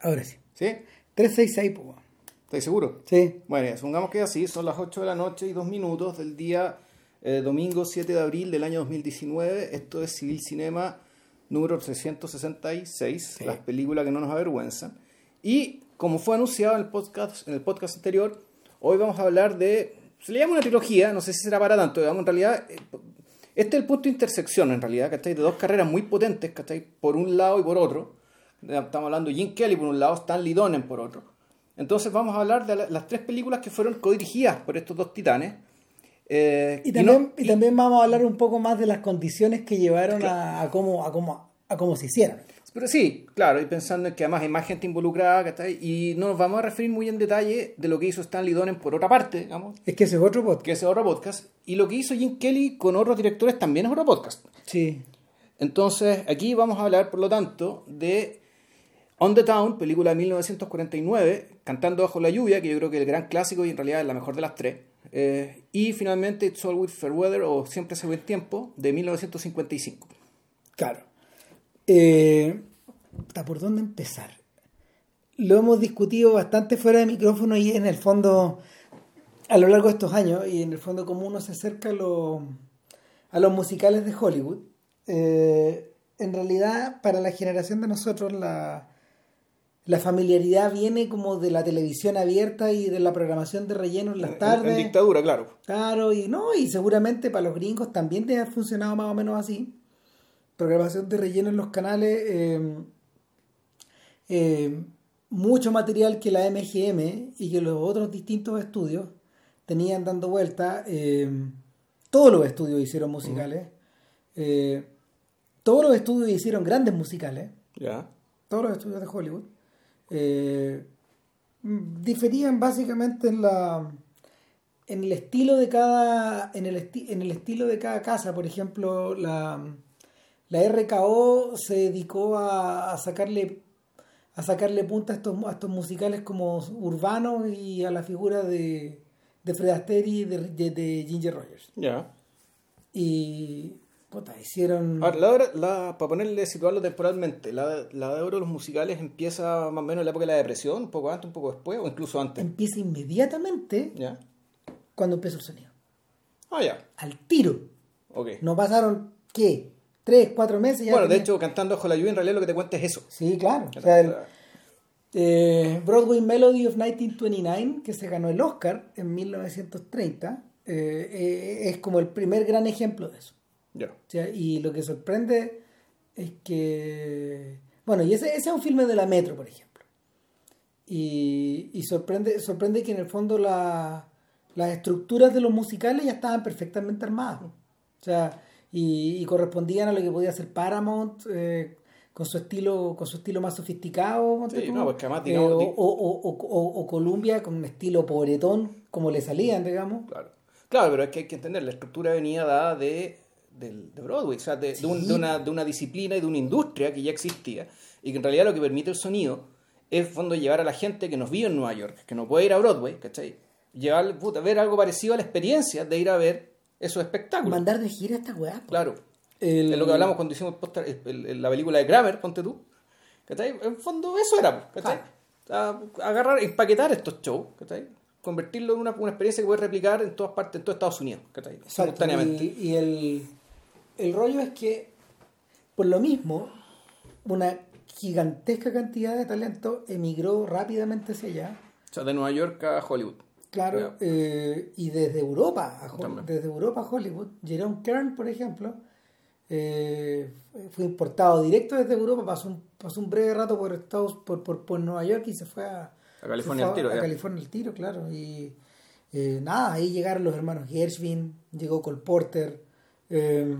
Ahora sí. ¿Sí? 366, pues. ¿Estás seguro? Sí. Bueno, supongamos que es así, son las 8 de la noche y 2 minutos del día eh, domingo 7 de abril del año 2019. Esto es Civil Cinema número 366, las películas que no nos avergüenzan. Y como fue anunciado en el podcast, en el podcast anterior, hoy vamos a hablar de. Se le llama una trilogía, no sé si será para tanto, digamos, en realidad. eh, Este es el punto de intersección, en realidad, ¿cachai? De dos carreras muy potentes, ¿cachai? Por un lado y por otro. Estamos hablando de Jim Kelly por un lado, Stanley Donen por otro. Entonces vamos a hablar de la- las tres películas que fueron codirigidas por estos dos titanes. Eh, Y también, y y- también vamos a hablar un poco más de las condiciones que llevaron a, a cómo, a, cómo, a cómo se hicieron. Pero sí, claro, y pensando en que además hay más gente involucrada, ¿cachai? Y no nos vamos a referir muy en detalle de lo que hizo Stanley Donen por otra parte, digamos, Es que ese es otro podcast. que es otro podcast, y lo que hizo Jim Kelly con otros directores también es otro podcast. Sí. Entonces, aquí vamos a hablar, por lo tanto, de On the Town, película de 1949, Cantando bajo la lluvia, que yo creo que es el gran clásico y en realidad es la mejor de las tres. Eh, y finalmente It's Always Fair Weather o Siempre hace buen tiempo, de 1955. Claro. Eh, ¿Por dónde empezar? Lo hemos discutido bastante fuera de micrófono y en el fondo, a lo largo de estos años, y en el fondo como uno se acerca a, lo- a los musicales de Hollywood, eh, en realidad para la generación de nosotros la, la familiaridad viene como de la televisión abierta y de la programación de relleno en las tardes. En, dictadura, claro. Claro, y no, y seguramente para los gringos también debe haber funcionado más o menos así. Programación de relleno en los canales, eh, eh, mucho material que la MGM y que los otros distintos estudios tenían dando vuelta. eh, todos los estudios hicieron musicales. todos los estudios hicieron grandes musicales Ya. todos los estudios de Hollywood eh, diferían básicamente en la en el estilo de cada en el, esti- en el estilo de cada casa por ejemplo la, la RKO se dedicó a, a sacarle a sacarle punta a estos, a estos musicales como urbanos y a la figura de, de Fred Astaire y de, de- de Ginger Rogers Ya. y puta, hicieron Ahora, la, hora- la- para ponerle, situarlo temporalmente, la, la de oro de los musicales empieza más o menos en la época de la depresión, un poco antes, un poco después, o incluso antes. empieza inmediatamente ¿Ya? cuando empezó el sonido Ah, ya. al tiro Ok. No pasaron, ¿qué? ¿Tres, cuatro meses? Ya bueno, de hecho, cantando bajo la lluvia, en realidad lo que te cuenta es eso. Sí, claro. O sea, el, eh, Broadway Melody of 1929, que se ganó el Oscar en 1930, eh, eh, es como el primer gran ejemplo de eso. Ya. O sea, y lo que sorprende es que... Bueno, y ese, ese es un filme de la Metro, por ejemplo. Y, y sorprende, sorprende que en el fondo la- las estructuras de los musicales ya estaban perfectamente armadas. O sea, y, y correspondían a lo que podía hacer Paramount eh, con su estilo con su estilo más sofisticado. Sí, no, porque además, eh, digamos, o, di- o, o, o- o Columbia con un estilo pobretón, como le salían, digamos. Claro. Claro, pero es que hay que entender, la estructura venía dada de, del- de Broadway, o sea, de, de un- Sí. de una, de una disciplina y de una industria que ya existía, y que en realidad lo que permite el sonido es, en fondo, llevar a la gente que nos vive en Nueva York, que no puede ir a Broadway, ¿cachai? Llevar, puta, ver algo parecido a la experiencia de ir a ver esos espectáculos. Mandar de gira a esta weá. Claro. El- Es lo que hablamos cuando hicimos el el- el- la película de Kramer, ponte tú. ¿Cachai? En fondo eso era, ¿cachai? A- Agarrar, empaquetar estos shows, ¿cachai? Convertirlo en una, una experiencia que puedes replicar en todas partes, en todo Estados Unidos, ¿cachai? Exacto, Simultáneamente. Y, y el, el rollo es que, por lo mismo, una gigantesca cantidad de talento emigró rápidamente hacia allá. O sea, de Nueva York a Hollywood. Claro, eh, y desde Europa, a Ho- También. desde Europa a Hollywood, Jerome Kern, por ejemplo, eh, fue importado directo desde Europa, pasó un, pasó un breve rato por Estados, por, por, por Nueva York y se fue a, A California fue tiro, a. California al tiro, claro. Y eh, nada, ahí llegaron los hermanos Gershwin, llegó Cole Porter, eh,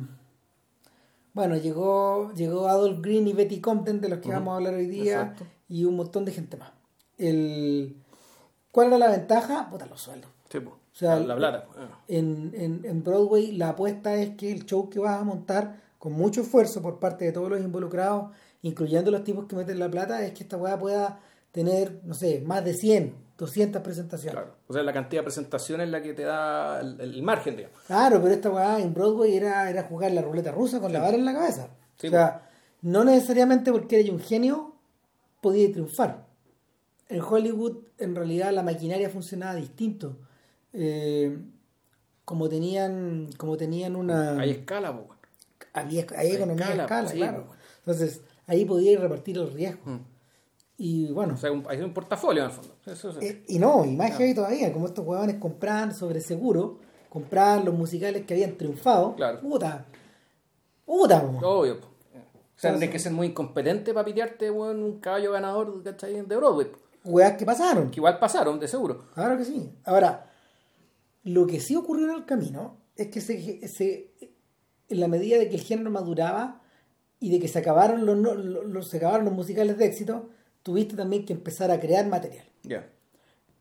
bueno, llegó, llegó Adolf Green y Betty Compton, de los que vamos a hablar hoy día, exacto. y un montón de gente más. El, ¿Cuál era la ventaja? Puta, los sueldos. Sí, po. O sea, la, la plata. po. Ah. En, en, en Broadway la apuesta es que el show que vas a montar con mucho esfuerzo por parte de todos los involucrados, incluyendo los tipos que meten la plata, es que esta weá pueda tener, no sé, más de 100, 200 presentaciones. Claro. O sea, la cantidad de presentaciones es la que te da el, el margen, digamos. Claro, pero esta weá en Broadway era, era jugar la ruleta rusa con la bala en la cabeza. Sí, o sea, no necesariamente porque eres un genio podías triunfar. en Hollywood en realidad la maquinaria funcionaba distinto. Eh, como tenían como tenían una hay escala po, weón. había hay economía de escala, escala, sí, claro pues. entonces ahí podía repartir el riesgo Mm. Y bueno o sea un, hay un portafolio en el fondo eso, eso. eh, y no y más que ahí todavía como estos huevones compraban sobre seguro compraban los musicales que habían triunfado Claro. puta puta obvio po. o sea tenés que ser muy incompetente para pitearte weón, un caballo ganador ¿cachai? de Broadway. Weas que pasaron que igual pasaron de seguro Claro que sí. Ahora, lo que sí ocurrió en el camino es que se, se- en la medida de que el género maduraba y de que se acabaron los, no- los, los- se acabaron los musicales de éxito, tuviste también que empezar a crear material. ya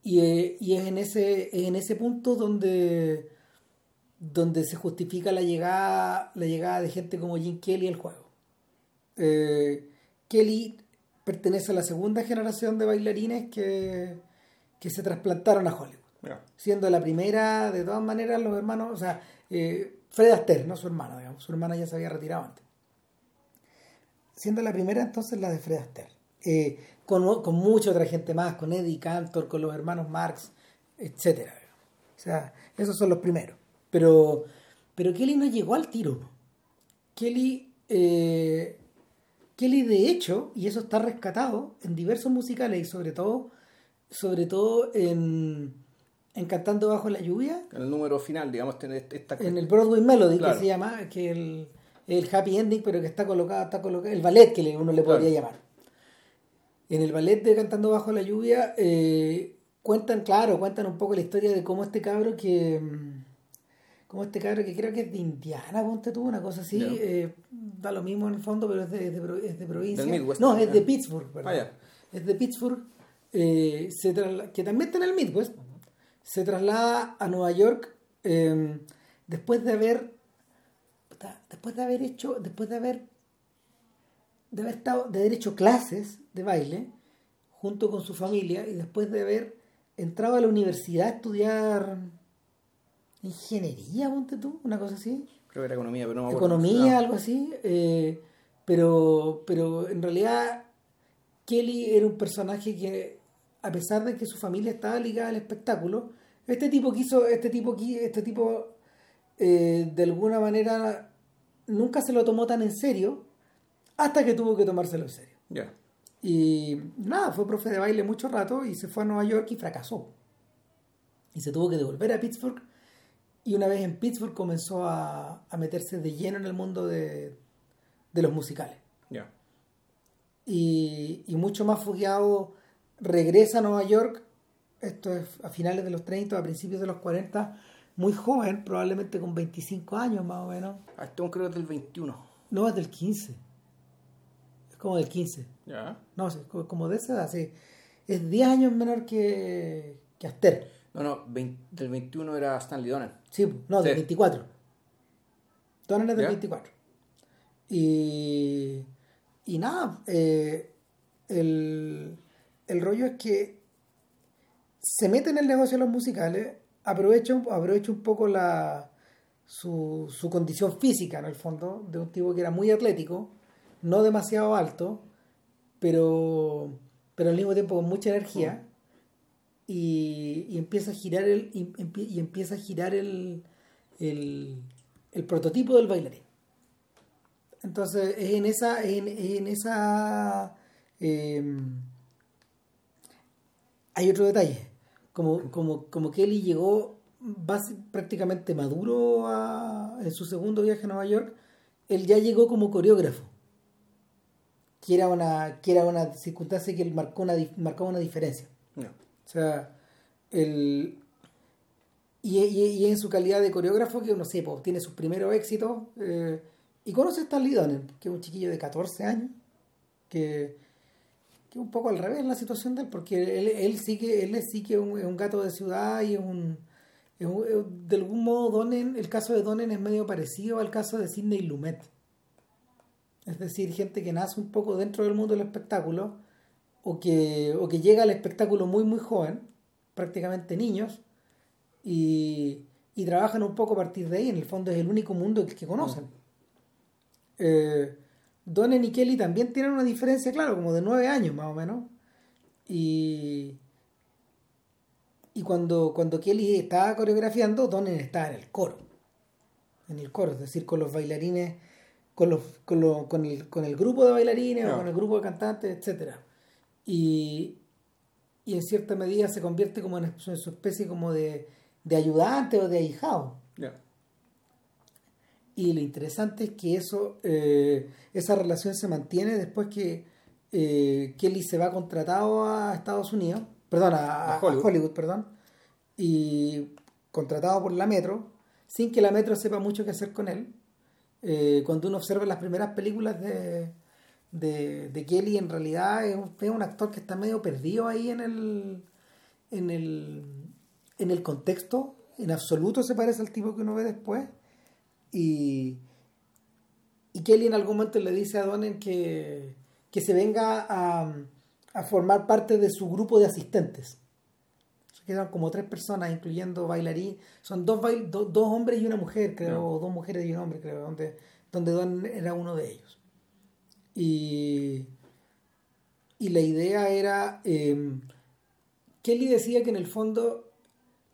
Y, eh, y es en ese, es en ese punto donde, donde se justifica la llegada, la llegada de gente como Jim Kelly al juego. Eh, Kelly pertenece a la segunda generación de bailarines que, que se trasplantaron a Hollywood. Siendo la primera, de todas maneras, los hermanos, o sea, eh, Fred Astaire, no su hermana, digamos, su hermana ya se había retirado antes. Siendo la primera, entonces, la de Fred Astaire. Eh, con, con mucha otra gente más, con Eddie Cantor, con los hermanos Marx, etcétera. O sea, esos son los primeros. Pero, pero Kelly no llegó al tiro. Kelly, eh, Kelly de hecho, y eso está rescatado en diversos musicales y sobre todo, sobre todo en, en Cantando bajo la lluvia, el número final digamos tiene esta en el Broadway Melody Claro. que se llama, que el, el happy ending, pero que está colocado, está colocado, el ballet que uno le podría Claro. llamar. En el ballet de Cantando bajo la lluvia eh, cuentan, claro, cuentan un poco la historia de cómo este cabro que mm, como este cabro que creo que es de Indiana, ponte tú, una cosa así, eh, da lo mismo en el fondo, pero es de, es de es de provincia. Del Midwest. no, es de. Pittsburgh, perdón. Ah. Es de Pittsburgh, eh, se que también está en el Midwest, se traslada a Nueva York eh, después de haber después de haber hecho, después de haber de haber estado, de haber hecho clases de baile junto con su familia y después de haber entrado a la universidad a estudiar ingeniería, ponte tú, una cosa así, creo que era economía pero no me acuerdo. economía, No. algo así, eh, pero, pero en realidad Kelly era un personaje que, a pesar de que su familia estaba ligada al espectáculo, este tipo quiso, este tipo, este tipo eh, de alguna manera nunca se lo tomó tan en serio hasta que tuvo que tomárselo en serio. ya Y nada, fue profe de baile mucho rato y se fue a Nueva York y fracasó. Y se tuvo que devolver a Pittsburgh. Y una vez en Pittsburgh comenzó a, a meterse de lleno en el mundo de, de los musicales. ya Y, y mucho más fogueado regresa a Nueva York. Esto es a finales de los 30, a principios de los 40, muy joven, probablemente con 25 años más o menos. ah, este un creo que es del 21 No, es del 15. Es como del 15. Ya No, como de esa edad, sí. Es 10 años menor que, que Aster. no no 20 del 21 era Stanley Donen Sí, no, del Sí. 24. Donner es del ¿Ya? 24. Y, y nada, eh, el, el rollo es que se mete en el negocio de los musicales, aprovecha, un- aprovecha un poco la, su, su condición física, en el fondo, de un tipo que era muy atlético, no demasiado alto, pero, pero al mismo tiempo con mucha energía. Y, y empieza a girar el y, y empieza a girar el, el, el prototipo del bailarín entonces es en esa es en, en esa eh, hay otro detalle como, como, como Kelly llegó basi- prácticamente maduro a- en su segundo viaje a Nueva York él ya llegó como coreógrafo que era una que era una circunstancia que marcó una marcaba una diferencia o sea, el, y, y- y en su calidad de coreógrafo, que no sé, pues, tiene sus primeros éxitos, eh, y conoce a Stanley Donen, que es un chiquillo de 14 años, que, que un poco al revés la situación de él, porque él, él sí que, él sí que es un, es un gato de ciudad y es un, es un- de algún modo Donen, el caso de Donen es medio parecido al caso de Sidney Lumet. Es decir, gente que nace un poco dentro del mundo del espectáculo, o que, o que llega al espectáculo muy muy joven, prácticamente niños, y, y trabajan un poco a partir de ahí, en el fondo es el único mundo que conocen. Eh, Donen y Kelly también tienen una diferencia, claro, como de nueve años más o menos, Y, y cuando, cuando Kelly estaba coreografiando, Donen estaba en el coro. En el coro, es decir, con los bailarines, con, los, con, lo- con, el, con el grupo de bailarines o con el grupo de cantantes, etc. Y, y en cierta medida se convierte como en su en su especie como de, de ayudante o de ahijado. Y lo interesante es que eso, eh, esa relación se mantiene después que eh, Kelly se va contratado a Estados Unidos, perdón, a, A a Hollywood. Hollywood. perdón, y contratado por la Metro, sin que la Metro sepa mucho qué hacer con él. Eh, cuando uno observa las primeras películas de, de, de Kelly, en realidad es un, es un actor que está medio perdido ahí en el, en el, en el contexto. En absoluto se parece al tipo que uno ve después. Y, y Kelly en algún momento le dice a Donen que, que se venga a, a formar parte de su grupo de asistentes. Quedan como tres personas, incluyendo bailarín. Son dos, bail- do- dos hombres y una mujer, creo, o dos mujeres y un hombre, creo, donde, donde Don era uno de ellos. Y, y la idea era, eh, Kelly decía que en el fondo,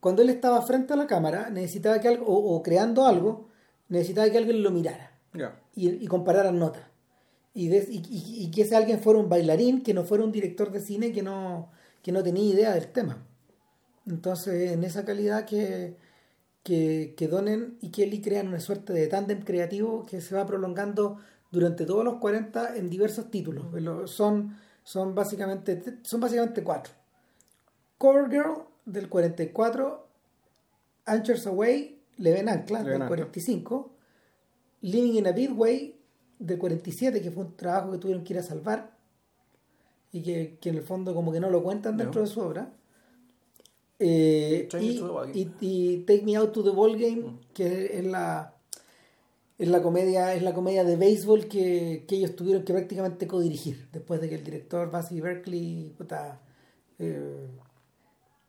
cuando él estaba frente a la cámara, necesitaba que algo, o, o creando algo, necesitaba que alguien lo mirara y, y compararan notas. Y, de- y, y- y que ese alguien fuera un bailarín, que no fuera un director de cine que no, que no tenía idea del tema. Entonces, en esa calidad que, que, que Donen y Kelly crean una suerte de tándem creativo que se va prolongando durante todos los 40 en diversos títulos. Lo- Son, son, básicamente, son básicamente cuatro. Cover Girl del 44, Anchors Away, Le Ven Ancla del Ven Ancla. 45, Living in a Big Way del 47, que fue un trabajo que tuvieron que ir a salvar y que, que en el fondo como que no lo cuentan dentro No. de su obra. Eh, y, y- y Take Me Out to the Ball Game, que es la es la comedia es la comedia de béisbol que, que ellos tuvieron que prácticamente codirigir después de que el director Bassy Berkeley puta, eh,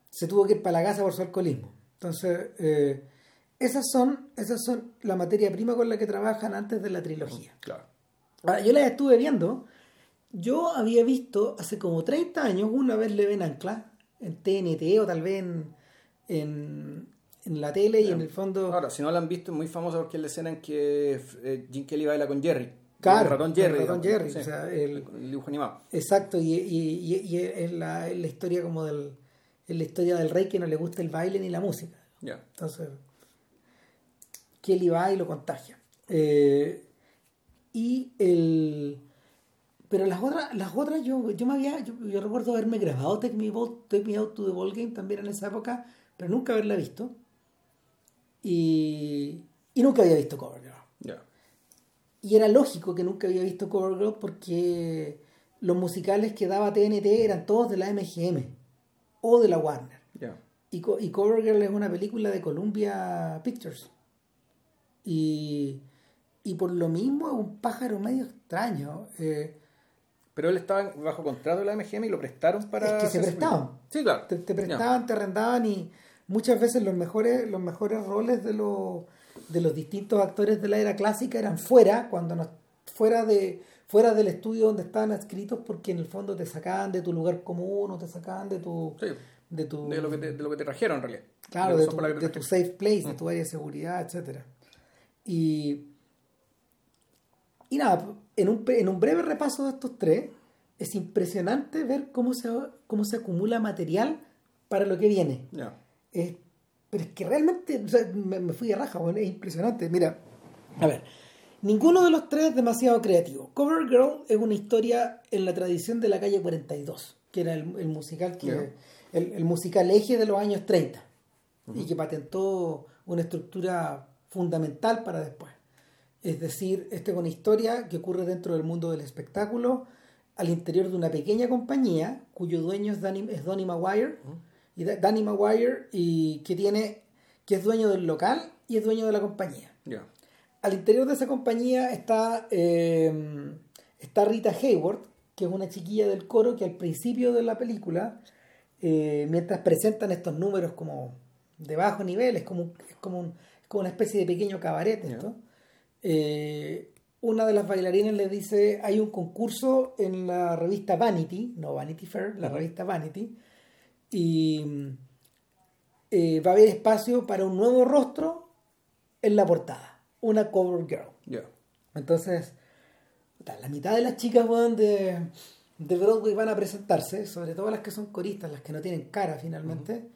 se tuvo que ir para la casa por su alcoholismo entonces eh, esas son esas son la materia prima con la que trabajan antes de la trilogía Claro. Ahora, yo las estuve viendo. Yo había visto hace como 30 años una vez le ven ancla en TNT o tal vez en, en, en la tele y en el fondo. Ahora, si no la han visto, es muy famosa porque es la escena en que eh, Jim Kelly baila con Jerry. Claro, el ratón Jerry. el ratón. Jerry, Sí, o sea, el- el dibujo animado. Exacto, y, y, y- y es, la, es la historia como del. Es la historia del rey que no le gusta el baile ni la música. Ya. Entonces, Kelly va y lo contagia. Eh, y el. Pero las otras, las otras yo, yo me había, yo, yo recuerdo haberme grabado Take Me, Ball- Take Me Out to the Ball Game también en esa época, pero nunca haberla visto. Y, y nunca había visto Cover Girl. Ya. Y era lógico que nunca había visto Cover Girl porque los musicales que daba TNT eran todos de la MGM o de la Warner. Y, y Cover Girl es una película de Columbia Pictures. Y, y por lo mismo es un pájaro medio extraño. Eh, Pero él estaba bajo contrato de la MGM y lo prestaron para. Es que se prestaban. Sí, claro. te, prestaban, te arrendaban y muchas veces los mejores, los mejores roles de los, de los distintos actores de la era clásica eran fuera, cuando no, fuera de fuera del estudio donde estaban adscritos porque en el fondo te sacaban de tu lugar común o te sacaban de tu Sí. de tu De lo, que te, de lo que te trajeron en realidad. Claro, la de tu, de safe place, de tu área de seguridad, etcétera. Y, y nada, en un, en un breve repaso de estos tres, es impresionante ver cómo se, cómo se acumula material para lo que viene. Es- pero es que realmente o sea, me, me fui de raja, bueno, es impresionante. Mira, a ver, ninguno de los tres es demasiado creativo. Cover Girl es una historia en la tradición de la calle 42, que era el, el musical que el, el musical eje de los años 30 y que patentó una estructura fundamental para después. Es decir, esta es una historia que ocurre dentro del mundo del espectáculo, al interior de una pequeña compañía cuyo dueño es Danny, es Donny Maguire, y Da- Danny Maguire y que tiene que es dueño del local y es dueño de la compañía. Al interior de esa compañía está, eh, está Rita Hayward, que es una chiquilla del coro que al principio de la película, eh, mientras presentan estos números como de bajo nivel, es como, es como, un- es como una especie de pequeño cabaret esto, eh, una de las bailarinas le dice, hay un concurso en la revista Vanity, no Vanity Fair, la revista Vanity, y eh, va a haber espacio para un nuevo rostro en la portada, una cover girl. Entonces, la mitad de las chicas de, de Broadway van a presentarse, sobre todo las que son coristas, las que no tienen cara finalmente,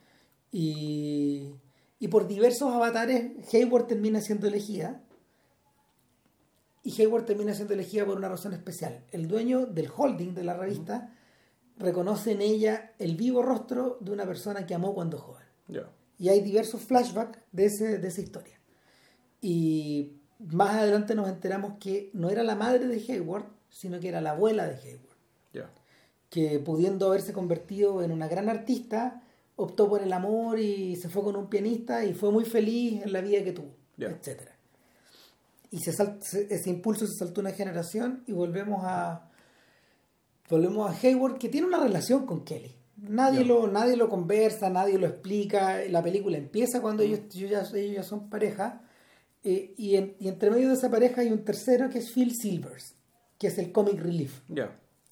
y, y por diversos avatares Hayward termina siendo elegida y Hayward termina siendo elegida por una razón especial. El dueño del holding de la revista reconoce en ella el vivo rostro de una persona que amó cuando joven. Y hay diversos flashbacks de, ese, de esa historia. Y más adelante nos enteramos que no era la madre de Hayward, sino que era la abuela de Hayward. Que pudiendo haberse convertido en una gran artista, optó por el amor y se fue con un pianista y fue muy feliz en la vida que tuvo, etcétera y se ese impulso se saltó una generación y volvemos a volvemos a Hayward que tiene una relación con Kelly. Nadie lo nadie lo conversa nadie lo explica. La película empieza cuando ellos, ya, ellos ya son pareja eh, y, entre medio de esa pareja hay un tercero que es Phil Silvers que es el comic relief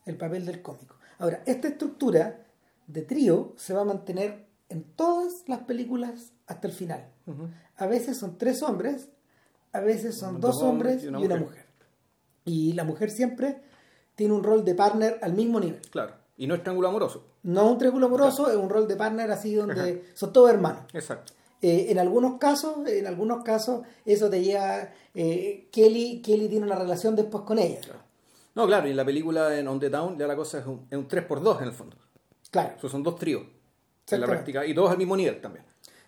el papel del cómico. Ahora esta estructura de trío se va a mantener en todas las películas hasta el final. A veces son tres hombres a veces son dos, hombres y una, mujer. Y la mujer siempre tiene un rol de partner al mismo nivel. Claro. Y no es triángulo amoroso. No es un triángulo amoroso, es un rol de partner así donde son todos hermanos. Exacto. Eh, en algunos casos, en algunos casos, eso te lleva. Eh, Kelly, Kelly tiene una relación después con ella. No, claro, y en la película en On the Town ya la cosa es un, es un 3x2 en el fondo. Claro. Eso son dos tríos en la práctica. Y todos al mismo nivel también.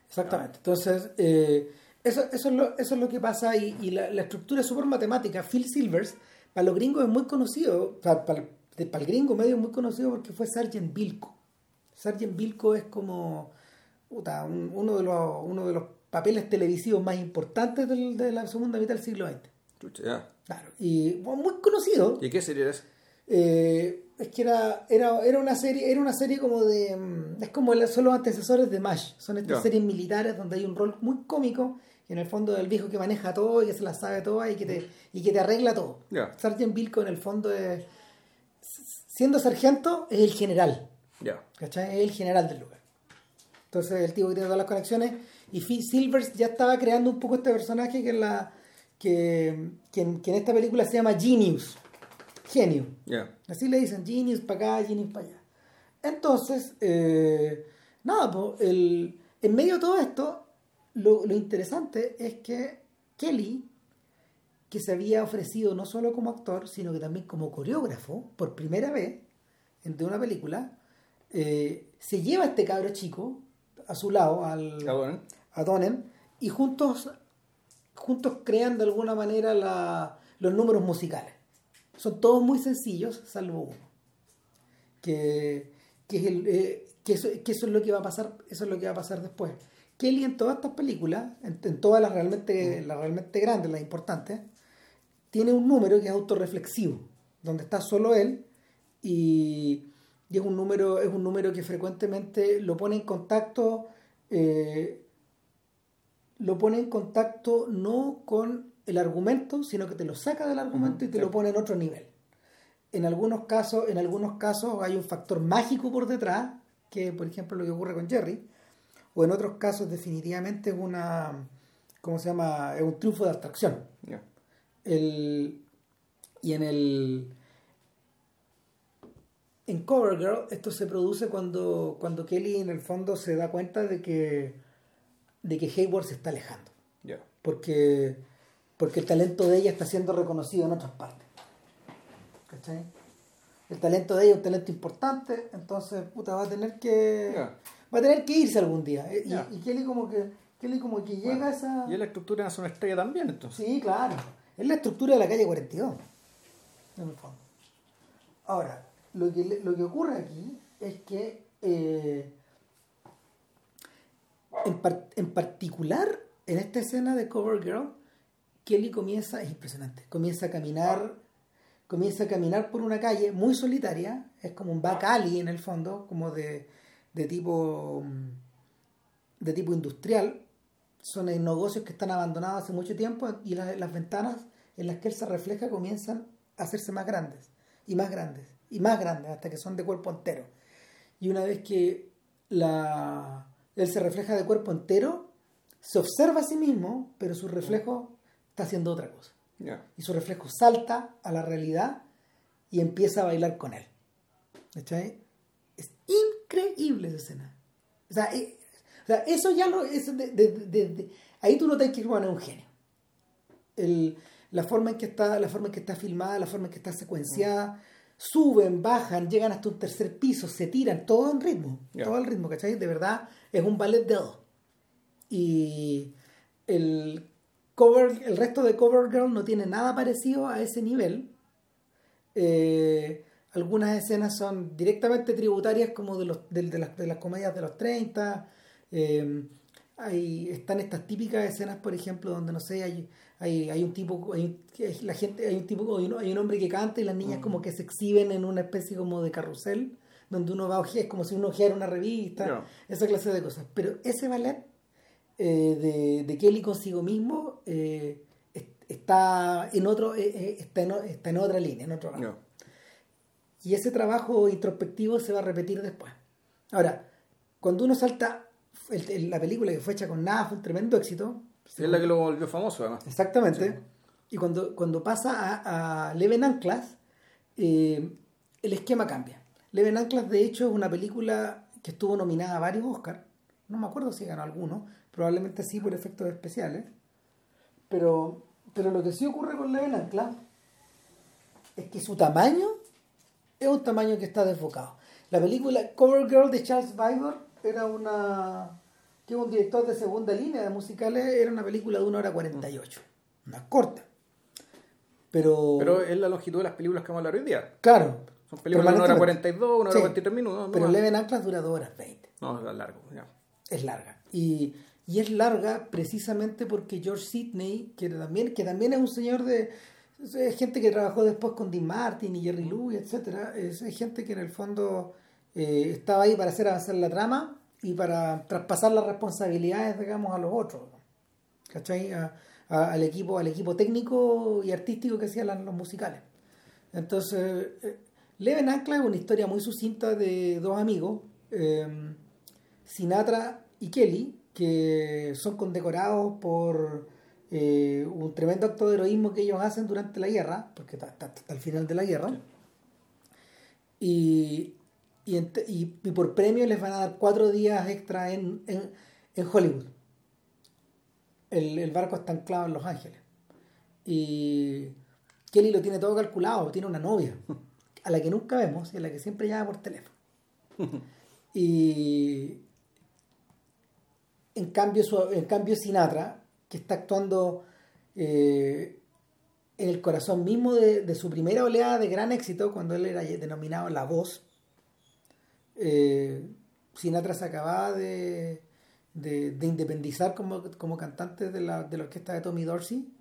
Exactamente. Entonces, eh, eso, eso, es, lo, eso es lo que pasa y, la, estructura es súper matemática. Phil Silvers, para los gringos es muy conocido, para, para, el gringo medio es muy conocido porque fue Sargent Bilko. Sargent Bilko es como uno, de los, uno de los papeles televisivos más importantes de la segunda mitad del siglo XX. Claro, y muy conocido. ¿Y qué serie es? Eh, es que era, era, era una serie, era una serie como de. Mm, es como son los antecesores de MASH. Son estas series militares donde hay un rol muy cómico y en el fondo el viejo que maneja todo y que se la sabe toda y que te, y que te arregla todo. Sargent Bilko en el fondo es, siendo sargento es el general. ¿Cachai? Es el general del lugar. Entonces el tipo que tiene todas las conexiones y Phil Silvers ya estaba creando un poco este personaje que en la que, que, en, esta película se llama Genius. Genio. Así le dicen Genius para acá, Genius para allá. Entonces, eh, nada, pues, el, en medio de todo esto, lo, interesante es que Kelly, que se había ofrecido no solo como actor, sino que también como coreógrafo, por primera vez, de una película, eh, se lleva a este cabro chico a su lado, al, a Donen, y juntos, juntos crean de alguna manera la, los números musicales. Son todos muy sencillos, salvo uno. Que, que, es el, eh, que, eso, que eso es lo que va a pasar, eso es lo que va a pasar después. Kelly en todas estas películas, en, todas las realmente, las realmente grandes, las importantes, tiene un número que es autorreflexivo, donde está solo él y, es un número, es un número que frecuentemente lo pone en contacto, eh, lo pone en contacto no con el argumento, sino que te lo saca del argumento y te lo pone en otro nivel. En algunos casos, en algunos casos hay un factor mágico por detrás, que por ejemplo lo que ocurre con Jerry, o en otros casos definitivamente es una, ¿cómo se llama? Es un triunfo de abstracción. El, y en el... En Covergirl esto se produce cuando, cuando Kelly en el fondo se da cuenta de que, de que Hayward se está alejando. Porque, porque el talento de ella está siendo reconocido en otras partes. ¿Cachai? El talento de ella es un talento importante, entonces puta, va a tener que va a tener que irse algún día. Eh, y, y, Kelly como que Kelly como que llega a esa... Y es la estructura de una estrella también, entonces. Sí, claro. Es la estructura de la calle 42, en el fondo. Ahora, lo que, lo que ocurre aquí es que eh, en, en, particular en esta escena de Cover Girl, Kelly comienza, es impresionante, comienza a caminar, comienza a caminar por una calle muy solitaria, es como un back alley en el fondo, como de de tipo de tipo industrial son negocios que están abandonados hace mucho tiempo y las ventanas en las que él se refleja comienzan a hacerse más grandes y más grandes y más grandes hasta que son de cuerpo entero. Y una vez que la, él se refleja de cuerpo entero, se observa a sí mismo, pero su reflejo está haciendo otra cosa. Y su reflejo salta a la realidad y empieza a bailar con él. Es increíble esa escena. O sea, eh, eso ya lo. ahí tú no te que Juan es un genio. la, forma en que está, la forma en que está filmada, la forma en que está secuenciada, suben, bajan, llegan hasta un tercer piso, se tiran, todo en ritmo. Todo el ritmo, ¿cachai? De verdad, es un ballet de dos. Y el cover, el resto de Cover Girl no tiene nada parecido a ese nivel. Eh, algunas escenas son directamente tributarias como de, los, de, las, de las comedias de los 30. Eh, hay, están estas típicas escenas, por ejemplo, donde no sé, hay, hay, hay un tipo, hay, la gente, hay un tipo, hay un, hombre que canta y las niñas mm. como que se exhiben en una especie como de carrusel, donde uno va a ojear, es como si uno ojeara una revista, esa clase de cosas. Pero ese ballet eh, de, de, Kelly consigo mismo eh, está en otro, está, en, está en otra línea, en otro lado. Y ese trabajo introspectivo se va a repetir después. Ahora, cuando uno salta la película que fue hecha con nada, fue un tremendo éxito. Es la que lo volvió famoso, además. Exactamente. Y cuando, cuando pasa a, a Leven Anclas, eh, el esquema cambia. Leven Anclas, de hecho, es una película que estuvo nominada a varios Oscars. No me acuerdo si ganó alguno, probablemente sí por efectos especiales. Pero, pero lo que sí ocurre con Leven Anclas es que su tamaño es un tamaño que está desfocado. La película Cover Girl de Charles Bybor era una que un director de segunda línea de musicales, era una película de una hora 48, más corta. Pero, pero es la longitud de las películas que vamos a hablar hoy día. Claro. Son películas de una hora 42, una hora 43 minutos. Pero Leven Anclas dura dos horas 20. No, es largo. Es larga. Y, y, es larga precisamente porque George Sidney, que también, que también es un señor de, es gente que trabajó después con Dean Martin y Jerry Lewis, etcétera. Es, gente que en el fondo eh, estaba ahí para hacer avanzar la trama y para traspasar las responsabilidades, digamos, a los otros. ¿Cachai? al equipo, al equipo técnico y artístico que hacían los musicales. Entonces, eh, Leven Ancla es una historia muy sucinta de dos amigos, eh, Sinatra y Kelly, que son condecorados por eh, un tremendo acto de heroísmo que ellos hacen durante la guerra, porque está, hasta el final de la guerra. Y, y, por premio les van a dar cuatro días extra en, en, Hollywood. El, el, barco está anclado en Los Ángeles. Y Kelly lo tiene todo calculado, tiene una novia, a la que nunca vemos y a la que siempre llama por teléfono. y en cambio, en cambio Sinatra que está actuando eh, en el corazón mismo de, su primera oleada de gran éxito, cuando él era denominado La Voz. Eh, Sinatra se acababa de, de, independizar como, cantante de la, de la orquesta de Tommy Dorsey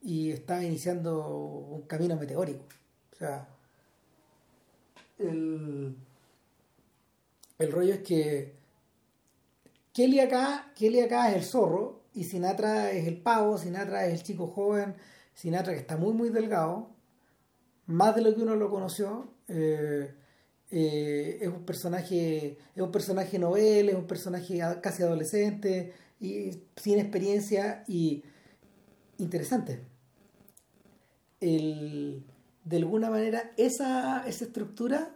y estaba iniciando un camino meteórico. O sea, el, el rollo es que Kelly acá, Kelly acá es el zorro y Sinatra es el pavo, Sinatra es el chico joven, Sinatra que está muy muy delgado, más de lo que uno lo conoció, eh, eh, es un personaje, es un personaje novel, es un personaje casi adolescente, y sin experiencia y interesante. de alguna manera, esa, esa estructura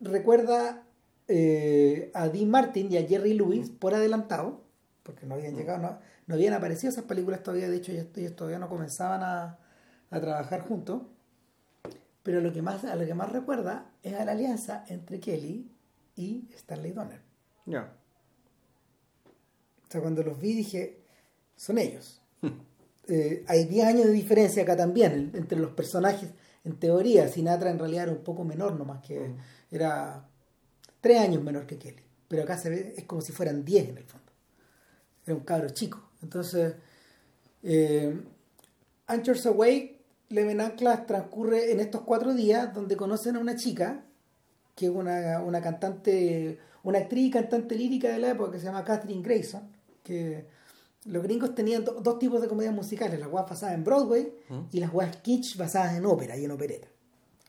recuerda eh, a Dean Martin y a Jerry Lewis por adelantado, porque no habían llegado, no, no habían aparecido esas películas todavía, de hecho ellos, todavía no comenzaban a, trabajar juntos. Pero lo que más, a lo que más recuerda es a la alianza entre Kelly y Stanley Donner. Ya. O sea, cuando los vi dije, son ellos. Eh, hay 10 años de diferencia acá también entre los personajes. En teoría, Sinatra en realidad era un poco menor nomás que mm. era 3 años menor que Kelly. Pero acá se ve, es como si fueran 10 en el fondo. Era un cabro chico. Entonces, eh, Anchors Away, Leven Anclas transcurre en estos cuatro días donde conocen a una chica, que es una, cantante, una actriz y cantante lírica de la época que se llama Catherine Grayson, que Los gringos tenían do- dos tipos de comedias musicales, las weas basadas en Broadway y las weas kitsch basadas en ópera y en opereta,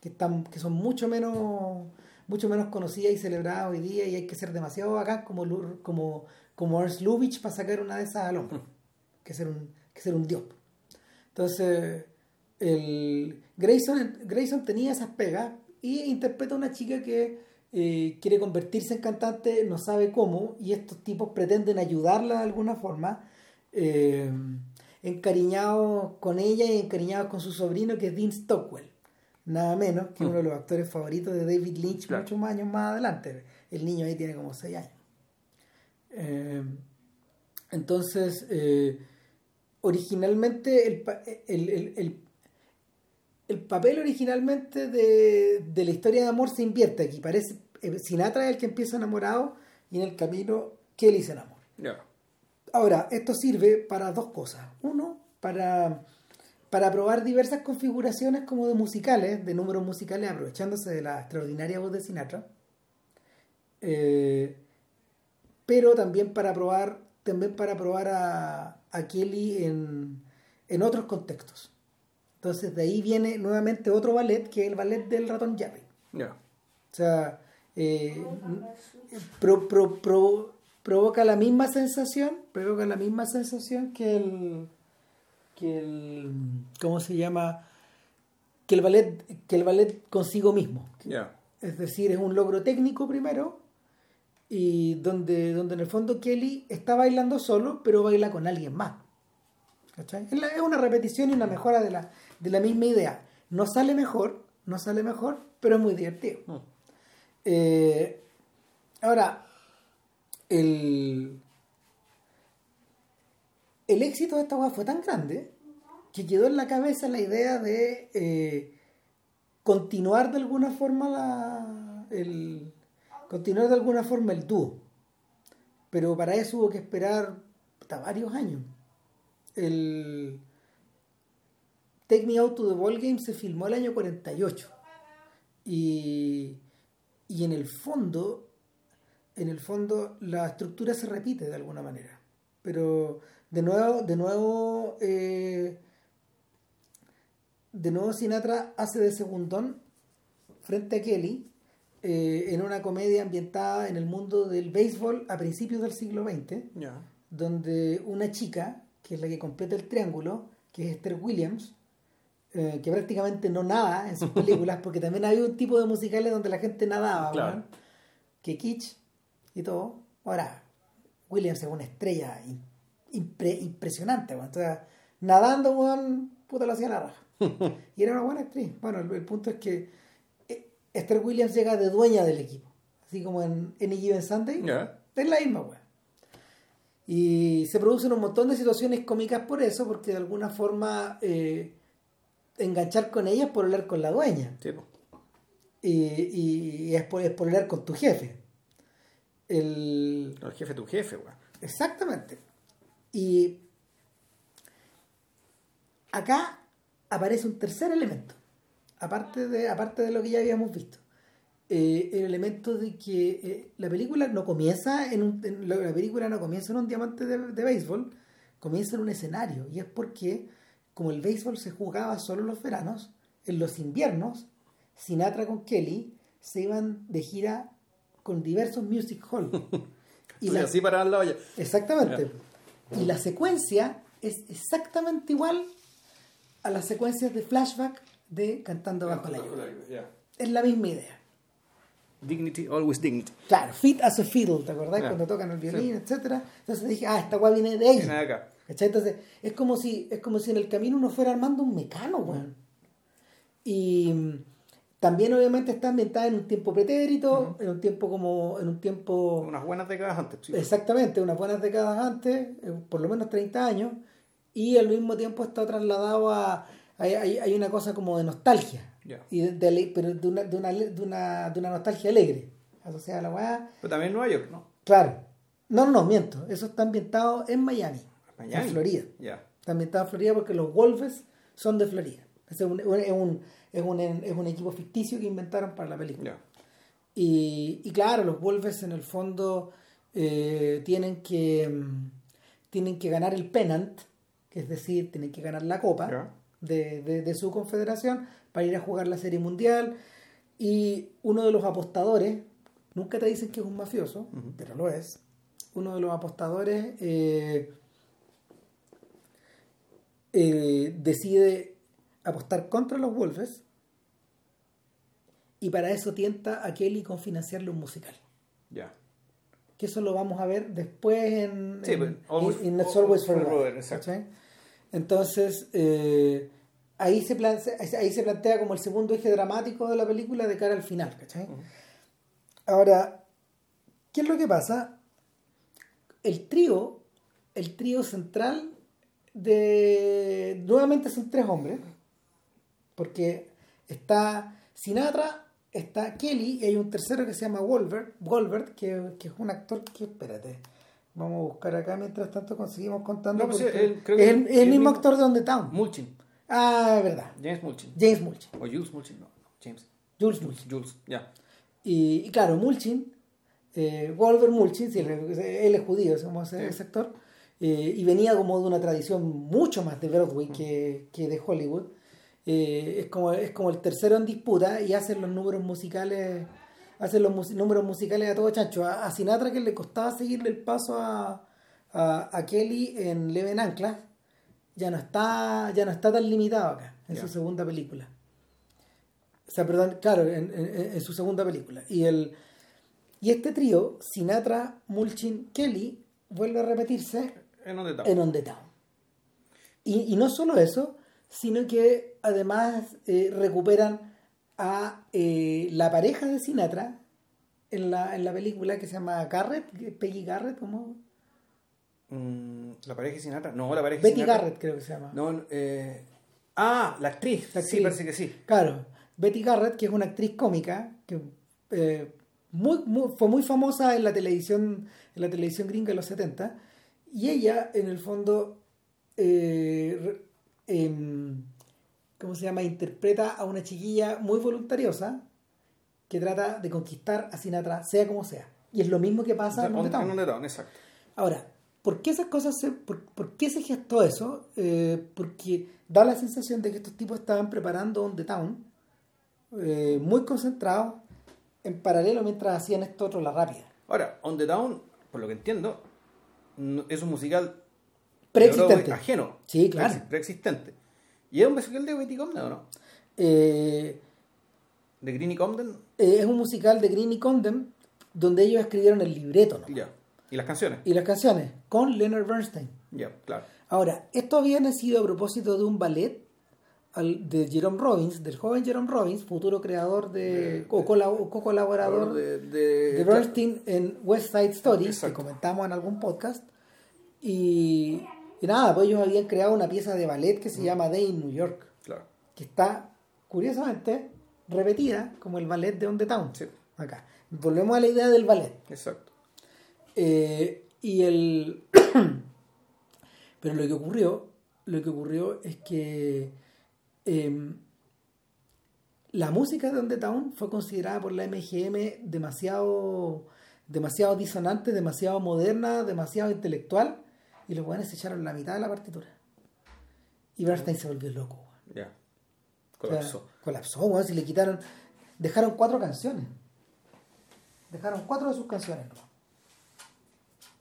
que están, que son mucho menos, mucho menos conocidas y celebradas hoy día y hay que ser demasiado bacán como como, como Ernst Lubitsch para sacar una de esas al hombro, que ser un, que ser un dios. Entonces, el Grayson, Grayson tenía esas pegas y interpreta a una chica que eh, quiere convertirse en cantante, no sabe cómo, y estos tipos pretenden ayudarla de alguna forma, eh, encariñados con ella y encariñados con su sobrino que es Dean Stockwell, nada menos que uno de los actores favoritos de David Lynch Claro. muchos años más adelante. El niño ahí tiene como 6 años. Eh, entonces, eh, originalmente el, el, el- el- el papel originalmente de, de la historia de amor se invierte aquí. Parece eh, Sinatra es el que empieza enamorado y en el camino Kelly se enamora. Ya. Ahora, esto sirve para dos cosas. Uno, para, para probar diversas configuraciones como de musicales, de números musicales, aprovechándose de la extraordinaria voz de Sinatra. Eh, pero también para probar, también para probar a, a Kelly en, en otros contextos. Entonces de ahí viene nuevamente otro ballet, que es el ballet del ratón Jerry. Ya. O sea, eh, pro- pro- pro- provoca la misma sensación, provoca la misma sensación que el, que el, ¿cómo se llama? Que el ballet, que el ballet consigo mismo. Ya. Es decir, es un logro técnico primero y donde, donde en el fondo Kelly está bailando solo, pero baila con alguien más. ¿Cachai? Es, una repetición y una mejora de la, de la misma idea. No sale mejor, no sale mejor, pero es muy divertido. Mm. Eh, ahora, el, el éxito de esta weá fue tan grande que quedó en la cabeza la idea de eh, continuar de alguna forma la, el, continuar de alguna forma el dúo. Pero para eso hubo que esperar hasta varios años. El Take Me Out to the Ball Game se filmó el año 48. Y, y en el fondo, en el fondo, la estructura se repite de alguna manera. Pero de nuevo, de nuevo, eh, de nuevo Sinatra hace de segundón frente a Kelly eh, en una comedia ambientada en el mundo del béisbol a principios del siglo XX Ya. donde una chica, que es la que completa el triángulo, que es Esther Williams, eh, que prácticamente no nada en sus películas, porque también había un tipo de musicales donde la gente nadaba, Claro. que kitsch y todo. Ahora, Williams es una estrella impre- impresionante, weón. Entonces, nadando, weón, puta lo hacía la raja. y era una buena actriz. Bueno, el, el punto es que Esther Williams llega de dueña del equipo, así como en Any Given Sunday. Ya. Es la misma, weón. Y se producen un montón de situaciones cómicas por eso, porque de alguna forma eh, enganchar con ellas es por hablar con la dueña. Sí. Y, y- y es por, es por hablar con tu jefe. El, El jefe tu jefe, weón. Exactamente. Y acá aparece un tercer elemento, aparte de, aparte de lo que ya habíamos visto. Eh, el elemento de que eh, la película no comienza en un, en- la la película no comienza en un diamante de, de béisbol, comienza en un escenario. Y es porque, como el béisbol se jugaba solo en los veranos, en los inviernos, Sinatra con Kelly se iban de gira con diversos music hall. Y la- así paraban la olla. Exactamente. Y la secuencia es exactamente igual a las secuencias de flashback de Cantando bajo la lluvia. Es la misma idea. Dignity, always dignity. Claro, fit as a fiddle, ¿te acordás? Cuando tocan el violín, etcétera. Entonces dije, ah, esta guay viene de ahí. Viene de acá. ¿Cachai? Entonces, es como si, es como si en el camino uno fuera armando un mecano, weón. Y mm, también obviamente está ambientada en un tiempo pretérito, en un tiempo como, en un tiempo Unas buenas décadas antes, sí. Exactamente, unas buenas décadas antes, eh, por lo menos 30 años, y al mismo tiempo está trasladado a... Hay, hay, hay una cosa como de nostalgia, y de, de pero de una, de, una, de, una, de una nostalgia alegre, asociada a la weá. Pero también en Nueva York, ¿no? Claro, no, no, no, miento, eso está ambientado en Miami, Miami. en Florida. Ya. Está ambientado en Florida porque los Wolves son de Florida. Es un, es un, es un, es un equipo ficticio que inventaron para la película. Y, y claro, los Wolves en el fondo eh, tienen que mm, tienen que ganar el pennant, que es decir, tienen que ganar la copa. De, de- de su confederación para ir a jugar la serie mundial. Y uno de los apostadores, nunca te dicen que es un mafioso, pero lo es. Uno de los apostadores eh, eh, decide apostar contra los Wolves y para eso tienta a Kelly con financiarle un musical. Ya. Que eso lo vamos a ver después en, Sí, en, pues, Always- en- It's Always. Entonces, eh, ahí, se plan- ahí se plantea como el segundo eje dramático de la película de cara al final. ¿cachai? Ahora, ¿qué es lo que pasa? El trío, el trío central de... Nuevamente son tres hombres, porque está Sinatra, está Kelly y hay un tercero que se llama Wolver, Wolbert, que, que es un actor que, espérate, vamos a buscar acá mientras tanto conseguimos contando. No, pues, porque él- creo que el, el- el el mismo mismo- actor de On the Town. Mulchin. Ah, es verdad. James Mulchin. James Mulchin. O Jules Mulchin, no. no, James. Jules Mulchin. Jules, ya. Y, y claro, Mulchin, eh, Wolver Mulchin, sí, él, es judío, es como ese, actor, eh, y venía como de una tradición mucho más de Broadway que, que de Hollywood. Eh, es, como, es como el tercero en disputa y hacen los números musicales hacen los números musicales a todo chancho. A, a Sinatra que le costaba seguirle el paso a, a, a Kelly en Leven Anclas, ya no está, ya no está tan limitado acá, en su segunda película. O sea, perdón, claro, en, en- en su segunda película. Y el y este trío, Sinatra, Mulchin, Kelly, vuelve a repetirse en On the Town. Y, y no solo eso, sino que además eh, recuperan a eh, la pareja de Sinatra en la, en la película que se llama Garrett, Peggy Garrett, ¿cómo? Mm, ¿La pareja de Sinatra? No, la pareja de Betty Sinatra. Garrett creo que se llama. No, eh... Ah, la actriz. La Sí, parece que sí. Claro, Betty Garrett, que es una actriz cómica, que eh, muy, muy- fue muy famosa en la televisión, en la televisión gringa de los 70, y ella, en el fondo, eh, em, ¿cómo se llama? Interpreta a una chiquilla muy voluntariosa que trata de conquistar a Sinatra, sea como sea. Y es lo mismo que pasa en Town. está, exacto. Ahora, ¿por qué esas cosas se, por, por qué se gestó eso? Eh, porque da la sensación de que estos tipos estaban preparando On the Town, eh, muy concentrados, en paralelo mientras hacían esto otro la rápida. Ahora, On the Down, por lo que entiendo, es un musical Preexistente. Ajeno. Sí, claro. Preexi- Preexistente. ¿Y es un musical de Betty Comden o no? Eh, ¿De Greenie Comden? eh, es un musical de Green y Condon donde ellos escribieron el libreto ¿no? Ya. ¿Y las canciones? y las canciones con Leonard Bernstein. Ya, claro. Ahora, esto había nacido a propósito de un ballet al- de Jerome Robbins, del joven Jerome Robbins, futuro creador de, o, cola- o co-colaborador de, de- de Bernstein en West Side Story, que Exacto. comentamos en algún podcast. Y, y nada, pues ellos habían creado una pieza de ballet que se llama Day in New York, Claro. que está, curiosamente, repetida como el ballet de On the Town. Sí, Acá. Volvemos a la idea del ballet. exacto. Eh, y el. Pero lo que ocurrió, lo que ocurrió es que em, la música de On the Town fue considerada por la MGM demasiado, demasiado disonante, demasiado moderna, demasiado intelectual, y los buenos se echaron la mitad de la partitura. Y Bernstein se volvió loco. weón. Ya. O sea, Colapsó. colapsó, weón, si le quitaron. Dejaron cuatro canciones. Dejaron cuatro de sus canciones.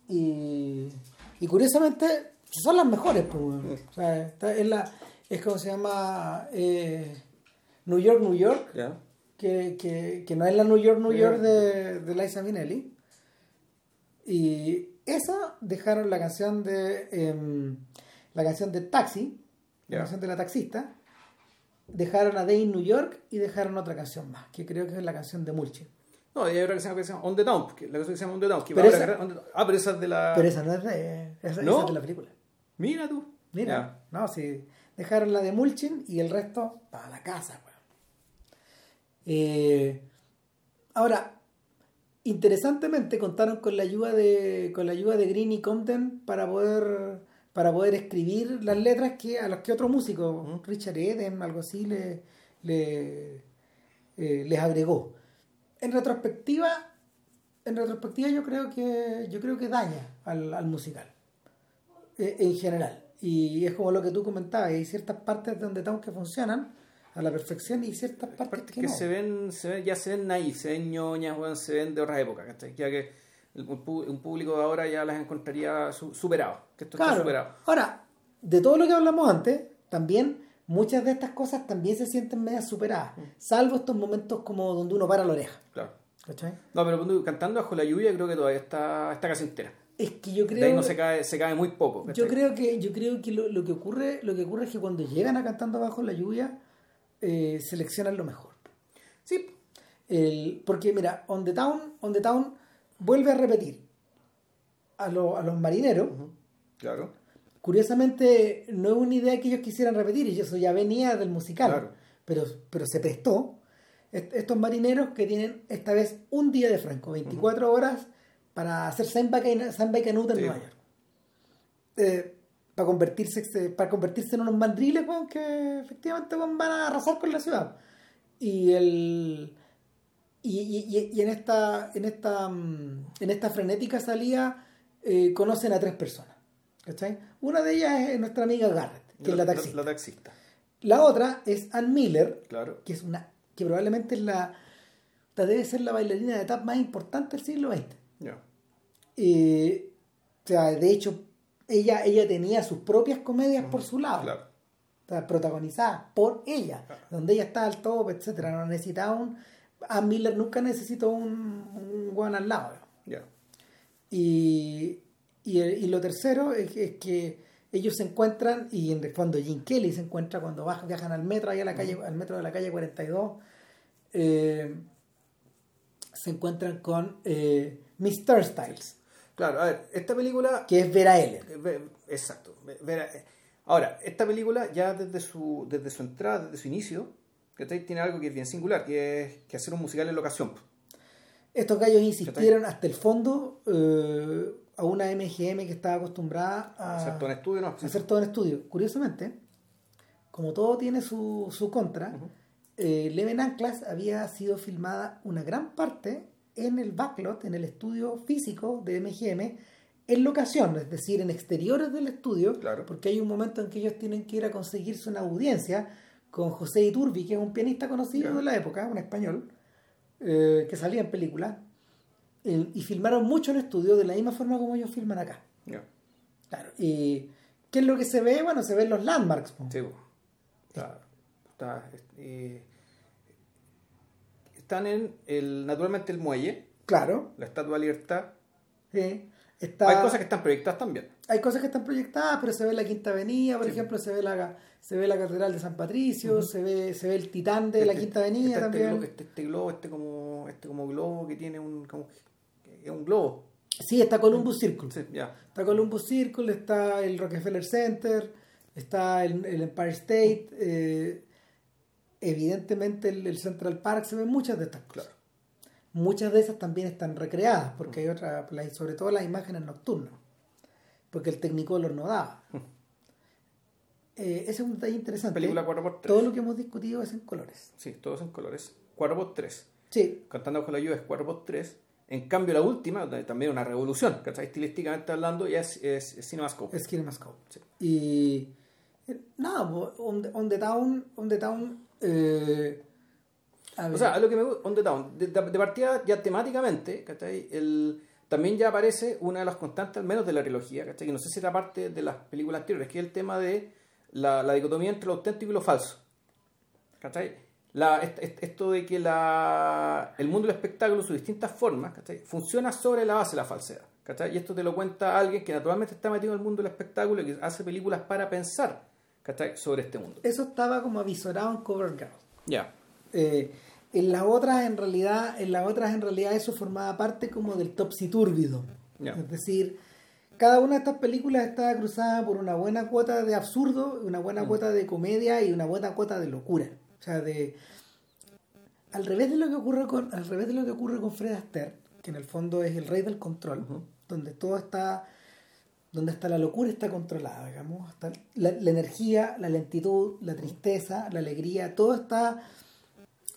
Y, y curiosamente, son las mejores, pues, weón. O sea, es, la, es como se llama eh, New York, New York, Ya. que, que, que no es la New York, New York de, de Liza Minnelli. Y esa dejaron la canción de em, la canción de Taxi, la canción de la taxista. Dejaron a Day in New York y dejaron otra canción más, que creo que es la canción de Mulchi. No, y hay otra que llama, que se llama On the Down, porque la cosa que se llama On the. Que Pero va esa- the- Ah, pero esa es de la. Pero esa no es de, esa, ¿No? esa es de la película. Mira tú. Mira, no, sí. Dejaron la de Mulchin y el resto para la casa, weón. Eh, ahora, interesantemente contaron con la ayuda de con la ayuda de Green y Compton para poder para poder escribir las letras que a los que otro músico, Richard Eden, algo así, le, le- eh, les agregó. En retrospectiva, en retrospectiva yo creo que yo creo que daña al, al musical eh, en general. Y es como lo que tú comentabas, hay ciertas partes donde Town que funcionan a la perfección y ciertas partes Aparte que, que no. se ven, se ven, ya se ven naif, se ven ñoñas, weón, se ven de otra época, ¿cachai? Ya que el- un, público de ahora ya las encontraría su- superados, que esto está Claro. superado. Ahora, de todo lo que hablamos antes, también muchas de estas cosas también se sienten medias superadas, Mm. salvo estos momentos como donde uno para la oreja. Claro. ¿Cachai? No, pero cuando- cantando bajo la lluvia creo que todavía está, está casi entera. Es que yo De ahí creo, no se cae, se cae muy poco. ¿cachai? yo creo que, yo creo que lo, lo que ocurre, lo que ocurre es que cuando llegan a cantando bajo la lluvia, eh, seleccionan lo mejor. Sí, El, porque mira, On the Town, On the Town vuelve a repetir a, lo- a los marineros. claro. Curiosamente, no es una idea que ellos quisieran repetir, y eso ya venía del musical, Claro. pero, pero se prestó. Est- Estos marineros que tienen esta vez un día de franco, 24 horas, para hacer Samba Canut en Sí. Nueva York. Eh, para, convertirse, para convertirse en unos mandriles weón, que efectivamente weón, van a arrasar con la ciudad. Y el y, y- en esta en esta mm, en esta frenética salida eh, conocen a tres personas ¿cachai? una de ellas es nuestra amiga Garrett que es la taxista La, taxista, la otra es Ann Miller claro. que es una que probablemente es la debe ser la bailarina de tap más importante del siglo XX Ya. Eh, o sea de hecho ella ella tenía sus propias comedias por su lado Claro. o sea, protagonizadas por ella, donde ella está al top, etcétera. No necesitaba un. A Miller nunca necesitó un, un al lado. Ya. Y, y, lo tercero es, que- es que ellos se encuentran, y en el fondo Jim Kelly se encuentra cuando viajan al metro, ahí a la calle, al metro de la calle 42, eh, se encuentran con eh, Miss Turnstiles, Claro, a ver, esta película que es Vera Ellen. Exacto. Ve- vera- eh, Ahora, esta película ya desde su, desde su entrada, desde su inicio, tiene algo que es bien singular, que es que hacer un musical en locación. Estos gallos insistieron hasta el fondo eh, a una MGM que estaba acostumbrada a hacer todo en estudio, ¿no? hacer todo en estudio. Curiosamente, como todo tiene su, su contra, eh, Leven Anclas había sido filmada una gran parte en el backlot, en el estudio físico de MGM, en locación, es decir, en exteriores del estudio, Claro. porque hay un momento en que ellos tienen que ir a conseguirse una audiencia con José Iturbi, que es un pianista conocido de la época, un español, eh, que salía en películas, eh, y filmaron mucho en estudio de la misma forma como ellos filman acá. Claro. ¿Y qué es lo que se ve? Bueno, se ven los landmarks. po. Sí. Está- está, eh, están en, el, naturalmente, el muelle, Claro. la Estatua de Libertad. sí. Está, Hay cosas que están proyectadas también. hay cosas que están proyectadas, pero se ve la Quinta Avenida, por ejemplo, se ve la se ve la Catedral de San Patricio, se ve se ve el Titán de la Este- Quinta Avenida este, también. Este, glo- este, este globo, este como, este como globo que tiene un, como, es un globo. Sí, está Columbus Circle. Sí. Está Columbus Circle, está el Rockefeller Center, está el, el Empire State, eh, evidentemente el, el Central Park, se ven muchas de estas cosas. Claro. Muchas de esas también están recreadas, porque hay otras, la- sobre todo las imágenes nocturnas, porque el Technicolor no daba. Eh, ese es un detalle interesante. Película 4x3. Todo lo que hemos discutido es en colores. Sí, todos en colores. 4x3. Sí, Cantando bajo la lluvia es 4x3. En cambio, la última, también una revolución, ¿cachai? Estilísticamente hablando, ya es, es, es CinemaScope. es CinemaScope. Sí. Y eh, nada, on, the, on the Town, on the town eh, a O sea, a lo que me gusta, On the Town, de, partida ya temáticamente, ¿cachai? El, también ya aparece una de las constantes, al menos de la trilogía, ¿cachai? Que no sé si era parte de las películas anteriores, que es el tema de la, la dicotomía entre lo auténtico y lo falso. ¿Cachai? La, esto de que la, el mundo del espectáculo, sus distintas formas, ¿cachai? funciona sobre la base de la falsedad. ¿cachai? Y esto te lo cuenta alguien que naturalmente está metido en el mundo del espectáculo y que hace películas para pensar ¿cachai? sobre este mundo. eso estaba como avisorado en Cover Girl. Ya. Eh, en las otras en realidad, en las otras en realidad eso formaba parte como del topsy-túrbido. Ya. Es decir, cada una de estas películas estaba cruzada por una buena cuota de absurdo, una buena Mm. cuota de comedia y una buena cuota de locura. O sea, de al revés de lo que ocurre con al revés de lo que ocurre con Fred Astaire, que en el fondo es el rey del control, donde todo está donde está la locura está controlada, digamos, hasta la, la energía, la lentitud, la tristeza, la alegría, todo está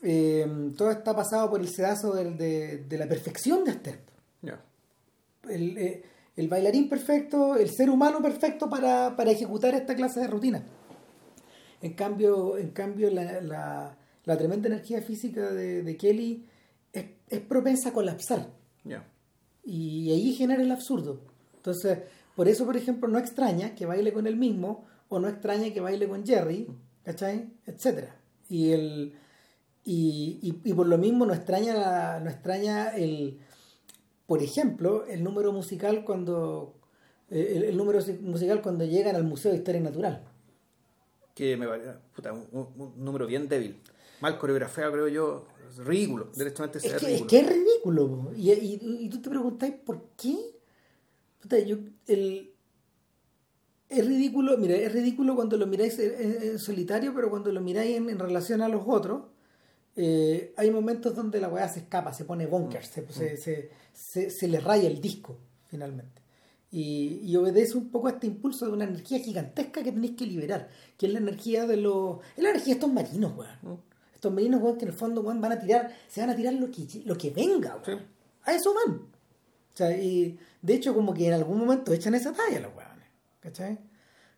eh, todo está pasado por el sedazo de, de la perfección de Ya. el, eh, el bailarín perfecto, el ser humano perfecto para, para ejecutar esta clase de rutina. En cambio, en cambio la, la, la tremenda energía física de, de Kelly es, es, propensa a colapsar. Y ahí genera el absurdo. Entonces, por eso, por ejemplo, no extraña que baile con él mismo o no extraña que baile con Jerry, ¿cachai? Etcétera. Y el y, y, y, por lo mismo no extraña la, no extraña el por ejemplo el número musical cuando eh, el, el, número musical cuando llegan al Museo de Historia Natural que me parece un, un, un, número bien débil mal coreografiado creo yo ridículo directamente es, que, ridículo. es que es ridículo y, y, y, tú te preguntáis por qué Puta, yo, el, es ridículo, mira, es ridículo cuando lo miráis en, en solitario, pero cuando lo miráis en, en relación a los otros, eh, hay momentos donde la weá se escapa, se pone bunkers, se, mm. se, se, se, le raya el disco, finalmente. Y, y, obedece un poco a este impulso de una energía gigantesca que tenéis que liberar, que es la energía de los. Es la energía de estos marinos, weón. Mm. Estos marinos, weón, que en el fondo, weón, van a tirar, se van a tirar lo que, lo que venga, weón. Sí. A eso van. O sea, y de hecho, como que en algún momento echan esa talla los weones. ¿Cachai?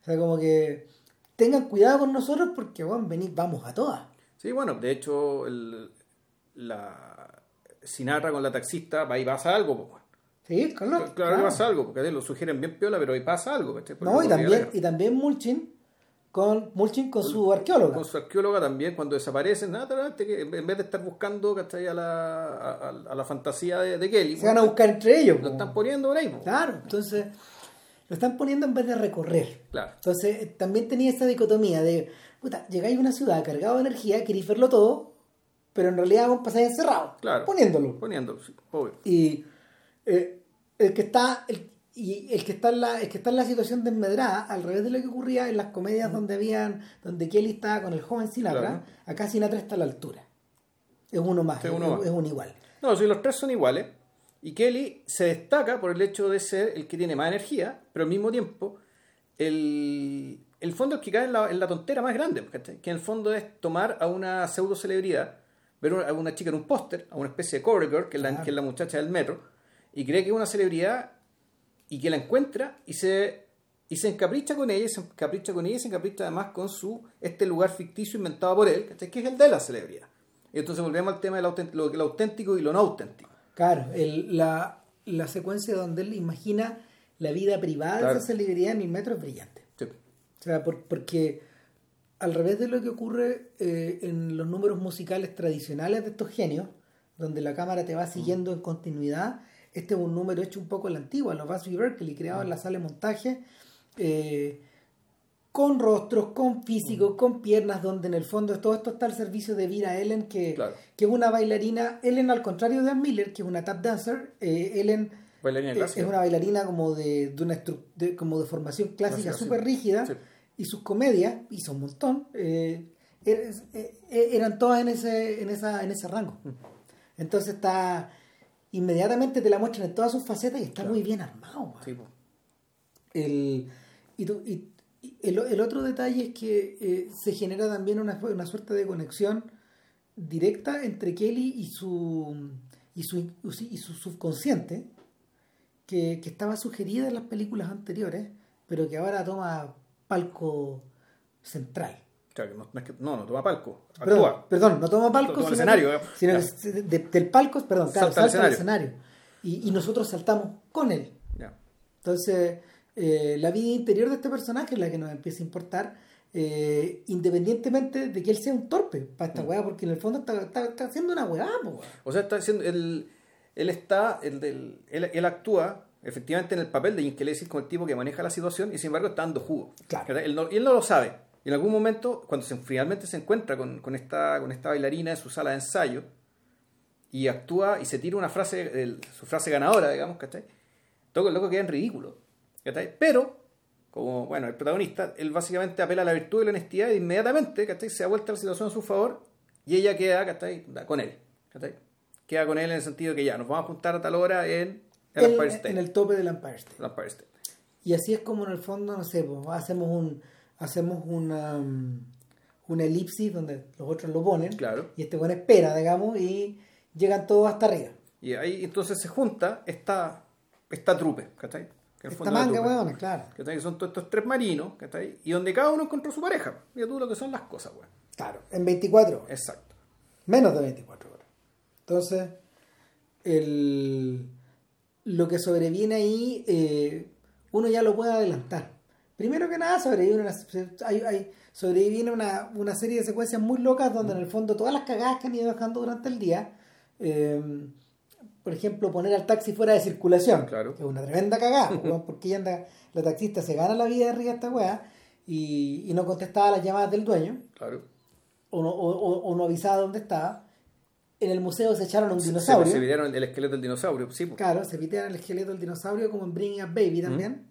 O sea, como que tengan cuidado con nosotros porque, weón, venid, vamos a todas. Sí, bueno, de hecho, el, la Sinatra con la taxista, ahí pasa algo, pues. Sí, claro. Claro, claro, pasa algo, porque lo sugieren bien piola, pero ahí pasa algo. No, y también, y también Mulchin con Mulchin con su arqueóloga. Con su arqueóloga también, cuando desaparecen, nada, que en vez de estar buscando ¿cachai? A, la, a, a la fantasía de, de Kelly. Se van a buscar entre ellos. Lo están poniendo por ahí. Po. Claro, entonces lo están poniendo en vez de recorrer. Claro. Entonces también tenía esa dicotomía de, puta, llegáis a una ciudad cargada de energía, queréis verlo todo, pero en realidad a pasar encerrado. Claro. Poniéndolo. Poniéndolo, sí, obvio. Y eh, el que está... El, y el que está en la el que está en la situación desmedrada al revés de lo que ocurría en las comedias mm. donde habían donde Kelly estaba con el joven Sinatra claro. acá Sinatra está a la altura es uno más, sí, uno es, más. es, un igual no si los tres son iguales y Kelly se destaca por el hecho de ser el que tiene más energía pero al mismo tiempo el, el fondo es que cae en la, en la tontera más grande que en el fondo es tomar a una pseudo celebridad ver a una chica en un póster a una especie de cover girl que es, la, que es la muchacha del metro y cree que es una celebridad y que la encuentra y se y se encapricha con ella, y se encapricha con ella y se encapricha además con su este lugar ficticio inventado por él, que es el de la celebridad. Y entonces volvemos al tema de lo, lo, lo auténtico y lo no auténtico. Claro, el, la, la secuencia donde él imagina la vida privada claro. de esa celebridad en mil metros es brillante. Sí. O sea, por, porque al revés de lo que ocurre eh, en los números musicales tradicionales de estos genios, donde la cámara te va siguiendo mm. en continuidad, este es un número hecho un poco a la antigua, los Busby Berkeley, creado en la sala de montaje, eh, con rostros, con físicos, mm. con piernas, donde en el fondo todo esto está al servicio de Vera Ellen, que, claro. que es una bailarina. Ellen, al contrario de Ann Miller, que es una tap dancer, eh, Ellen bailarina es, es una bailarina como de, de una de, como de formación clásica súper rígida, sí. y sus comedias, hizo un montón, eh, er, eran todas en ese, en esa, en ese rango. Mm. Entonces está inmediatamente te la muestran en todas sus facetas y está claro. muy bien armado. Sí, el, y, y, y el, el, otro detalle es que eh, se genera también una, una, suerte de conexión directa entre Kelly y su, y su, y su subconsciente, que, que estaba sugerida en las películas anteriores, pero que ahora toma palco central. Claro, no, no, no, toma palco. Perdón, actúa. perdón, no toma palco. Toma sino escenario. Que, eh. sino que de, de, del palco, perdón, claro, salta, salta al escenario. escenario. Y, y, nosotros saltamos con él. Entonces, eh, la vida interior de este personaje es la que nos empieza a importar, eh, independientemente de que él sea un torpe para esta mm. weá, porque en el fondo está, está, está haciendo una weá, po, weá. O sea, está haciendo. Él, él está. Él, él, él, él actúa efectivamente en el papel de Inkelesis como el tipo que maneja la situación y sin embargo está dando jugo. Claro. Él no, él no lo sabe. Y en algún momento, cuando se, finalmente se encuentra con, con, esta, con esta bailarina en su sala de ensayo y actúa y se tira una frase, el, su frase ganadora, digamos, ¿cachai? Todo el loco queda en ridículo, ¿cachai? Pero, como, bueno, el protagonista, él básicamente apela a la virtud y la honestidad e inmediatamente, ¿cachai? Se da vuelta la situación a su favor y ella queda, ¿cachai? Con él, ¿cachai? Queda con él en el sentido que ya, nos vamos a juntar a tal hora en el, Empire State. En el tope del Empire State. El Empire State. Y así es como en el fondo, no sé, pues, hacemos un hacemos una, una elipsis donde los otros lo ponen claro. y este bueno espera, digamos, y llegan todos hasta arriba. Y ahí entonces se junta esta, esta trupe, ¿cachai? Que Esta manga, weón, claro. ¿cachai? Que son todos estos tres marinos, ¿cachai? Y donde cada uno encontró su pareja. Mira tú lo que son las cosas, weón. Claro, en 24 horas. Exacto. Menos de 24 horas. Entonces, el, lo que sobreviene ahí, eh, uno ya lo puede adelantar. Primero que nada, sobreviene una, hay, hay- sobreviene una, una serie de secuencias muy locas donde en el fondo todas las cagadas que han ido dejando durante el día, eh, por ejemplo, poner al taxi fuera de circulación, Claro. que es una tremenda cagada, porque ella anda, la taxista se gana la vida de arriba esta weá y, y no contestaba las llamadas del dueño Claro. o no, o, o- no avisaba dónde estaba. En el museo se echaron a un Se, dinosaurio. se videaron el, el esqueleto del dinosaurio, sí. pues. Claro, se pitearon el esqueleto del dinosaurio como en Bringing Up Baby también.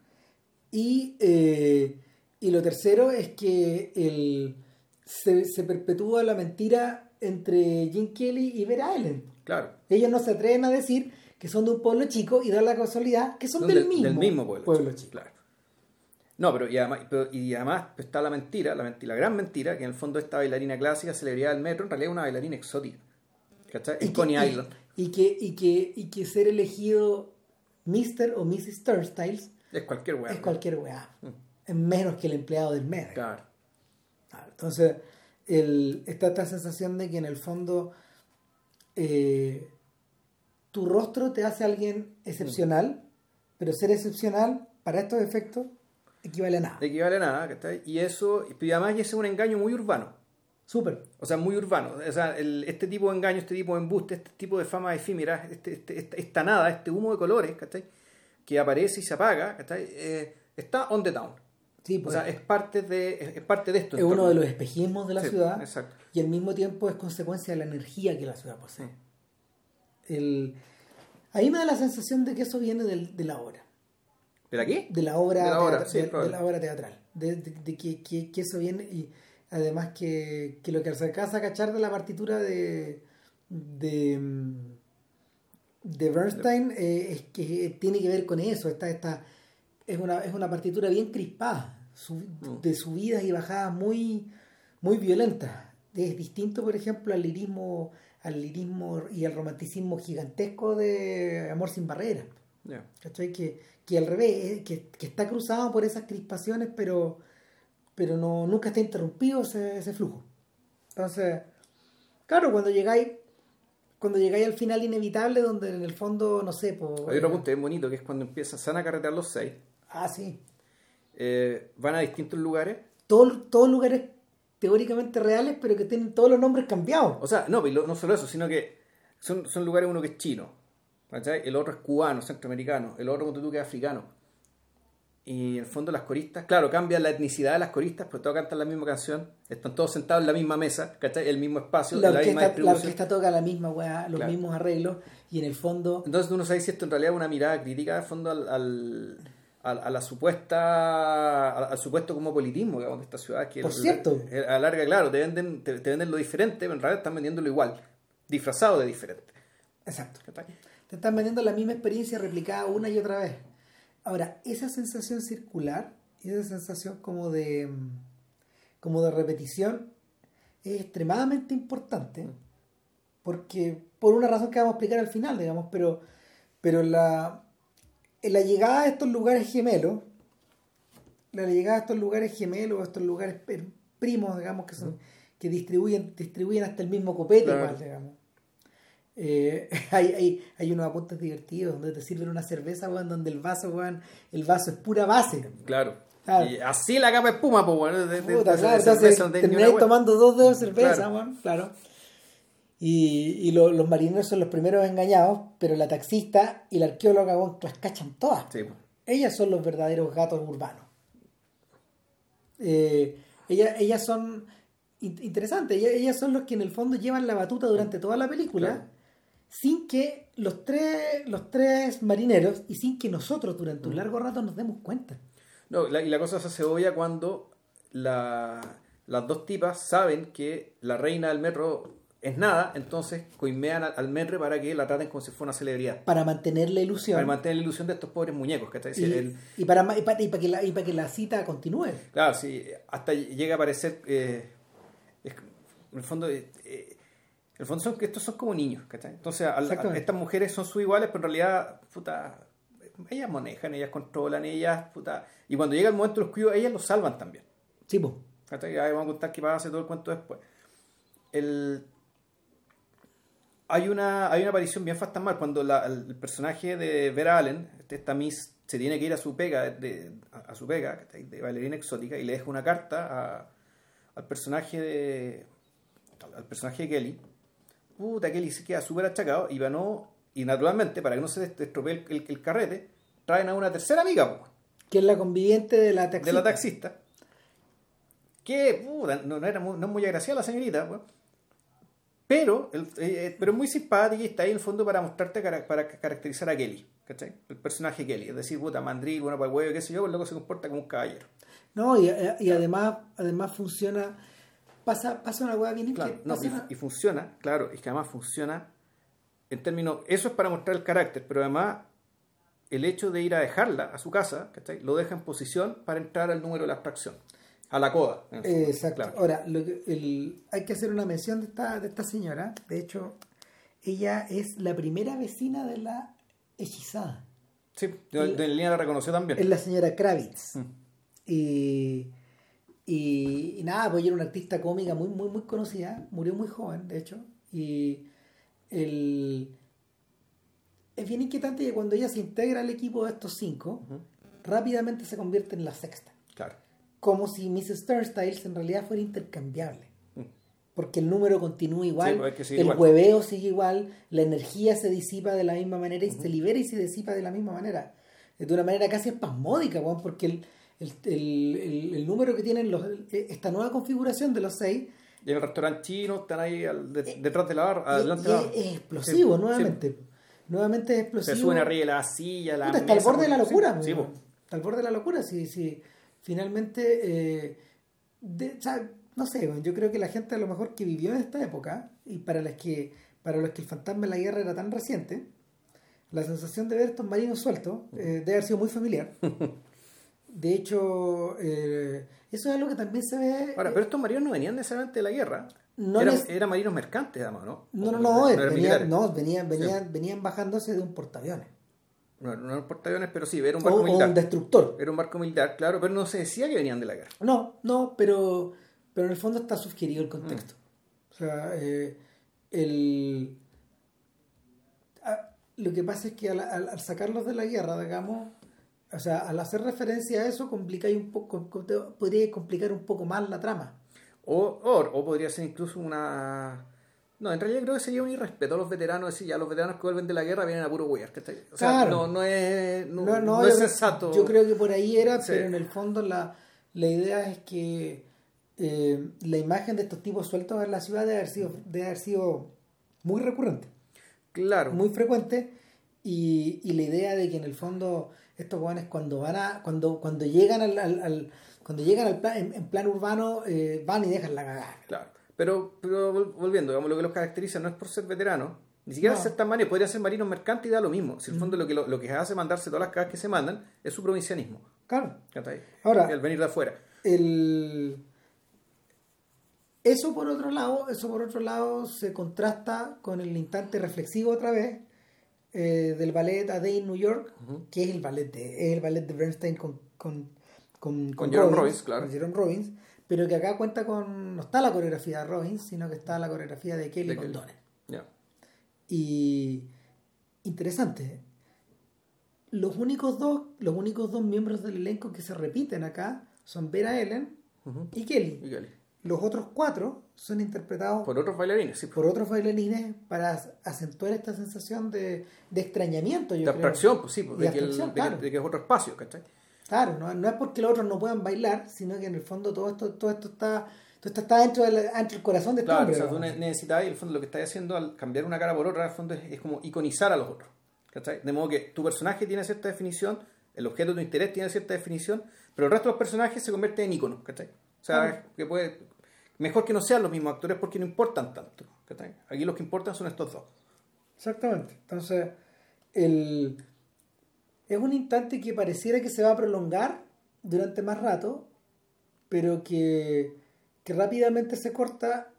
Y, eh, y lo tercero es que el, se, se perpetúa la mentira entre Jim Kelly y Vera Allen. Claro. Ellos no se atreven a decir que son de un pueblo chico y dar la casualidad que son del, mismo, pueblo, chico. Claro. No, pero y además, pero- y además está la mentira, la mentira, la gran mentira, que en el fondo esta bailarina clásica, celebridad del metro, en realidad es una bailarina exótica. ¿Cachai? Que- Coney y- Island. Y que, y, que, y que ser elegido Mr. o Mrs. Turnstiles Es cualquier weá. es cualquier weá. Es menos que el empleado del mes. Claro. Claro, Entonces, el, está esta sensación de que en el fondo eh, tu rostro te hace alguien excepcional, pero ser excepcional para estos efectos equivale a nada. Equivale a nada, ¿cachai? Y eso, y además ese es un engaño muy urbano. Súper. O sea, muy urbano. O sea, el- este tipo de engaño, este tipo de embuste, este tipo de fama efímera, este, este- esta, esta nada, este humo de colores, ¿cachai? Que aparece y se apaga, ¿cachai? Eh, está on the town. Sí, O pues, sea, es parte de, es, es parte de esto. es uno de los espejismos de la Sí, ciudad exacto. y al mismo tiempo es consecuencia de la energía que la ciudad posee. El, ahí me da la sensación de que eso viene del- de la obra. ¿De la qué? de la obra, De la obra, teatra- sí, de- de probable. la obra teatral. De, que, que- que eso viene y además que, que lo que se alcanza a cachar de la partitura de de, mm, de Bernstein eh, es que tiene que ver con eso. Esta, esta, es, una, es una partitura bien crispada, su- Mm. de subidas y bajadas muy, muy violentas. Es distinto, por ejemplo, al lirismo, al lirismo y al romanticismo gigantesco de Amor sin barreras. ¿Cachai? Que, que al revés, eh, que, que está cruzado por esas crispaciones, pero, pero no, nunca está interrumpido ese, ese flujo. Entonces, claro, cuando llegáis, cuando llegáis al final inevitable, donde en el fondo, no sé, pues. Hay otro punto bien bonito que es cuando empiezan, se van a carretear los seis, Ah, sí. eh, van a distintos lugares. Todos, todos lugares teóricamente reales, pero que tienen todos los nombres cambiados. O sea, no, no solo eso, sino que son, son lugares uno que es chino, ¿cachai? el otro es cubano, centroamericano, el otro ponte tú que es africano. Y en el fondo las coristas, claro, cambian la etnicidad de las coristas, pero todos cantan la misma canción, están todos sentados en la misma mesa, ¿cachai? El mismo espacio, La la, misma orquesta, la orquesta toca la misma weá, los Claro. mismos arreglos, y en el fondo. Entonces tú no sabes si esto en realidad es una mirada crítica de fondo al, al- a la supuesta al, supuesto como politismo digamos, de esta ciudad que Por el- cierto. el- a la larga claro te venden te, te venden lo diferente pero en realidad están vendiéndolo igual disfrazado de diferente Exacto. Te están vendiendo la misma experiencia replicada una y otra vez. Ahora, esa sensación circular, esa sensación como de mm, como de repetición es extremadamente importante porque por una razón que vamos a explicar al final, digamos, pero pero la en la llegada a estos lugares gemelos, la llegada a estos lugares gemelos, a estos lugares per- primos, digamos, que son que distribuyen distribuyen hasta el mismo copete Claro. igual, digamos. Eh, hay, hay, hay unos apuntes divertidos donde te sirven una cerveza, weón, donde el vaso, weón, el vaso es pura base. claro Claro. y así la capa de espuma pues bueno de, Puta, claro, entonces termináis tomando dos dedos de cerveza, Claro. weón, claro. Y, y lo- los marineros son los primeros engañados, pero la taxista y la arqueóloga, weón, las cachan todas. Sí. Ellas son los verdaderos gatos urbanos. Eh, ellas, ellas son in- interesantes, ellas, son los que en el fondo llevan la batuta durante toda la película. Sin que los tres, los tres marineros y sin que nosotros durante un largo rato nos demos cuenta. No, la- y la cosa se hace obvia cuando la- las dos tipas saben que la reina del metro es nada, entonces coimean al, al metro para que la traten como si fuera una celebridad. Para mantener la ilusión. Para mantener la ilusión de estos pobres muñecos, ¿cachai? Y, el- y para, y para, y para que la, y para que la cita continúe. claro, sí, hasta llega a parecer... eh, es- en el fondo... en el fondo son que estos son como niños, ¿cachai? Entonces, a- estas mujeres son sus iguales, pero en realidad, puta, ellas manejan, ellas controlan, ellas, puta. Y cuando llega el momento de los cuidos, ellas los salvan también. Sí, pues. Vamos a contar qué pasa todo el cuento después. El, hay una, hay una aparición bien fantasmal cuando el personaje de Vera Allen, este, esta Miss, se tiene que ir a su pega, de, a, su pega, de bailarina exótica, y le deja una carta al personaje de al personaje de Kelly. Puta, Kelly se queda súper achacado y no, y naturalmente, para que no se estropee el, carrete, traen a una tercera amiga, que es la conviviente de la taxista. De la taxista. Que, puta, no, era muy, no es muy agraciada la señorita, pues pero, el, eh, eh, pero es muy simpática y está ahí en el fondo para mostrarte, para caracterizar a Kelly, ¿cachai? El personaje Kelly, es decir, puta, mandril, bueno, para el huevo, qué sé yo, pues luego se comporta como un caballero. No, y, eh, y además, además funciona, pasa, pasa una hueá bien claro, y, funciona, claro, es que además funciona en términos, eso es para mostrar el carácter, pero además el hecho de ir a dejarla a su casa, ¿cachai? Lo deja en posición para entrar al número de la abstracción a la coda. Exacto. Ahora, lo hay que hacer una mención de esta, de esta señora. De hecho, ella es la primera vecina de la hechizada. Sí, de, línea la reconoció también. Es la señora Kravitz. Mm. Y, y, nada, pues ella era una artista cómica muy, muy, muy conocida. Murió muy joven, de hecho. Y el, es bien inquietante que cuando ella se integra al equipo de estos cinco, rápidamente se convierte en la sexta. Claro como si Mrs. Turnstiles en realidad fuera intercambiable. Porque el número continúa igual, pues el hueveo sigue igual, la energía se disipa de la misma manera y se libera y se disipa de la misma manera. De una manera casi espasmódica, porque el, el, el, número que tienen los, esta nueva configuración de los seis. Y el restaurante chino están ahí eh, detrás de la barra, adelante de la barra. Es explosivo, nuevamente. Nuevamente es explosivo. Se suben arriba de la silla, la. está al borde de la locura. está al borde de la locura. sí sí finalmente, eh, no sé, yo creo que la gente a lo mejor que vivió en esta época y para las que para los que el fantasma de la guerra era tan reciente, la sensación de ver estos marinos sueltos eh, debe haber sido muy familiar. De hecho, eh, eso es algo que también se ve. Ahora, pero estos marinos no venían necesariamente de la guerra. No eran, marinos mercantes, además, ¿no? No, no, no, venían, no venían, venían, venían bajándose de un portaaviones. No, no eran portaaviones, pero sí, era un barco militar. un destructor. Era un barco militar, claro, pero no se decía que venían de la guerra. No, no, pero, pero en el fondo está sugerido el contexto. Mm. O sea, eh, el, lo que pasa es que al, sacarlos de la guerra, digamos, o sea, al hacer referencia a eso, complica un poco, podría complicar un poco más la trama. O, o podría ser incluso una no, en realidad creo que sería un irrespeto a los veteranos decir ya los veteranos que vuelven de la guerra vienen a puro huear. O sea, no, no es, no, es sensato. Yo creo que por ahí era, pero en el fondo la, la idea es que eh, la imagen de estos tipos sueltos en la ciudad debe haber sido, debe haber sido muy recurrente. Claro. Muy frecuente. Y, y la idea de que en el fondo estos jóvenes cuando van a, cuando, cuando llegan al, al, cuando llegan al plan, en, plan urbano, eh, van y dejan la cagada. Claro. Pero, pero volviendo, digamos, lo que los caracteriza no es por ser veteranos, ni siquiera ser tan marinos, podría ser marinos mercantes y da lo mismo. Si en el fondo lo que, lo, que hace mandarse todas las cagas que se mandan es su provincianismo. Claro. Ahora, el venir de afuera. El... Eso por otro lado, eso por otro lado se contrasta con el instante reflexivo otra vez eh, del ballet A Day in New York, que es el ballet de, es el ballet de Bernstein con, con, con, con, Jerome Robbins, claro. Con Jerome Robbins pero que acá cuenta con. No está la coreografía de Robbins, sino que está la coreografía de Kelly con Y. Interesante. Los únicos dos, los únicos dos miembros del elenco que se repiten acá son Vera Ellen y, Kelly. Los otros cuatro son interpretados por otros bailarines, por otros bailarines para acentuar esta sensación de, extrañamiento. de abstracción, pues sí, pues, de, que de, que es otro espacio, ¿cachai? Claro, no, es porque los otros no puedan bailar, sino que en el fondo todo esto, todo esto está, todo esto está dentro, del, del corazón de este claro, o sea, tú necesitas, y el fondo lo que estás haciendo al cambiar una cara por otra, en el fondo es, como iconizar a los otros. ¿cachai? De modo que tu personaje tiene cierta definición, el objeto de tu interés tiene cierta definición, pero el resto de los personajes se convierten en iconos, ¿cachai? O sea, que puede, mejor que no sean los mismos actores porque no importan tanto. Aquí los que importan son estos dos. Exactamente. Entonces, el es un instante que pareciera que se va a prolongar durante más rato, pero que, rápidamente se corta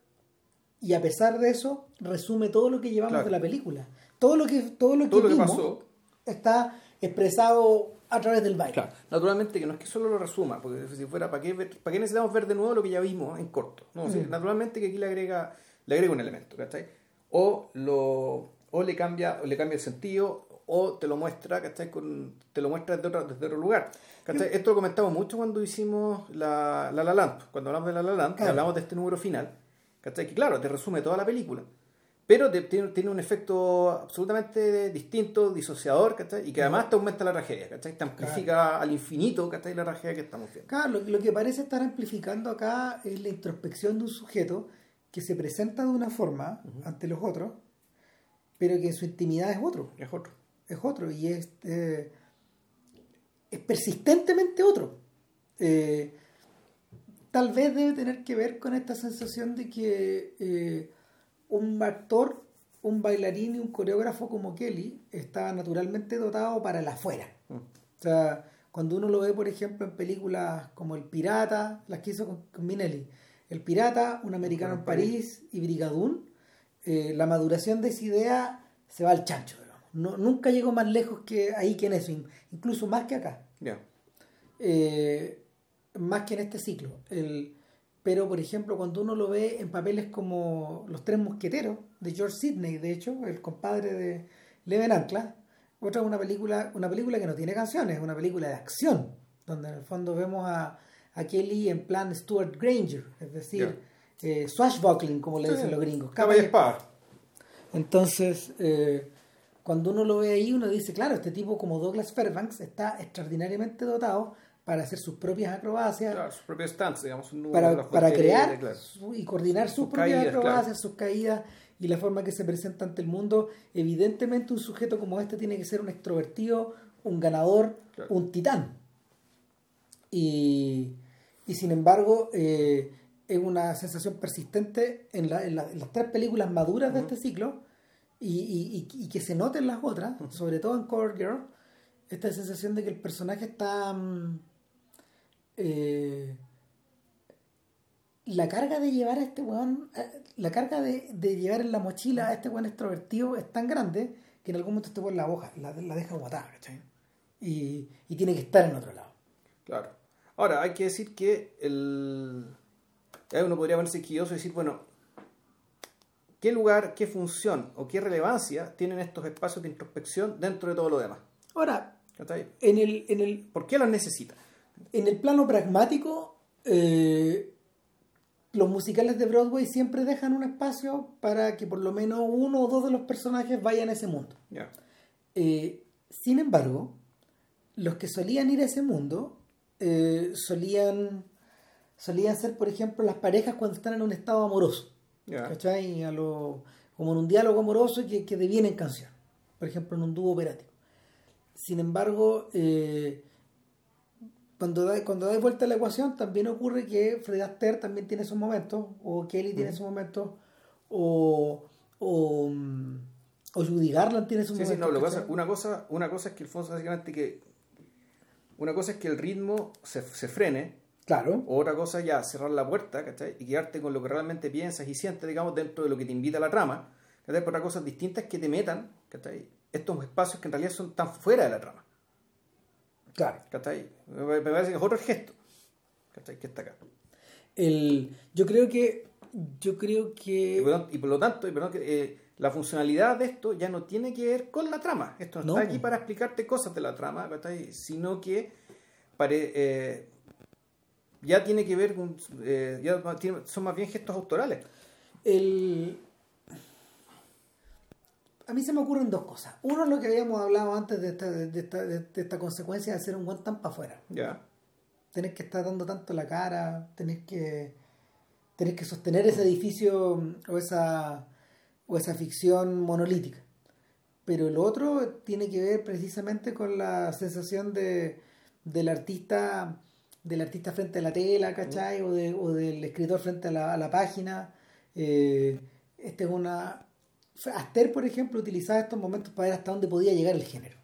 y a pesar de eso resume todo lo que llevamos de la película. Todo lo que todo lo que, pasó. está expresado a través del baile. Claro, naturalmente que no es que solo lo resuma, porque si fuera, ¿para qué, ¿para qué necesitamos ver de nuevo lo que ya vimos en corto? No, sí, naturalmente que aquí le agrega, le agrega un elemento, ¿cachai? O, lo, o, le cambia, o le cambia el sentido, o te lo muestra, ¿cachai? Con, te lo muestra desde otro, desde otro lugar. ¿cachai? Esto lo comentamos mucho cuando hicimos la La, la Land, cuando hablamos de La La Land, hablamos de este número final, ¿cachai? Que claro, te resume toda la película pero tiene, tiene, un efecto absolutamente distinto, disociador, ¿cachai? Y que además te aumenta la tragedia, ¿cachai? Te amplifica al infinito, ¿cachai? La tragedia que estamos viendo. Claro, lo, que parece estar amplificando acá es la introspección de un sujeto que se presenta de una forma ante los otros, pero que en su intimidad es otro. Es otro. Es otro y es, eh, es persistentemente otro. Eh, tal vez debe tener que ver con esta sensación de que... Eh, un actor, un bailarín y un coreógrafo como Kelly estaba naturalmente dotado para el afuera. Mm. O sea, cuando uno lo ve, por ejemplo, en películas como El Pirata, las que hizo con, Minelli, El Pirata, Un Americano en París y Brigadoon, eh, la maduración de esa idea se va al chancho. No, nunca llegó más lejos que ahí que en eso, incluso más que acá. Eh, más que en este ciclo. El, pero por ejemplo cuando uno lo ve en papeles como Los Tres Mosqueteros de George Sidney, de hecho, el compadre de Leven Ancla, otra es una película, una película que no tiene canciones, es una película de acción, donde en el fondo vemos a, a Kelly en plan Stuart Granger, es decir, eh, swashbuckling, como le dicen los gringos. Entonces, eh, cuando uno lo ve ahí, uno dice, claro, este tipo como Douglas Fairbanks está extraordinariamente dotado para hacer sus propias acrobacias. Claro, sus propios stunts, digamos. Un para, para crear y coordinar sus, propias acrobacias, sus caídas y la forma que se presenta ante el mundo. Evidentemente un sujeto como este tiene que ser un extrovertido, un ganador, un titán. Y, y sin embargo, eh, es una sensación persistente en, la, en, las tres películas maduras de este ciclo y, y, que se note en las otras, sobre todo en Cover Girl, esta sensación de que el personaje está... Mm, eh, la carga de llevar a este weón, eh, la carga de, llevar en la mochila a este weón extrovertido es tan grande que en algún momento este weón la hoja, la, la deja botada, Y, tiene que estar en otro lado. Claro. Ahora, hay que decir que el... uno podría verse quilloso y decir, bueno, ¿qué lugar, qué función o qué relevancia tienen estos espacios de introspección dentro de todo lo demás? Ahora, en el, en el, ¿por qué los necesita? En el plano pragmático, eh, los musicales de Broadway siempre dejan un espacio para que por lo menos uno o dos de los personajes vayan a ese mundo. Eh, sin embargo, los que solían ir a ese mundo eh, solían, solían ser, por ejemplo, las parejas cuando están en un estado amoroso. A lo, como en un diálogo amoroso que, que deviene en canción. Por ejemplo, en un dúo operativo. Sin embargo, cuando da, cuando da vuelta la ecuación, también ocurre que Fred Astaire también tiene sus momentos, o Kelly tiene sus momentos, o, o, mm, o, Judy Garland tiene sus momentos. Sí, no, una, cosa, una cosa es que Alfonso básicamente que una cosa es que el ritmo se, se frene, Claro. Otra cosa ya cerrar la puerta, ¿cachai? Y quedarte con lo que realmente piensas y sientes, digamos, dentro de lo que te invita a la trama. ¿cachai? Por otra cosa distinta es que te metan, ¿cachai? Estos espacios que en realidad son tan fuera de la trama. Claro. Me parece que es otro gesto. ¿Cachai? Que está acá. El, yo creo que. Yo creo que. Y por, lo tanto, eh, la funcionalidad de esto ya no tiene que ver con la trama. Esto no, está aquí para explicarte cosas de la trama, sino que eh, ya tiene que ver con. Eh, ya son más bien gestos autorales. El a mí se me ocurren dos cosas. Uno es lo que habíamos hablado antes de esta, de esta, de esta consecuencia de hacer un guantán para afuera. Ya. Tenés que estar dando tanto la cara, tenés que, tenés que sostener ese edificio o esa, o esa ficción monolítica. Pero el otro tiene que ver precisamente con la sensación de, del artista del artista frente a la tela, ¿cachai? O, de, o del escritor frente a la, a la página. Eh, este es una Aster, por ejemplo, utilizaba estos momentos para ver hasta dónde podía llegar el género.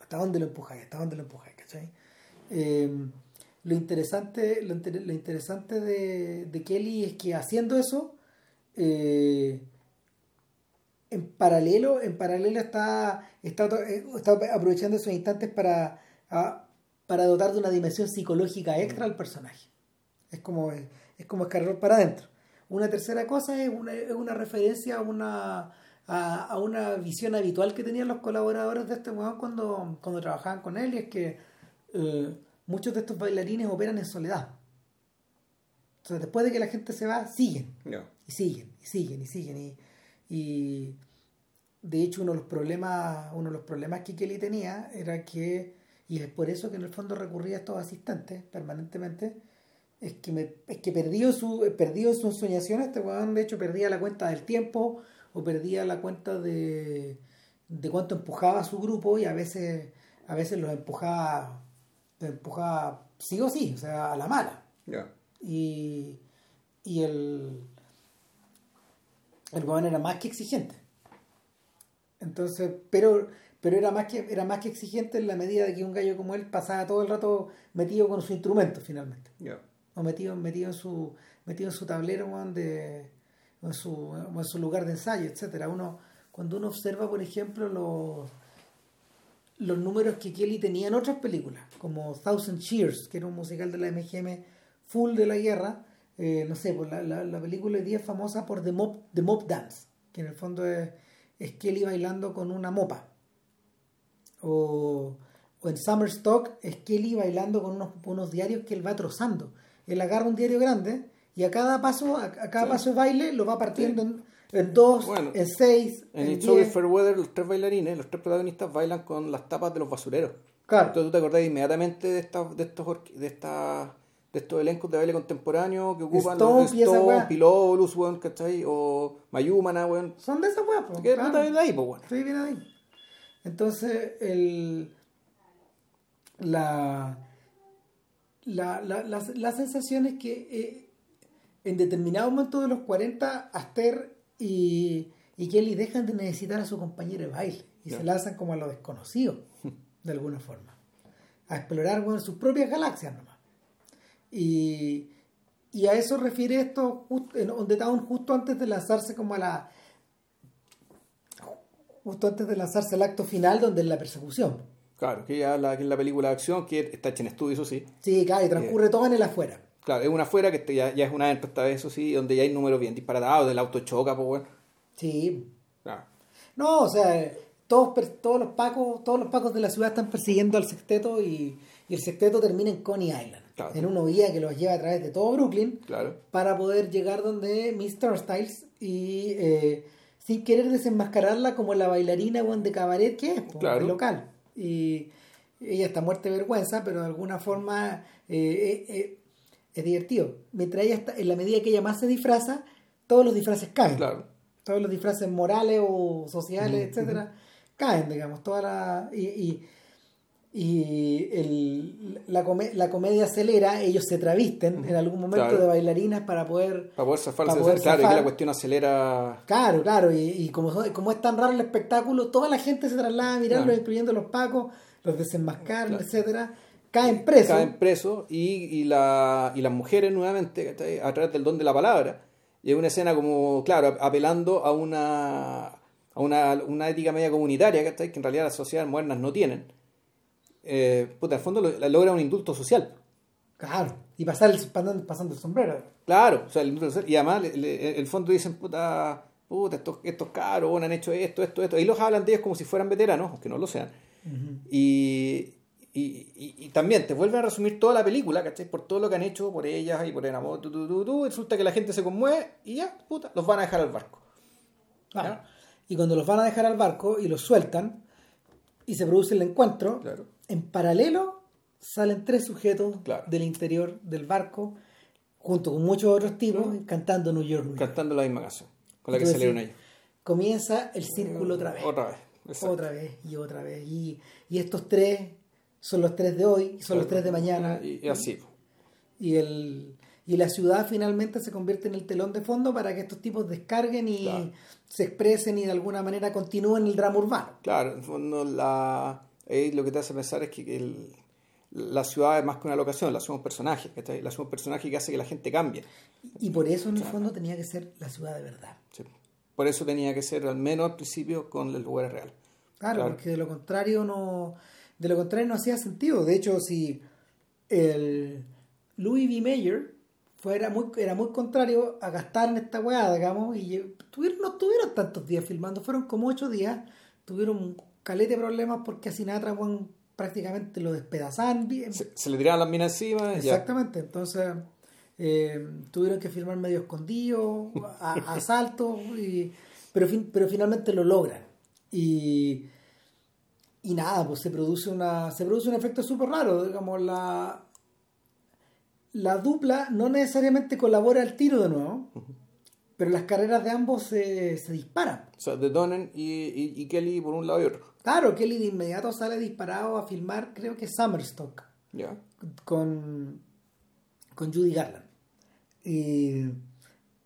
Hasta dónde lo empujáis, hasta dónde lo empujáis, ¿cachai? Eh, lo interesante, lo, interesante de, Kelly es que haciendo eso, eh, en paralelo, en paralelo está, está, está aprovechando esos instantes para, para dotar de una dimensión psicológica extra al personaje. Es como, es como para adentro. Una tercera cosa es una, es una referencia a una, a, una visión habitual que tenían los colaboradores de este weón cuando, cuando trabajaban con él, y es que eh, muchos de estos bailarines operan en soledad. O después de que la gente se va, siguen. Y siguen, y siguen, y siguen. Y, de hecho uno de los problemas, uno de los problemas que Kelly tenía era que, y es por eso que en el fondo recurría a estos asistentes permanentemente, es que me, es que perdió su, perdió su soñación, este weón de hecho perdía la cuenta del tiempo, o perdía la cuenta de, de cuánto empujaba su grupo, y a veces, a veces los empujaba, los empujaba sí o sí, o sea, a la mala. Y, y el, el weón era más que exigente. Entonces, pero, pero era más que, era más que exigente en la medida de que un gallo como él pasaba todo el rato metido con su instrumento finalmente. O metido, metido en su, metido en su tablero o en, su, en su lugar de ensayo, etcétera. Uno, cuando uno observa, por ejemplo, los los números que Kelly tenía en otras películas, como Thousand Cheers, que era un musical de la MGM full de la guerra, eh, no sé, pues la, la, la, película hoy día es famosa por The Mob, The Mob Dance, que en el fondo es, es Kelly bailando con una mopa. O, o en Summer Stock es Kelly bailando con unos, unos diarios que él va trozando. Él agarra un diario grande y a cada paso, a, cada paso de baile lo va partiendo en, en, dos, en seis. En, el show de Fairweather, los tres bailarines, los tres protagonistas bailan con las tapas de los basureros. Claro. Entonces tú te acordás inmediatamente de estas, de estos, de estas de estos elencos de baile contemporáneo que ocupan los Stone, Pilolus, weón, ¿cachai? O Mayumana, weón. Son de esa weón, pues. Que claro. de ahí, pues, weón. Sí, viene ahí. Entonces, el. La. La, la, la, la sensación es que eh, en determinado momento de los 40, Aster y, y Kelly dejan de necesitar a su compañero de baile y se lanzan como a lo desconocido, de alguna forma. A explorar bueno, sus propias galaxias nomás. Y, y a eso refiere esto en On the Town justo antes de lanzarse como a la justo antes de lanzarse al acto final donde es la persecución. Claro, que ya la, que es la película de acción que está hecha en estudio, eso sí. Sí, claro, y transcurre todo en el afuera. Claro, es una afuera que ya, ya es una esta vez, eso sí, donde ya hay números bien disparatados, del auto choca, pues bueno. Sí. Claro. No, o sea, todos, todos los pacos, todos los pacos de la ciudad están persiguiendo al sexteto y, y el sexteto termina en Coney Island en una vía que los lleva a través de todo Brooklyn para poder llegar donde Miss Styles y eh, sin querer desenmascararla como la bailarina de cabaret que es, local. Y ella está muerta de vergüenza, pero de alguna forma eh, eh, es divertido. Mientras ella está, en la medida que ella más se disfraza, todos los disfraces caen. Todos los disfraces morales o sociales, etcétera, caen, digamos. Toda la, y y el, la, la, comedia acelera, ellos se travisten en algún momento de bailarinas para poder... Para poder zafar, claro, y que la cuestión acelera... Claro, claro, y, y, como, como es tan raro el espectáculo, toda la gente se traslada a mirarlo, incluyendo los pacos, los desenmascaran, etcétera. Caen presos. Caen presos y, y, la, y las mujeres nuevamente, a través del don de la palabra. Y es una escena como, claro, apelando a una, a una, una ética media comunitaria, que en realidad las sociedades modernas no tienen eh, puta, al fondo logra un indulto social. Claro, y pasar el, pasando el sombrero. Claro, o sea, el indulto social. Y además, en el fondo dicen, puta, puta, estos, estos caros han hecho esto, esto, esto. Y los hablan de ellos como si fueran veteranos, aunque no lo sean. y, y, y, también te vuelven a resumir toda la película, ¿cachai? Por todo lo que han hecho, por ellas y por el amor, resulta que la gente se conmueve y ya, puta, los van a dejar al barco. Y cuando los van a dejar al barco y los sueltan y se produce el encuentro, claro en paralelo salen tres sujetos del interior del barco, junto con muchos otros tipos, cantando New York, Cantando la misma canción con la que salieron ellos. Comienza el círculo otra vez. Otra vez. Otra vez y otra vez. Y, estos tres son los tres de hoy, son los tres de mañana. Y, así. Y, el, y la ciudad finalmente se convierte en el telón de fondo para que estos tipos descarguen y se expresen y de alguna manera continúen el drama urbano. Claro, en el fondo la lo que te hace pensar es que la ciudad es más que una locación, la ciudad es un personaje, la ciudad es un personaje que hace que la gente cambie. Y por eso en el fondo tenía que ser la ciudad de verdad. Por eso tenía que ser al menos al principio con el lugar real. Claro, porque de lo contrario no de lo contrario no hacía sentido. De hecho, si el Louis B. Mayer fuera muy, era muy contrario a gastar en esta weá, digamos, y tuvieron, no tuvieron tantos días filmando, fueron como ocho días, tuvieron un calete problemas porque a Sinatra prácticamente lo despedazaban. Se, le tiraban las minas encima. Exactamente, entonces eh, tuvieron que filmar medio escondido, a, asaltos, y, pero, pero finalmente lo logran. Y, y nada, pues se produce una se produce un efecto súper raro, digamos, la, la dupla no necesariamente colabora al tiro de nuevo, pero las carreras de ambos se, se disparan. O sea, de Donen y, y, Kelly por un lado y otro. Claro, Kelly de inmediato sale disparado a filmar, creo que Summerstock. Ya. Con, con Judy Garland. Y,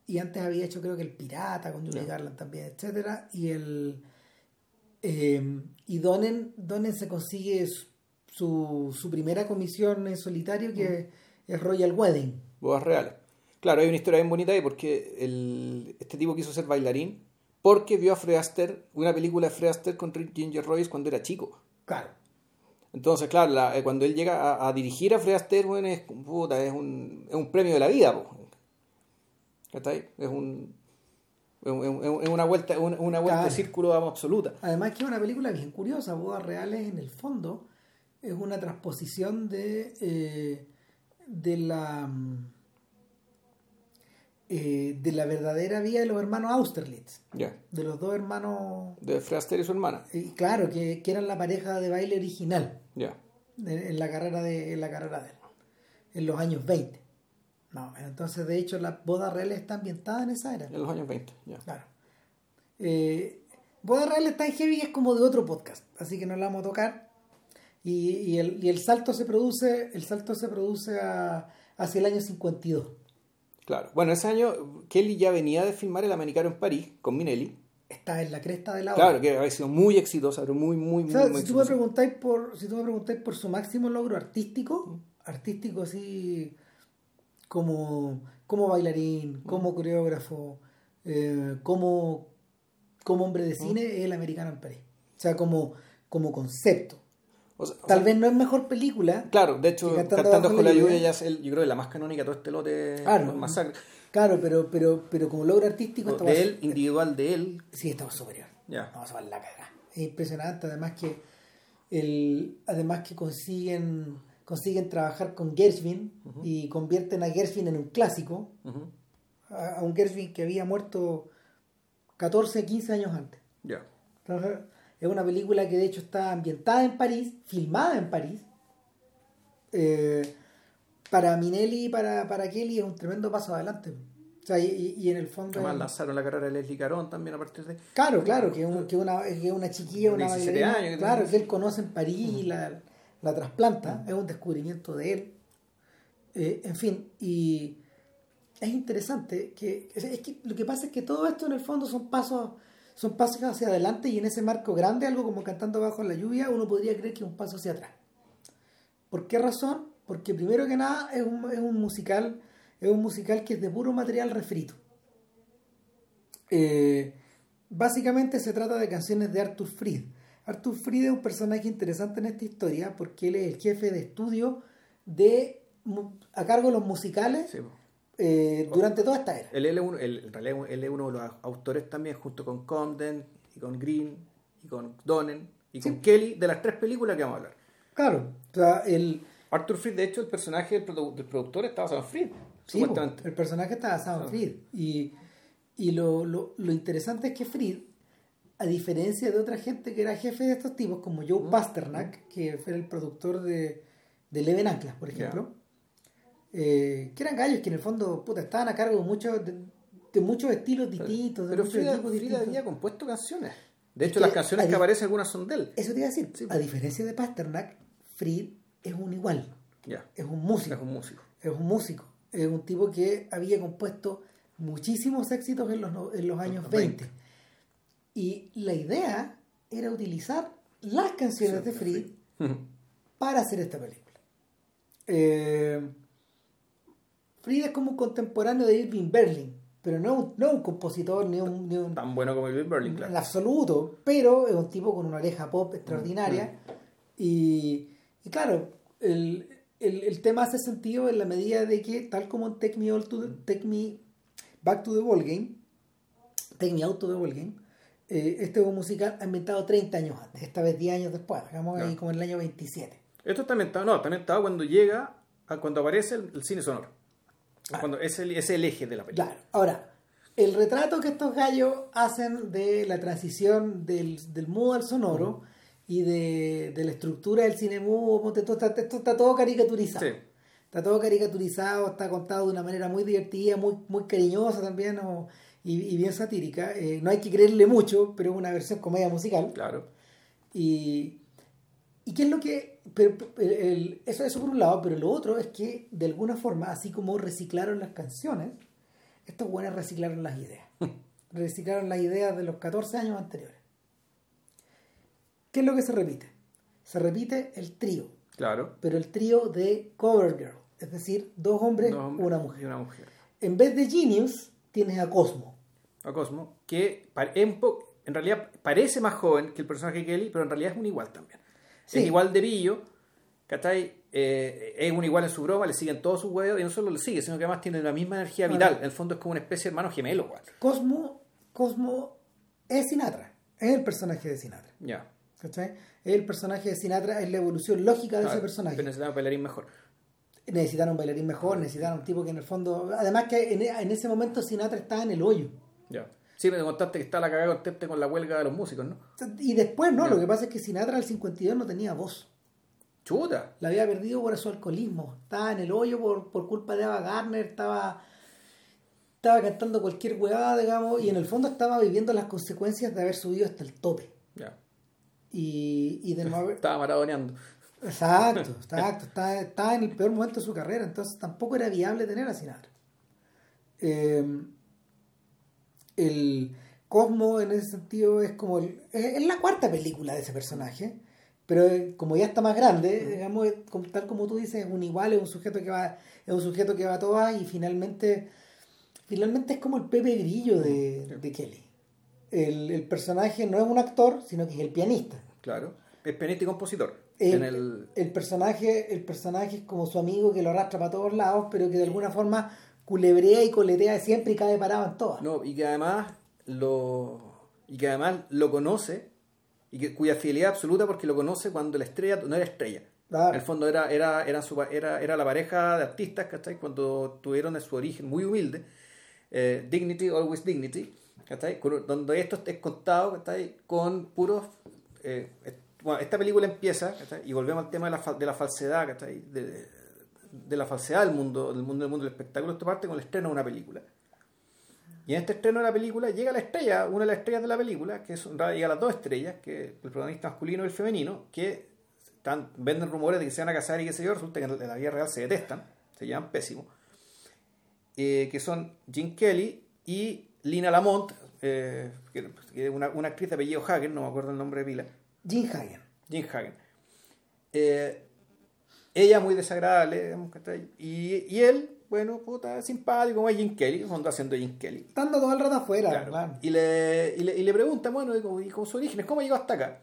y, antes había hecho creo que El Pirata con Judy Garland también, etcétera Y el eh, y Donen, Donen se consigue su, su, primera comisión en solitario que es Royal Wedding. Bodas reales. Claro, hay una historia bien bonita ahí porque el, este tipo quiso ser bailarín porque vio a Fred Astaire, una película de Fred Astaire con Ginger Royce cuando era chico. Claro. Entonces, claro, eh, cuando él llega a, dirigir a Fred Astaire, bueno, es, puta, es, un, es un premio de la vida. ¿Está ahí? Es un, es una vuelta, una vuelta de círculo absoluta. Además que es una película bien curiosa, Bodas Reales en el fondo es una transposición de, eh, de la eh, de la verdadera vida de los hermanos Austerlitz. De los dos hermanos. De Fraster y su hermana. Y claro, que, eran la pareja de baile original. Ya. En, la carrera de, en la carrera de él. En los años 20. No, entonces de hecho la boda real está ambientada en esa era. En los años 20, ya. Claro. Eh, boda real está en heavy es como de otro podcast, así que no la vamos a tocar. Y, y, el, y el salto se produce, el salto se produce hacia el año 52. Claro. Bueno, ese año Kelly ya venía de filmar El Americano en París con Minelli. Está en la cresta de la obra. Claro, que ha sido muy exitosa, pero muy, muy, muy, si Tú me preguntáis por, si tú me preguntáis por su máximo logro artístico, artístico así como, como bailarín, como coreógrafo, eh, como, como hombre de cine, es el americano en París. O sea, como, como concepto. Tal vez no es mejor película. Claro, de hecho, Cantando, con la lluvia ya es el, yo creo que la más canónica todo este lote claro, masacre. Claro, pero, pero, pero como logro artístico. de él, individual de él. Sí, estaba superior. Ya. Vamos a ver la cara. Es impresionante, además que el, además que consiguen consiguen trabajar con Gershwin y convierten a Gershwin en un clásico, a, un Gershwin que había muerto 14, 15 años antes. Ya. Es una película que de hecho está ambientada en París, filmada en París. Eh, para Minelli y para, para Kelly es un tremendo paso adelante. O sea, y, en el fondo. Además, lanzaron la carrera de Leslie Caron también a partir de. Claro, claro, que, una, que una chiquilla, una bailarina. Claro, que él conoce en París, la, la trasplanta, es un descubrimiento de él. Eh, en fin, y es interesante que, es que lo que pasa es que todo esto en el fondo son pasos son pasos hacia adelante y en ese marco grande, algo como cantando bajo la lluvia, uno podría creer que es un paso hacia atrás. ¿Por qué razón? Porque primero que nada es un, es un musical, es un musical que es de puro material refrito. Eh, básicamente se trata de canciones de Arthur Fried. Arthur Fried es un personaje interesante en esta historia porque él es el jefe de estudio de a cargo de los musicales eh, durante toda esta era. Él, es uno, en realidad él es uno de los autores también, junto con Condon y con Green y con Donen y con Kelly, de las tres películas que vamos a hablar. Claro, o sea, el... Arthur Fried, de hecho, el personaje del, productor está basado en Fried. Sí, el personaje está basado en Fried. Y, y lo, lo, lo interesante es que Fried a diferencia de otra gente que era jefe de estos tipos, como Joe Pasternak, que fue el productor de, de Leven Anclas, por ejemplo, eh, que eran gallos que en el fondo puta, estaban a cargo de muchos, de, muchos estilos distintos. Pero, Frida, había compuesto canciones. De hecho, las canciones que aparecen, algunas son de él. Eso te iba a decir. A diferencia de Pasternak, Fried es un igual. Es un músico. Es un músico. Es un músico. Es un tipo que había compuesto muchísimos éxitos en los, en los años 20 y la idea era utilizar las canciones de Fried para hacer esta película. Eh, Fried es como un contemporáneo de Irving Berlin pero no, no un compositor ni un, ni un Tan bueno como Bill Berlin, claro. en absoluto, pero es un tipo con una oreja pop extraordinaria. Y, y claro, el, el, el tema hace sentido en la medida de que, tal como en Take Me, All to the- Take Me Back to the Ball Game, Take Me Out to the Ball Game, eh, este musical ha inventado 30 años antes, esta vez 10 años después, hagamos ahí Claro. como en el año 27. Esto está inventado, no, está inventado cuando llega, a cuando aparece el, el cine sonoro. Cuando es el, es el eje de la película. Claro, ahora, el retrato que estos gallos hacen de la transición del, del mudo al sonoro y de, de la estructura del cine mudo, tú, está, esto está todo caricaturizado. Sí. Está todo caricaturizado, está contado de una manera muy divertida, muy, muy cariñosa también o- y, y bien satírica. Eh, no hay que creerle mucho, pero es una versión comedia musical. Claro. Y, y qué es lo que... pero- pero el- eso, eso por un lado, pero lo otro es que de alguna forma, así como reciclaron las canciones, estos buenos reciclaron las ideas. reciclaron las ideas de los 14 años anteriores. ¿Qué es lo que se repite? Se repite el trío, Claro. pero el trío de Cover Girl, es decir, dos hombres, Dos hombres una y mujer. una mujer. En vez de Genius, tienes a Cosmo. A Cosmo, que en, en realidad parece más joven que el personaje Kelly, pero en realidad es un igual también. Sí. Es igual de pillo, ¿cachai? Eh, es un igual en su broma, le siguen todos sus huevos y no solo le sigue, sino que además tiene la misma energía vital. En el fondo es como una especie de hermano gemelo. Cosmo, Cosmo es Sinatra, es el personaje de Sinatra. Ya. ¿Cachai? El personaje de Sinatra es la evolución lógica de ese personaje. Pero necesitaba un bailarín mejor. Necesitaron un bailarín mejor, necesitaron un tipo que en el fondo. Además, que en, en ese momento Sinatra estaba en el hoyo. Ya. Sí, me contaste que está la cagada conteste con la huelga de los músicos, ¿no? Y después, no, lo que pasa es que Sinatra al 52 no tenía voz. Chuta. La había perdido por su alcoholismo. Estaba en el hoyo por, por culpa de Ava Gardner, estaba, estaba cantando cualquier huevada, digamos, y en el fondo estaba viviendo las consecuencias de haber subido hasta el tope. Ya. Y, y de no haber. Estaba maradoneando. Exacto, exacto. Está, está en el peor momento de su carrera, entonces tampoco era viable tener a Sinatra. Eh, el Cosmo en ese sentido es como el- es, la cuarta película de ese personaje, pero eh, como ya está más grande, digamos, tal como tú dices, es un igual, es un sujeto que va, es un sujeto que va a todas y finalmente, finalmente es como el Pepe Grillo de, de Kelly. El, el personaje no es un actor, sino que es el pianista. Claro. Es pianista y compositor. El, en el... el personaje el personaje es como su amigo que lo arrastra para todos lados pero que de alguna forma culebrea y coletea siempre y cae parado en todas No, y que además lo y que además lo conoce y que cuya fidelidad absoluta porque lo conoce cuando la estrella no era estrella. Claro. En el fondo era era era, su- era era la pareja de artistas, ¿cachai? Cuando tuvieron su origen muy humilde, eh, Dignity Always Dignity, ¿cachai? Donde esto es contado, ¿cachai? Con puros eh, bueno, esta película empieza, ¿cachai? Y volvemos al tema de la, de la falsedad, ¿cachai? De, de la falsedad del mundo, del mundo del mundo del espectáculo. Esto parte con el estreno de una película. Y en este estreno de la película llega la estrella, una de las estrellas de la película, que son, llega las dos estrellas, que el protagonista masculino y el femenino, que están, venden rumores de que se van a casar y qué sé yo, resulta que en la vida real se detestan, se llaman pésimo, eh, que son Jim Kelly y Lina Lamont, eh, que, una, una actriz de apellido Hagen, no me acuerdo el nombre de pila, Jim Hagen Jim Hagen. Eh, ella muy desagradable, digamos, y, y él, bueno, puta, simpático, como Jim Kelly, anda haciendo Jim Kelly. estando todo el rato afuera Claro. claro. Y, le, y, le, y le preguntan, bueno, y como, y como su origen, ¿cómo llegó hasta acá?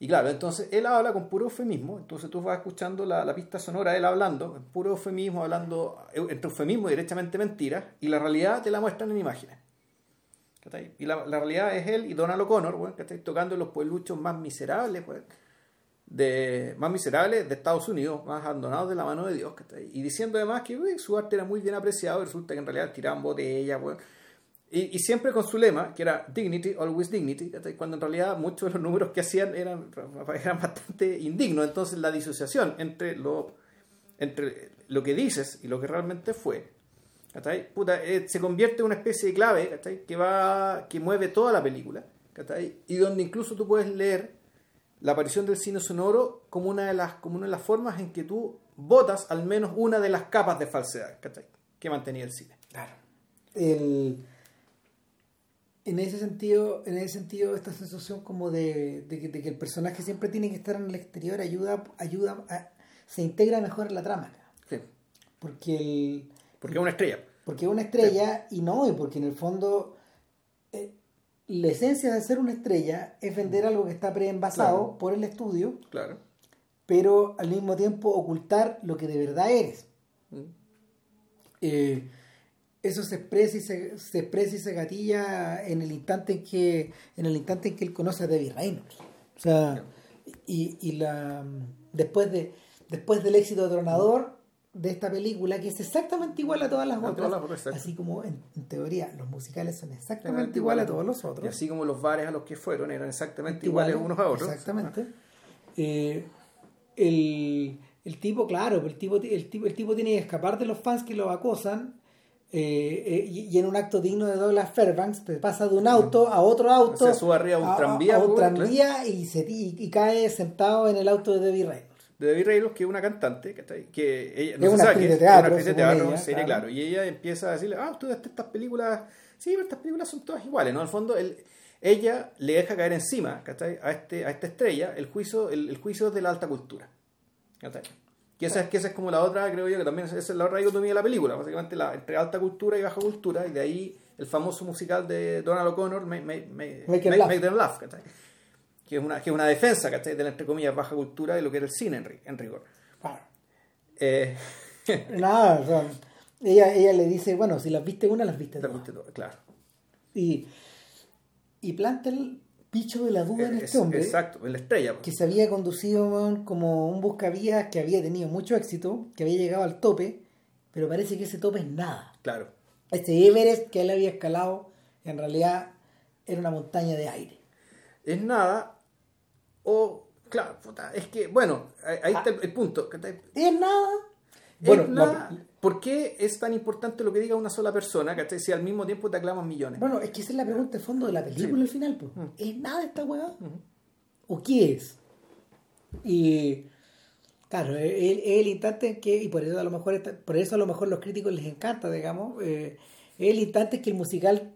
Y claro, entonces él habla con puro eufemismo, entonces tú vas escuchando la, la pista sonora de él hablando, en puro eufemismo, hablando entre eufemismo y directamente mentiras, y la realidad te la muestran en imágenes. Y la, la realidad es él y Donald O'Connor, bueno, ¿cachai? tocando en los puebluchos más miserables, pues, de, más miserables de Estados Unidos, más abandonados de la mano de Dios, y diciendo además que uy, su arte era muy bien apreciado, y resulta que en realidad tiraban botellas, bueno, y, y siempre con su lema, que era Dignity, Always Dignity, cuando en realidad muchos de los números que hacían eran, eran bastante indignos. Entonces la disociación entre lo, entre lo que dices y lo que realmente fue. Puta, eh, se convierte en una especie de clave. Que, va, que mueve toda la película. Y donde incluso tú puedes leer la aparición del cine sonoro como una de las, como una de las formas en que tú votas al menos una de las capas de falsedad ¿cachai? que mantenía el cine. Claro. El, en ese sentido, en ese sentido, esta sensación como de, de que, de que el personaje siempre tiene que estar en el exterior ayuda, ayuda a- se integra mejor en la trama. Sí, Porque el, porque es una estrella. Porque es una estrella y no, y porque en el fondo la esencia de ser una estrella es vender algo que está preenvasado Claro. por el estudio, Claro. pero al mismo tiempo ocultar lo que de verdad eres. Mm. Eh, eso se expresa y se, se expresa y se gatilla en el instante en que en el instante en que él conoce a Debbie Reynolds o sea y, y la después de después del éxito tronador de esta película que es exactamente igual a todas las A otras todas las otras, exacto. así como en, en teoría los musicales son exactamente igual a todos los otros Y así como los bares a los que fueron eran exactamente iguales, unos a otros. Exactamente. Eh, el, el tipo, claro, el tipo, el, tipo, el tipo tiene que escapar de los fans que lo acosan. eh, eh, y, y en un acto digno de Douglas Fairbanks pues, pasa de un auto a otro auto Se sube arriba a un tranvía, a un pues, tranvía y, se, y, y cae sentado en el auto de Debbie Reynolds de Debbie Reynolds, que es una cantante, que, ella, Es se una actriz de teatro, es una actriz de teatro, ella, serie, claro. claro. Y ella empieza a decirle, ah, tú estas películas, sí, pero estas películas son todas iguales, ¿no? Al fondo, ella le deja caer encima, ¿cachai? A, este, a esta estrella el juicio, el, el juicio de la alta cultura, ¿cachai? Que esa, es, que esa es como la otra, creo yo, que también esa es la otra dicotomía de la película, básicamente la, entre alta cultura y baja cultura, y de ahí el famoso musical de Donald O'Connor, Make, Make, Make-. Make Them Laugh, ¿cachai? Que es una, que es una defensa, ¿cachai? De la, entre comillas, baja cultura y lo que era el cine en, en rigor. Claro. Eh, Nada, o sea, ella, ella le dice, bueno, si las viste una, las viste todas. viste todo, claro. Y, y planta el bicho de la duda en Es- este hombre. exacto, en la estrella. pues. que se había conducido como un buscavías que había tenido mucho éxito, que había llegado al tope, pero parece que ese tope es nada. Claro. Ese Everest que él había escalado, en realidad era una montaña de aire. Es nada, o, claro, puta, es que, bueno, ahí, está el, el punto. ¿Es nada? Es Bueno, nada. la- ¿Por qué es tan importante lo que diga una sola persona, ¿cachai? Si al mismo tiempo te aclaman millones. bueno, es que esa es la pregunta de fondo de la película al final. pues. Mm. ¿Es nada esta weá? ¿O qué es? Y claro, es es el instante en que, y por eso a lo mejor por eso a lo mejor los críticos les encanta, digamos, eh, es el instante en que el musical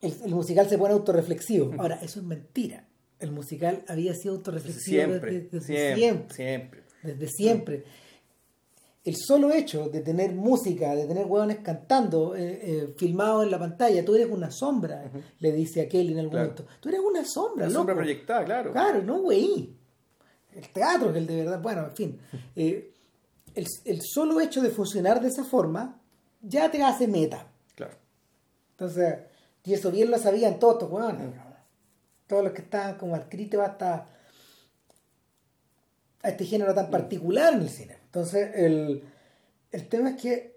el, el musical se pone autorreflexivo. Ahora, eso es mentira. El musical había sido autorreflexivo siempre, desde, desde siempre, siempre. siempre. Desde siempre. El solo hecho de tener música, de tener hueones cantando, eh, eh, filmados en la pantalla, tú eres una sombra, le dice a Kelly en algún Claro. momento. Tú eres una sombra, loco. sombra proyectada, claro. Claro, no, güey. El teatro es el de verdad. Bueno, en fin. Eh, el, el solo hecho de funcionar de esa forma ya te hace meta. Claro. Entonces, y eso bien lo sabían todos estos hueones. Todos los que estaban como adscritos hasta a este género tan particular en el cine. Entonces, el, el tema es que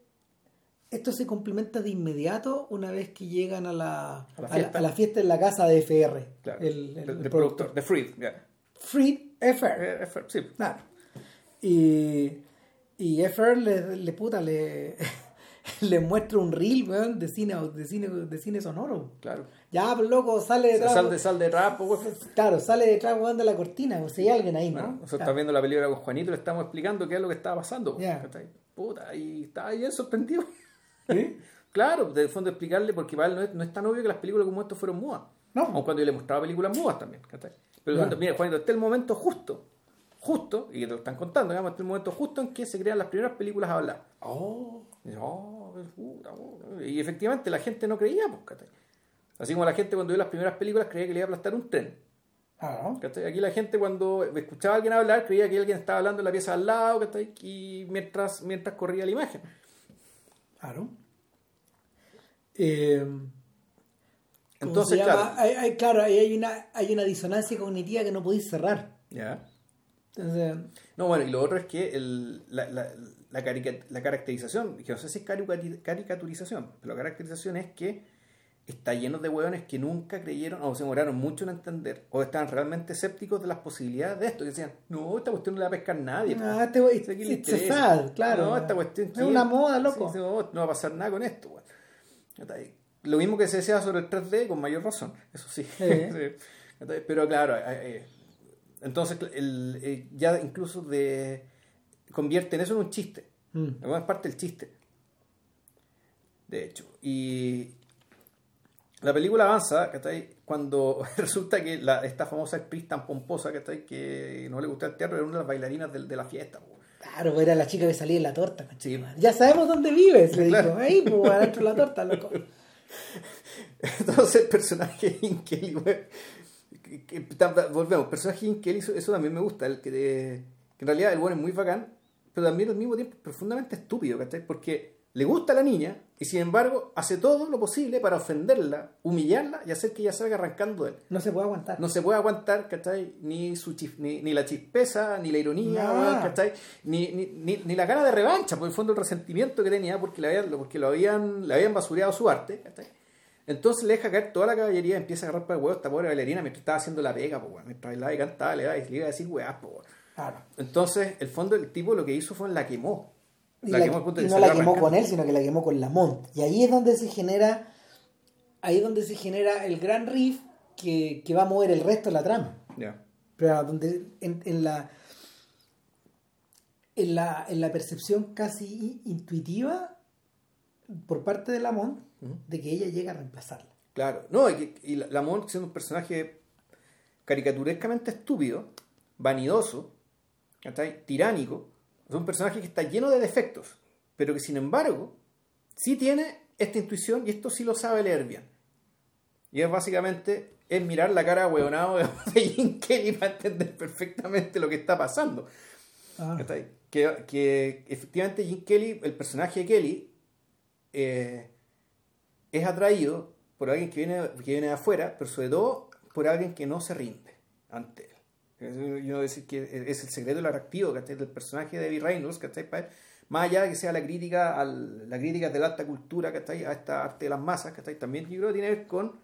esto se complementa de inmediato una vez que llegan a la, A la a la- fiesta. a la fiesta en la casa de FR. claro. El, el- de, el productor. de. Fried FR. Eh, eh, sí. Claro. Y, y FR le, le puta, le, le muestra un reel, weón, de cine, de cine, de cine sonoro. Claro. Ya, loco, sale detrás. Sal de, sal de rap, pues, Claro, sale detrás, weón, de la cortina. O sea, hay alguien ahí, ¿no? Bueno, nosotros Claro. estamos viendo la película con Juanito le estamos explicando qué es lo que estaba pasando. Ya. ¿cachai? Puta, y estaba bien sorprendido. ¿Sí? claro, de fondo explicarle, porque para él no es, no es tan obvio que las películas como esto fueron mudas. No. Aun cuando yo le mostraba películas mudas también. ¿cachai? Pero fondo, mira, Juanito, este es el momento justo, justo, y que te lo están contando, digamos, este es el momento justo en que se crean las primeras películas habladas. Oh. Oh, puta. Y efectivamente la gente no creía, pues, ¿cachai? Así como la gente cuando vio las primeras películas creía que le iba a aplastar un tren. Ah. Aquí la gente cuando escuchaba a alguien hablar creía que alguien estaba hablando en la pieza al lado, ¿cachai? Y mientras, mientras corría la imagen. Claro. Eh, ¿cómo Entonces, claro. Hay, hay- claro, ahí hay una, hay una disonancia cognitiva que no podéis cerrar. Ya. Entonces, No, bueno, y lo otro es que el, la, la, la, la caracterización, que no sé si es carica- caricaturización, pero la caracterización es que está lleno de hueones que nunca creyeron o se demoraron mucho en entender o estaban realmente escépticos de las posibilidades de esto. Que decían, no, esta cuestión no la va a pescar nadie. ah, este güey, fad, claro. No, esta cuestión Es una moda, loco. Sí, sí, no, no va a pasar nada con esto. ¿Cachai? Lo mismo que se decía sobre el 3D, con mayor razón, eso sí. Pero claro, eh, eh, entonces el, eh, ya incluso de convierten eso en un chiste. Mm. Es parte del chiste. De hecho. Y la película avanza, ¿cachai? Cuando resulta que la, esta famosa actriz tan pomposa, ¿cachai? Que no le gusta el teatro, era una de las bailarinas de, la fiesta. po. Claro, pues era la chica que salía en la torta, Sí. Ya sabemos dónde vives, le Claro. dijo. Ahí, pues, adentro de la torta, loco. Entonces el personaje de Jim Kelly, güey, que- que- tam- volvemos, el personaje de Jim Kelly, eso, eso también me gusta, el que, de- que en realidad el bueno es muy bacán, pero también al mismo tiempo profundamente estúpido, ¿cachai? Porque le gusta a la niña y sin embargo hace todo lo posible para ofenderla, humillarla y hacer que ella salga arrancando de él. No se puede aguantar. No se puede aguantar, ¿cachai? Ni, su ni, ni la chispeza, ni la ironía, weón, ¿cachai? Ni, ni, ni, ni la gana de revancha, por el fondo el resentimiento que tenía porque, le habían, porque lo habían, le habían basureado su arte, ¿cachai? Entonces le deja caer toda la caballería y empieza a agarrar para el huevo esta pobre bailarina mientras estaba haciendo la pega, pues, weón. mientras bailaba y cantaba, le iba, le iba a decir weá, pues, weón. Claro. Entonces, el fondo del tipo lo que hizo fue la quemó. Y, La la- quemó al punto y de que no la quemó con él, sino que la quemó con Lamont. Y ahí es donde se genera, ahí es donde se genera el gran riff que, que va a mover el resto de la trama. Ya. Pero donde en, en la en la en la percepción casi intuitiva por parte de Lamont de que ella llega a reemplazarla. Claro, no, y, y la- Lamont siendo un personaje caricaturescamente estúpido, vanidoso, ¿cachai? tiránico, es un personaje que está lleno de defectos, pero que sin embargo sí tiene esta intuición y esto sí lo sabe leer bien. Y es básicamente es mirar la cara hueonado de Jim Kelly para entender perfectamente lo que está pasando. Ah. Que, que efectivamente Jim Kelly, el personaje de Kelly, eh, es atraído por alguien que viene, que viene de afuera, pero sobre todo por alguien que no se rinde ante él. Yo decir que es el secreto del atractivo ¿cachai? del personaje de David Reynolds, ¿cachai? Más allá de que sea la crítica al, la crítica de la alta cultura, ¿cachai? a esta arte de las masas, ¿cachai? también yo creo que tiene que ver con,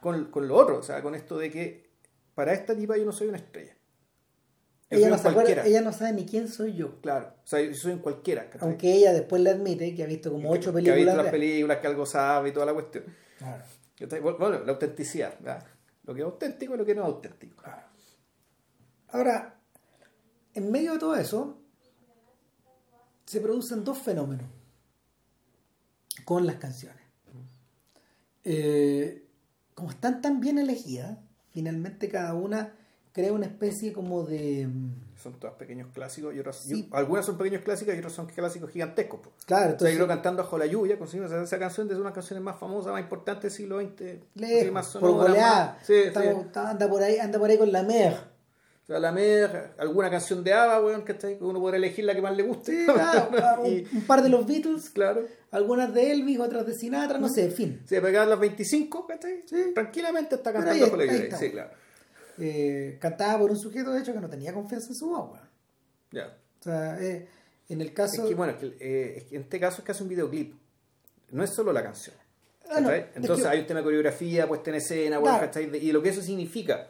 con, con lo otro, o sea, con esto de que para esta tipa yo no soy una estrella. Yo Ella no, ella sabe ni quién soy yo. Claro, o sea, yo soy un cualquiera. ¿cachai? Aunque ella después le admite que ha visto como ocho que, que ha visto películas. las películas, que algo sabe y toda la cuestión. Claro. Bueno, la autenticidad, ¿verdad? lo que es auténtico y lo que no es auténtico. Ahora, en medio de todo eso, se producen dos fenómenos con las canciones. Eh, como están tan bien elegidas, finalmente cada una crea una especie como de... mm, Son todas pequeños clásicos y otras, Sí. algunas son pequeños clásicos y otras son clásicos gigantescos. po. Claro, O sea, entonces, yo cantando bajo la lluvia, conseguimos esa, esa canción de una de las canciones más famosas, más importantes del siglo XX. lejos, por goleada, más- Sí, estamos- sí. anda, por ahí, anda por ahí con la mer. O sea, la mer, alguna canción de ABBA, weón, ¿cachai? Que uno podrá elegir la que más le guste. Sí, claro, un, par de los Beatles, claro. algunas de Elvis, otras de Sinatra, no sé, en fin. Si pegar las 25, ¿cachai? Tranquilamente está cantando ahí- la está. Sí, claro. Eh, cantada por un sujeto, de hecho, que no tenía confianza en su voz. weón. Ya. O sea, eh, en el caso... Es que, bueno, es que, eh, es que en este caso es que hace un videoclip. No es solo la canción. Ah, no, ¿cachai? es Entonces que- hay un tema de coreografía, puesta en escena, bueno, Claro. ¿cachai? De- y lo que eso significa.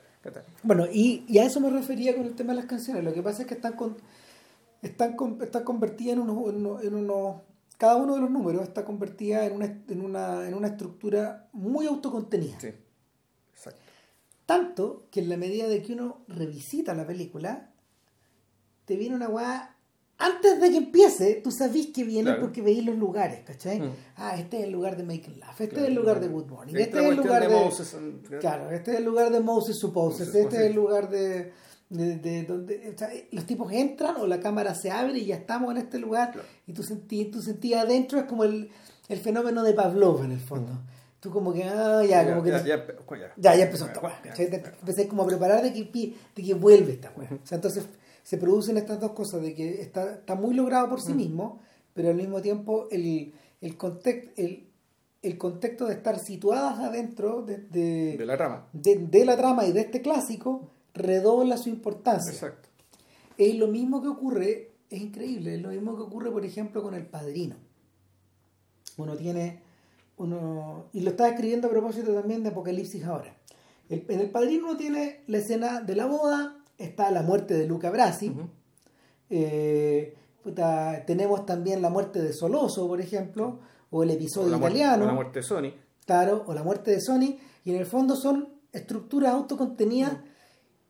Bueno, y, y a eso me refería con el tema de las canciones. Lo que pasa es que están con, están, con- están convertidas en unos, en unos- en unos- Cada uno de los números está convertida en una, en una, en una estructura muy autocontenida. Sí. Exacto. Tanto que en la medida de que uno revisita la película, te viene una weá. Antes de que empiece, tú sabís que viene Claro. porque veís los lugares, ¿cachai? Mm. Ah, este es el lugar de Making Laugh, este Claro. es el lugar de Good Morning, este es el lugar de de. Moses, and- Claro, este es el lugar de Moses Supposes, Moses, este es el lugar de, de, de donde o sea, los tipos entran o la cámara se abre y ya estamos en este lugar Claro. y tú sentí, tú sentías adentro es como el, el fenómeno de Pavlov en el fondo. Tú como que, ah, ya, como que ya, te- ya, ya, ya, ya empezó esta Ya, weá. ya, ya. Empecé como a preparar de que, de que vuelve esta weá. O sea, entonces se producen estas dos cosas, de que está, está muy logrado por sí mismo, pero al mismo tiempo el, el, context, el, el contexto de estar situadas adentro de, de, De la rama. de- de la trama y de este clásico redobla su importancia. Exacto. Es lo mismo que ocurre, es increíble, es lo mismo que ocurre, por ejemplo, con El Padrino. Uno tiene, uno, y lo estaba escribiendo a propósito también de Apocalipsis ahora. El- en El Padrino uno tiene la escena de la boda, está la muerte de Luca Brasi, eh, puta, tenemos también la muerte de Soloso, por ejemplo, o el episodio muerte, italiano. o la muerte de Sony. Claro, o la muerte de Sony, y en el fondo son estructuras autocontenidas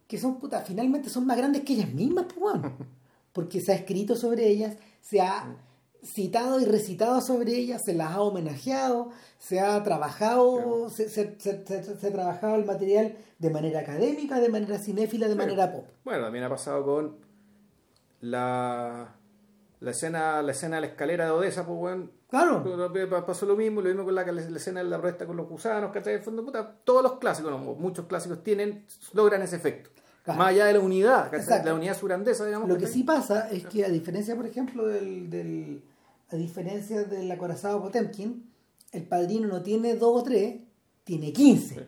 que son, puta, finalmente son más grandes que ellas mismas, pues, weón. porque se ha escrito sobre ellas, se ha citado y recitado sobre ellas, se las ha homenajeado, se ha trabajado, se, se- se- se- se ha trabajado el material de manera académica, de manera cinéfila, de manera pop. Bueno, también ha pasado con la La escena, la escena de la escalera de Odessa, pues bueno. Claro. Pasó lo mismo, lo mismo con la, la escena de la protesta con los gusanos, ¿cachai? En fondo, puta, todos los clásicos, no, muchos clásicos tienen, logran ese efecto. Claro. Más allá de la unidad. La unidad surandesa, digamos. Lo que sí pasa es que a diferencia, por ejemplo, del, del a diferencia del acorazado Potemkin, el padrino no tiene dos o tres, tiene 15. Sí.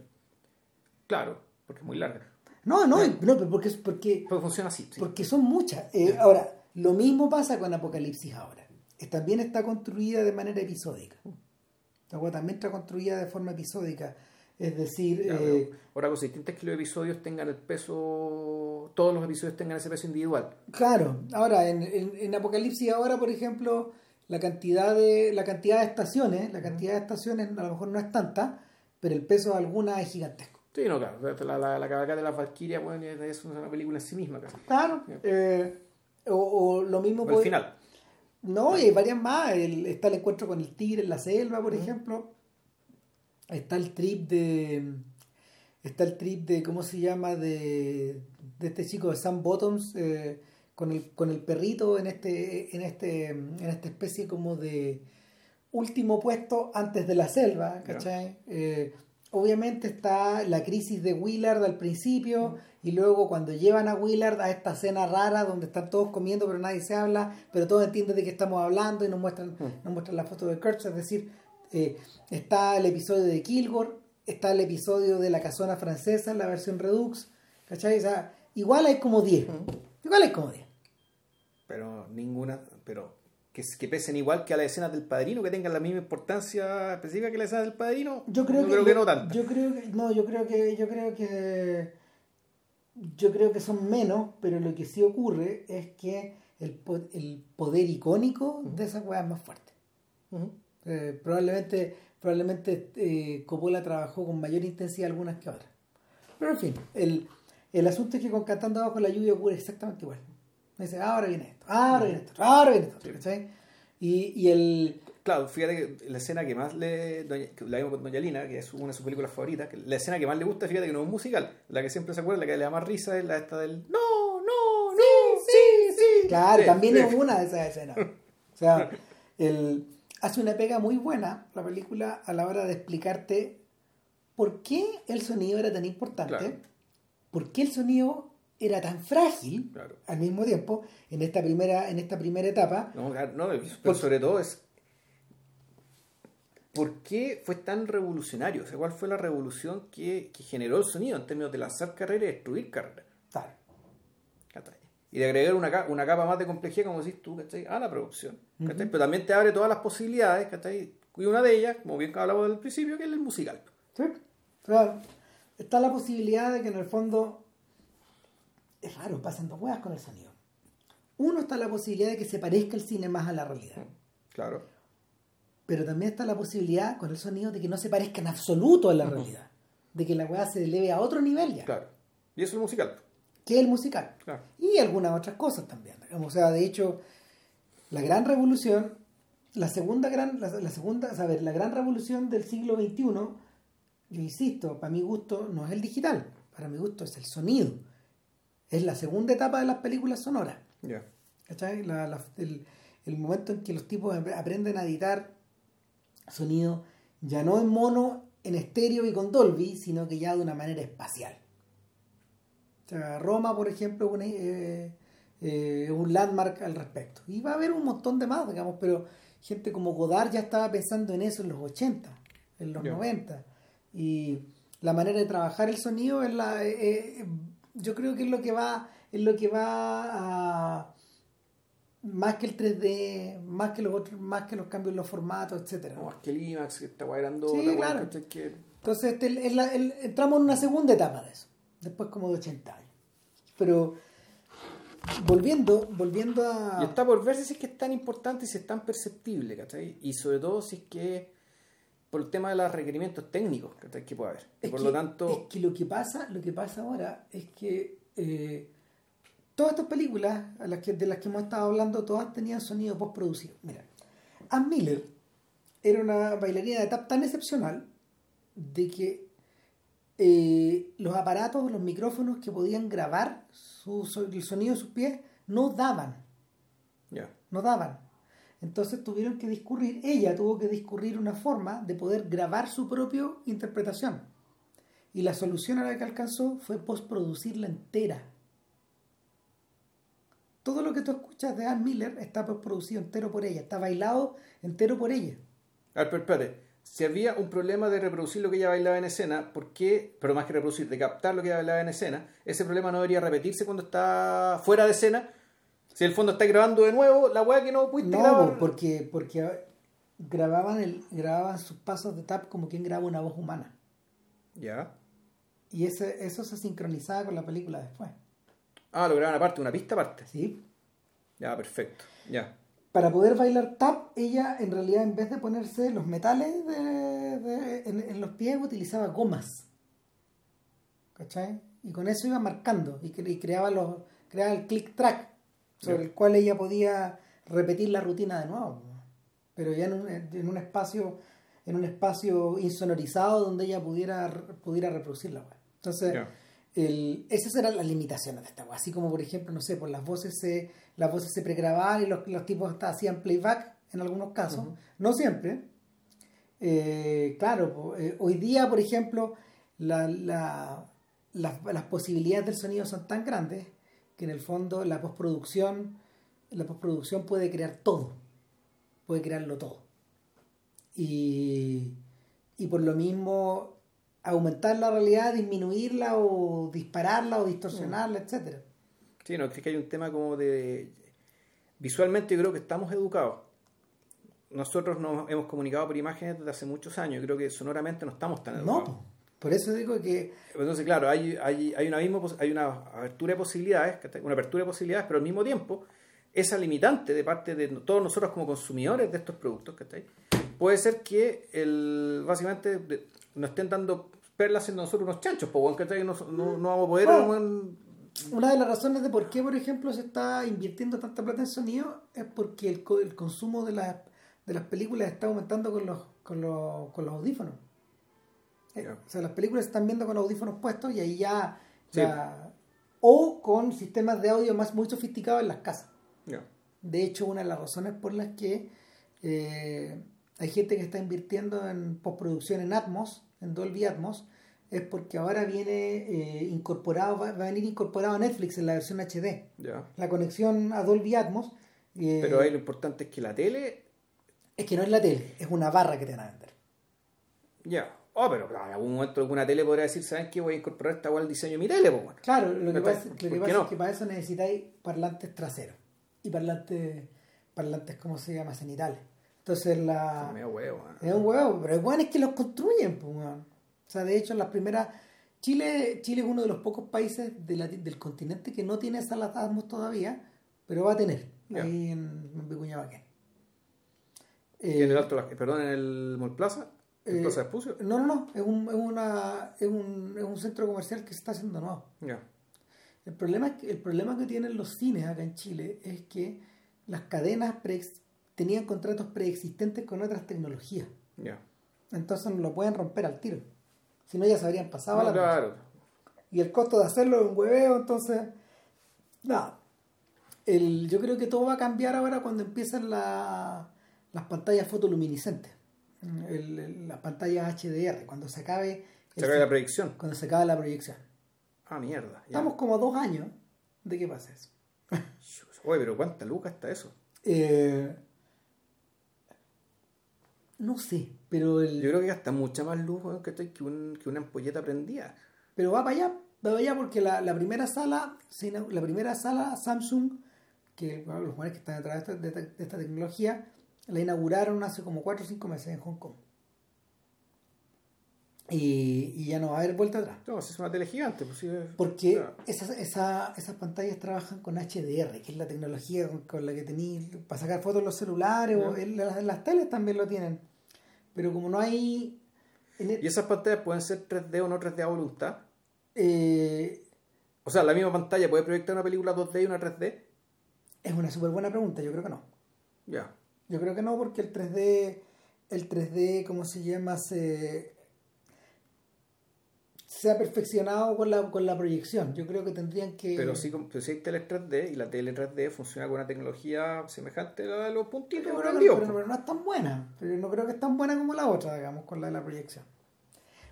Claro, porque es muy larga. No, no, no porque, porque, porque funciona así. Sí. Porque son muchas. Eh, ahora, lo mismo pasa con Apocalipsis ahora. También está construida de manera episódica. También está construida de forma episódica. Es decir... Ya, eh, ahora, cosa distinta es que los episodios tengan el peso... Todos los episodios tengan ese peso individual. Claro. Ahora, en, en, en Apocalipsis ahora, por ejemplo, la cantidad de la cantidad de estaciones, la cantidad de estaciones a lo mejor no es tanta, pero el peso de algunas es gigantesco. Sí, no, claro. La, la, la cabalgata de las Valkyrias bueno, es una película en sí misma. Casi. Claro. Eh, o, o, lo mismo... Al final. No, y hay varias más. El, está el encuentro con el tigre en la selva, por uh -huh. ejemplo. Está el trip de. Está el trip de. ¿Cómo se llama? De, de este chico de Sam Bottoms. Eh, con, el, con el perrito en este. En este. En esta especie como de. Último puesto antes de la selva. ¿Cachai? Eh, obviamente está la crisis de Willard al principio. -huh y luego cuando llevan a Willard a esta cena rara donde están todos comiendo pero nadie se habla, pero todos entienden de qué estamos hablando y nos muestran, mm. nos muestran la foto de Kurtz, es decir, eh, está el episodio de Kilgore, está el episodio de la casona francesa, la versión Redux, ¿cachai? O sea, igual hay como 10, mm. igual hay como 10. Pero ninguna, pero que, que, pesen igual que a las escenas del padrino, que tengan la misma importancia específica que la escena del padrino. Yo creo, yo que, creo que no tanto. Yo creo que, no, yo creo que, yo creo que yo creo que son menos, pero lo que sí ocurre es que el, el poder icónico de esa weá es más fuerte. Uh -huh. Eh, probablemente probablemente eh, Coppola trabajó con mayor intensidad algunas que otras. Pero en fin, el, el asunto es que con Cantando Bajo la Lluvia ocurre exactamente igual. Me dice, ahora viene esto, ahora viene esto, ahora viene esto. ¿cachai? Y, y el, Claro, fíjate que la escena que más le. Doña, la vimos con Doña Lina, que es una de sus películas favoritas. Que la escena que más le gusta, fíjate que no es un musical. La que siempre se acuerda, la que le da más risa es la esta del. ¡No, no, no! ¡Sí, sí! sí claro, sí, también sí. es una de esas escenas. O sea, el, hace una pega muy buena la película a la hora de explicarte por qué el sonido era tan importante, Claro. por qué el sonido era tan frágil Claro. al mismo tiempo en esta primera, en esta primera etapa. No, no, pero Por- sobre todo es. ¿Por qué fue tan revolucionario? O sea, ¿cuál fue la revolución que, que generó el sonido en términos de lanzar carreras y destruir carreras? Claro. Y de agregar una, una capa más de complejidad, como decís tú, ¿cachai? a la producción. ¿Cachai? Ujú. Pero también te abre todas las posibilidades, ¿cachai? Y una de ellas, como bien hablamos del principio, que es el musical. Sí. O sea, está la posibilidad de que en el fondo es raro, pasan dos huevas con el sonido. Uno está la posibilidad de que se parezca el cine más a la realidad. Claro. Pero también está la posibilidad con el sonido de que no se parezca en absoluto a la realidad. De que la weá se eleve a otro nivel ya. Claro. Y eso es el musical. Que es el musical. Claro. Y algunas otras cosas también. O sea, de hecho, la gran revolución, la segunda gran, la, la segunda, a ver, la gran revolución del siglo XXI, yo insisto, para mi gusto no es el digital, para mi gusto es el sonido. Es la segunda etapa de las películas sonoras. Ya. ¿Cachai? La- la- el, el momento en que los tipos ap- aprenden a editar sonido ya no en mono, en estéreo y con Dolby, sino que ya de una manera espacial. O sea, Roma, por ejemplo, es un, eh, eh, un landmark al respecto. Y va a haber un montón de más, digamos, pero gente como Godard ya estaba pensando en eso en los 80, en los Ya. 90. Y la manera de trabajar el sonido es la... eh, eh, yo creo que es lo que va es lo que va a más que el 3D más que los otros más que los cambios en los formatos etcétera No, más que el IMAX, que está guayrando Sí, claro. que entonces este, el- el- el- entramos en una segunda etapa de eso después como de 80 años pero volviendo volviendo a Y está por ver si es que es tan importante y si es tan perceptible, ¿cachai? Y sobre todo si es que por el tema de los requerimientos técnicos ¿cachai? que puede haber. Es por que- lo tanto, es que lo que pasa lo que pasa ahora es que eh, todas estas películas a las que, de las que hemos estado hablando todas tenían sonido postproducido mira Ann Miller era una bailarina de tap tan excepcional de que eh, los aparatos los micrófonos que podían grabar su, el sonido de sus pies no daban. No daban. Entonces tuvieron que discurrir, ella tuvo que discurrir una forma de poder grabar su propia interpretación. Y la solución a la que alcanzó fue postproducirla entera. Todo lo que tú escuchas de Ann Miller está postproducido entero por ella, está bailado entero por ella. A ver, pero espérate. Si había un problema de reproducir lo que ella bailaba en escena, ¿por qué? Pero más que reproducir, de captar lo que ella bailaba en escena, ese problema no debería repetirse cuando está fuera de escena. Si el fondo está grabando de nuevo, la weá que no pudiste No, grabar. porque, porque grababan, el, grababan sus pasos de tap como quien graba una voz humana. Ya. Y ese, eso se sincronizaba con la película después. Ah, lo graban aparte, una pista aparte. ¿sí? Ya, perfecto. Ya. Para poder bailar tap, ella en realidad en vez de ponerse los metales de- de- en, en los pies utilizaba gomas. ¿Cachai? Y con eso iba marcando y, cre- y creaba, los, creaba el click track sobre el cual ella podía repetir la rutina de nuevo. Pero ya en un, en un espacio en un espacio insonorizado donde ella pudiera, pudiera reproducirla. Entonces. El, esas eran las limitaciones de esta wea. Así como, por ejemplo, no sé, por las voces se, las voces se pregrababan y los, los tipos hasta hacían playback en algunos casos. No siempre. Eh, claro, po, eh, hoy día, por ejemplo, la, la- las, las posibilidades del sonido son tan grandes que en el fondo la postproducción, la postproducción puede crear todo. Puede crearlo todo. Y, y por lo mismo aumentar la realidad, disminuirla o dispararla o distorsionarla, etcétera. Sí, no, es que hay un tema como de... Visualmente yo creo que estamos educados. Nosotros nos hemos comunicado por imágenes desde hace muchos años. Yo creo que sonoramente no estamos tan No, educados. po. por eso digo que Entonces, claro, hay, hay, hay, un abismo, pos- hay una apertura de posibilidades, una apertura de posibilidades, pero al mismo tiempo, esa limitante de parte de todos nosotros como consumidores de estos productos, ¿cachai? puede ser que el, básicamente nos estén dando perlas siendo nosotros unos chanchos, pues, ¿cachai? No, no, no vamos a poder... Bueno. una de las razones de por qué, por ejemplo, se está invirtiendo tanta plata en sonido es porque el, el consumo de, las de las películas está aumentando con los, con los, con los audífonos. Eh. O sea, las películas se están viendo con audífonos puestos y ahí ya, Sí. ya- O con sistemas de audio más muy sofisticados en las casas. De hecho, una de las razones por las que eh, hay gente que está invirtiendo en postproducción en Atmos, en Dolby Atmos, es porque ahora viene eh, incorporado, va, va a venir incorporado a Netflix en la versión HD. La conexión a Dolby Atmos eh, Pero ahí lo importante es que la tele, es que no es la tele, es una barra que te van a vender. ya. Oh, pero claro, en algún momento alguna tele podría decir, ¿saben qué? Voy a incorporar esta al diseño de mi tele, pues, bueno. Claro, lo que pasa, lo que ¿por pasa no? es que para eso necesitáis parlantes traseros y parlantes, parlantes ¿cómo se llama? Cenitales. Entonces la... Medio huevo. Es un huevo, pero es bueno es que los construyen, pues. O sea, de hecho, las primeras. Chile, Chile es uno de los pocos países de la- del continente que no tiene salas Atmos todavía, pero va a tener ahí en, en Vicuña Maquén. Y en el Alto, perdón, en el Mall Plaza, en eh, Plaza Espucio. No, no, no, es un, es, una, es, un, es un centro comercial que se está haciendo nuevo. Ya. El problema, es que, el problema que tienen los cines acá en Chile es que las cadenas preex- tenían contratos preexistentes con otras tecnologías. Ya. Entonces no lo pueden romper al tiro. Si no, ya se habrían pasado a No, la claro. Y el costo de hacerlo es un hueveo, entonces. Nada. El, yo creo que todo va a cambiar ahora cuando empiezan la- las pantallas fotoluminiscentes. El- el- las pantallas HDR, cuando se acabe. Se acaba la predicción. Cuando se acabe la proyección. Ah, mierda. ya. Estamos como a dos años de que pase eso. Oye, pero ¿cuánta lucas está eso? Eh, no sé, pero el, Yo creo que gasta mucha más luz weón, que, que, un- que una ampolleta prendida. Pero va para allá, va para allá porque la, la primera sala, la primera sala Samsung, que bueno, los jóvenes que están detrás de esta, de esta- de esta tecnología, la inauguraron hace como 4 o 5 meses en Hong Kong. Y, y ya no va a haber vuelta atrás. No, si es una tele gigante. Pues, sí, es- Porque claro. esas, esa- esas pantallas trabajan con HDR, que es la tecnología con, con la que tenéis para sacar fotos en los celulares o en las, en las teles también lo tienen. Pero como no hay... el- Y esas pantallas pueden ser 3D o no 3D a voluntad. eh, O sea, la misma pantalla puede proyectar una película 2D y una 3D. es una súper buena pregunta, yo creo que no. Ya. Yo creo que no, porque el 3D, el 3D, ¿cómo se llama? Se, se ha perfeccionado con la, con la proyección. Yo creo que tendrían que... Pero sí, pero sí hay tele 3D y la tele 3D funciona con una tecnología semejante a la de los puntitos. Pero, pero, pero, no es tan buena. Pero no creo que es tan buena como la otra, digamos, con la de la proyección.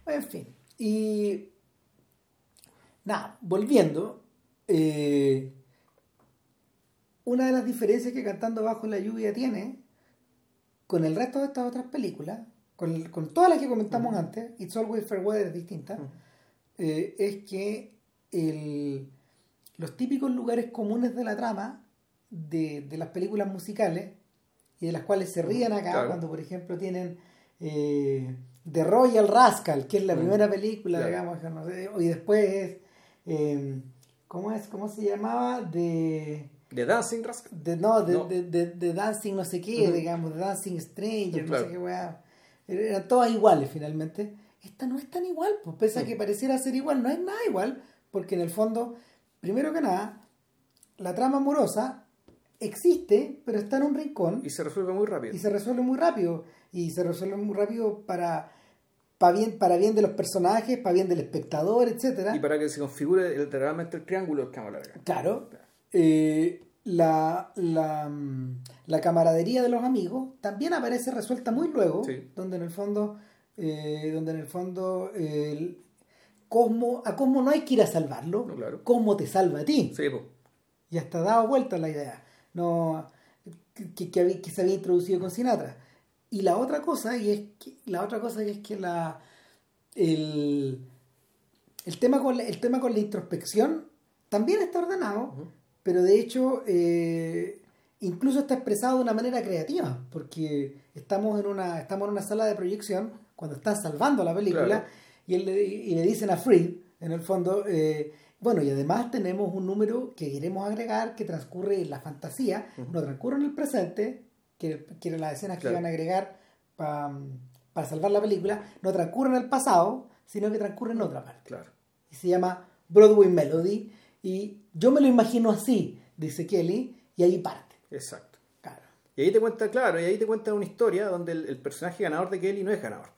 En fin. Y... Nada, volviendo. Eh, una de las diferencias que Cantando Bajo la Lluvia tiene con el resto de estas otras películas, con, con todas las que comentamos antes, It's Always Fair Weather es distinta, eh, es que el, los típicos lugares comunes de la trama de, de, las películas musicales y de las cuales se ríen acá cuando por ejemplo tienen eh, The Royal Rascal que es la primera película digamos y después es eh, ¿cómo es? ¿cómo se llamaba? de de Dancing Rascal. de, no, de, De, de, Dancing no sé qué digamos de Dancing Stranger no sé qué weá. Eran todas iguales finalmente esta no es tan igual, pues pese a que pareciera ser igual, no es nada igual, porque en el fondo, primero que nada, la trama amorosa existe, pero está en un rincón. Y se resuelve muy rápido. Y se resuelve muy rápido. Y se resuelve muy rápido para, para, bien, para bien de los personajes, para bien del espectador, etcétera Y para que se configure literalmente el triángulo que vamos a Claro. Eh, la, la, la, camaradería de los amigos también aparece resuelta muy luego, donde en el fondo eh, donde en el fondo el Cosmo, a Cosmo no hay que ir a salvarlo, Cosmo te salva a ti. Sí, Y hasta dado vuelta la idea. No que, que, se había introducido con Sinatra. Y la otra cosa, y es que, la otra cosa es que la el, el, tema con la, el tema con la introspección también está ordenado, pero de hecho eh, incluso está expresado de una manera creativa, porque estamos en una, estamos en una sala de proyección cuando están salvando la película y, él le, y le dicen a Fried, en el fondo, eh, bueno, y además tenemos un número que queremos agregar que transcurre en la fantasía, no transcurre en el presente, que, que eran las escenas que iban a agregar para salvar la película, no transcurre en el pasado, sino que transcurre en otra parte. Claro. Y se llama Broadway Melody, y yo me lo imagino así, dice Kelly, y ahí parte. Exacto. Claro. Y ahí te cuenta, claro, y ahí te cuenta una historia donde el personaje ganador de Kelly no es ganador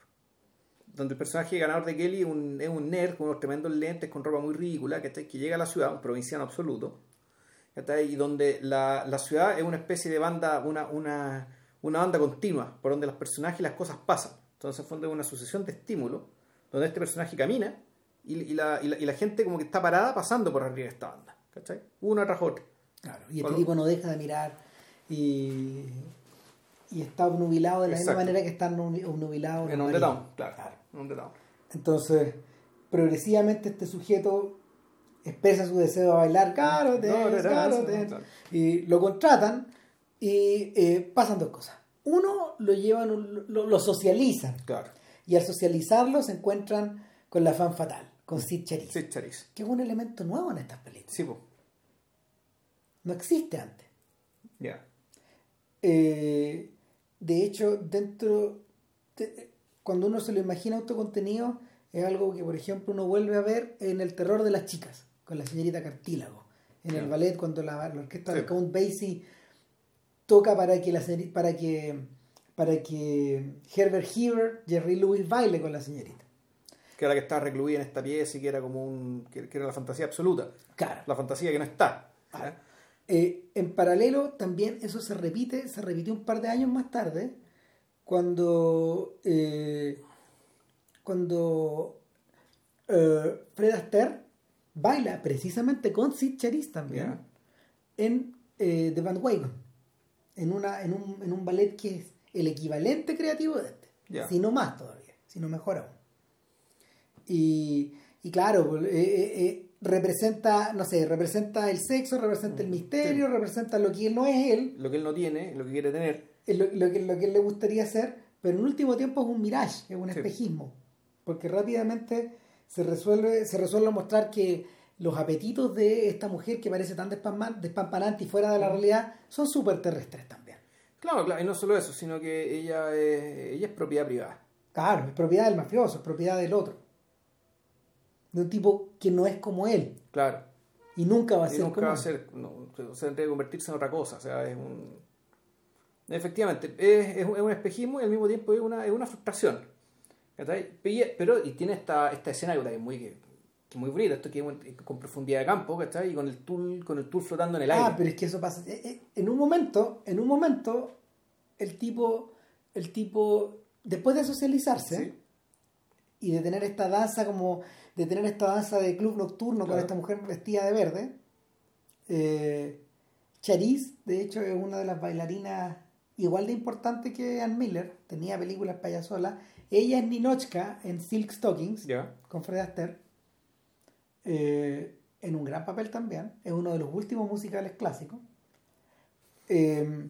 donde el personaje ganador de Kelly un, es un nerd con unos tremendos lentes, con ropa muy ridícula, que, que llega a la ciudad, un provinciano absoluto, y donde la, la, ciudad es una especie de banda, una, una, una banda continua, por donde los personajes y las cosas pasan. Entonces, en fondo es una sucesión de estímulos, donde este personaje camina y, y, la, y, la, gente como que está parada pasando por arriba de esta banda, ¿cachai? Una tras otra. Claro, y este tipo no deja de mirar y, y está obnubilado de la misma manera que está obnubilado en un claro. claro. Entonces, progresivamente este sujeto expresa su deseo de bailar, caro, y lo contratan y eh, pasan dos cosas. Uno, lo llevan, lo, socializan. Y al socializarlo se encuentran con la fan fatal, con Sid Charisse. Que es un elemento nuevo en estas películas. No existe antes. Ya. Eh, de hecho, dentro cuando uno se lo imagina autocontenido, es algo que, por ejemplo, uno vuelve a ver en El terror de las chicas, con la señorita Cartílago. En el ballet, cuando la, orquesta de Count Basie toca para que, la, para que, para que Herbert Heaver, Jerry Lewis baile con la señorita. Que era la que estaba recluida en esta pieza y que era como un. que, era la fantasía absoluta. Claro. La fantasía que no está. Eh, en paralelo, también eso se repite, se repite un par de años más tarde cuando, eh, cuando eh, Fred Astaire baila precisamente con Sid Charisse también en eh, The Bandwagon, en, una, en, un, en un ballet que es el equivalente creativo de este, si no más todavía, si no mejor aún. Y, y claro, pues, representa, no sé, representa el sexo, representa el misterio, representa lo que él no es él. Lo que él no tiene, lo que quiere tener lo, lo, que, lo que él le gustaría hacer, pero en último tiempo es un mirage, es un espejismo, porque rápidamente se resuelve, se resuelve mostrar que los apetitos de esta mujer que parece tan despampanante y fuera de la realidad son súper terrestres también. Claro, claro, y no solo eso, sino que ella es, ella es propiedad privada. Claro, es propiedad del mafioso, es propiedad del otro. De un tipo que no es como él. Claro. Y nunca va a ser nunca va a ser, no, sea, que convertirse en otra cosa, o sea, es un Efectivamente, es, es, un espejismo y al mismo tiempo es una, es una frustración. Pero, y tiene esta, esta escena que es muy, que, muy bonita, esto que es con profundidad de campo, ¿cachai? Y con el tul, con el tul flotando en el aire. Ah, pero es que eso pasa. Eh, eh, en un momento, en un momento, el tipo, el tipo, después de socializarse y de tener esta danza como, de tener esta danza de club nocturno con esta mujer vestida de verde, eh, Charisse, de hecho, es una de las bailarinas igual de importante que Ann Miller, tenía películas payasolas. Ella es Ninochka en Silk Stockings con Fred Astaire. Eh, en un gran papel también. Es uno de los últimos musicales clásicos. Eh,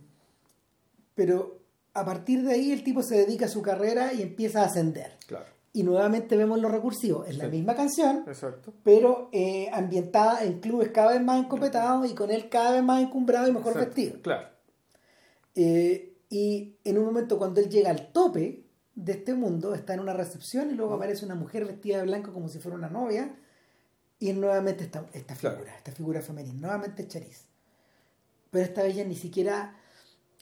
pero a partir de ahí el tipo se dedica a su carrera y empieza a ascender. Y nuevamente vemos lo recursivo. Es la misma canción, pero eh, ambientada en clubes cada vez más encopetados y con él cada vez más encumbrado y mejor vestido. Claro. Eh, y en un momento cuando él llega al tope de este mundo, está en una recepción y luego aparece una mujer vestida de blanco como si fuera una novia y nuevamente esta, esta figura, esta figura femenina, nuevamente Charis. Pero esta vez ya ni siquiera,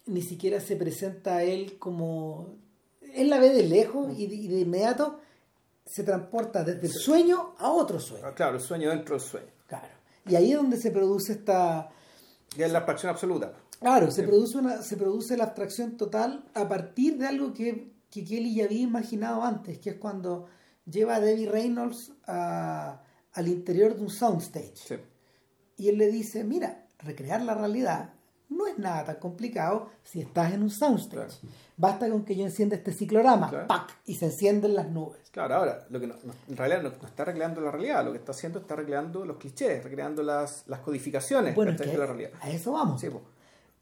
ni siquiera se presenta a él como... Él la ve de lejos y de, inmediato se transporta desde el sueño a otro sueño. Ah, claro, el sueño dentro del sueño. Claro. Y ahí es donde se produce esta... Y es la abstracción absoluta. Claro, se, produce una, se produce la abstracción total a partir de algo que, que Kelly ya había imaginado antes, que es cuando lleva a Debbie Reynolds a, al interior de un soundstage. Y él le dice, mira, recrear la realidad no es nada tan complicado si estás en un soundstage. Basta con que yo encienda este ciclorama, ¡pac! y se encienden las nubes. Claro, ahora, lo que no, en realidad no, está recreando la realidad, lo que está haciendo está recreando los clichés, recreando las, las codificaciones de la realidad. A eso vamos.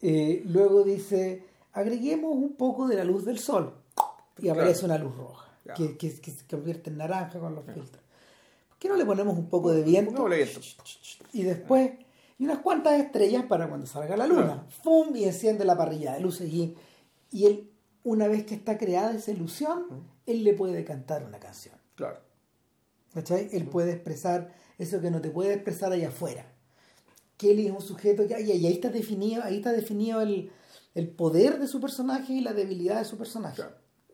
Eh, luego dice, agreguemos un poco de la luz del sol. Y aparece una luz roja, que, que, se convierte en naranja con los filtros qué no le ponemos un poco de viento? Y después, y unas cuantas estrellas para cuando salga la luna. ¡Fum! Y enciende la parrilla de luces. Y, y él, una vez que está creada esa ilusión, él le puede cantar una canción. Claro. ¿Cachai? Él puede expresar eso que no te puede expresar allá afuera. Kelly es un sujeto que. Y ahí está definido, ahí está definido el, poder de su personaje y la debilidad de su personaje.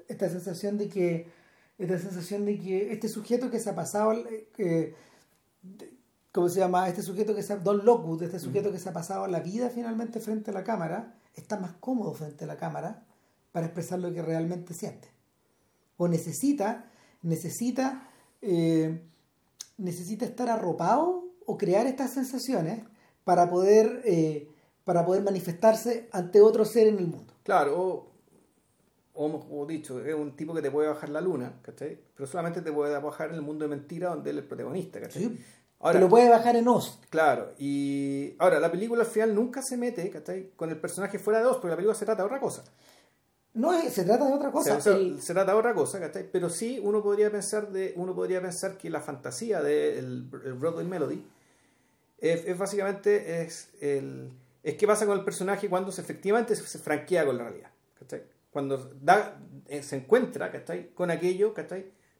Esta sensación de que esta sensación de que este sujeto que se ha pasado, eh, ¿cómo se llama? Este sujeto que se ha, Don Lockwood, este sujeto que se ha pasado la vida finalmente frente a la cámara, está más cómodo frente a la cámara para expresar lo que realmente siente. O necesita, necesita, eh, necesita estar arropado o crear estas sensaciones para poder, eh, para poder manifestarse ante otro ser en el mundo. Claro, o, dicho, es un tipo que te puede bajar la luna, ¿cachai? Pero solamente te puede bajar en el mundo de mentira donde él es el protagonista, ¿cachai? Ahora, te lo puede bajar en Oz. Claro, y ahora la película al final nunca se mete, ¿cachai? Con el personaje fuera de Oz, porque la película se trata de otra cosa. No, se trata de otra cosa. Se, trata de otra cosa, ¿cachai? Pero sí uno podría pensar de uno podría pensar que la fantasía del de el Broadway Melody es, es, básicamente es el es qué pasa con el personaje cuando se, efectivamente se, se franquea con la realidad, ¿cachai? cuando da, eh, se encuentra con aquello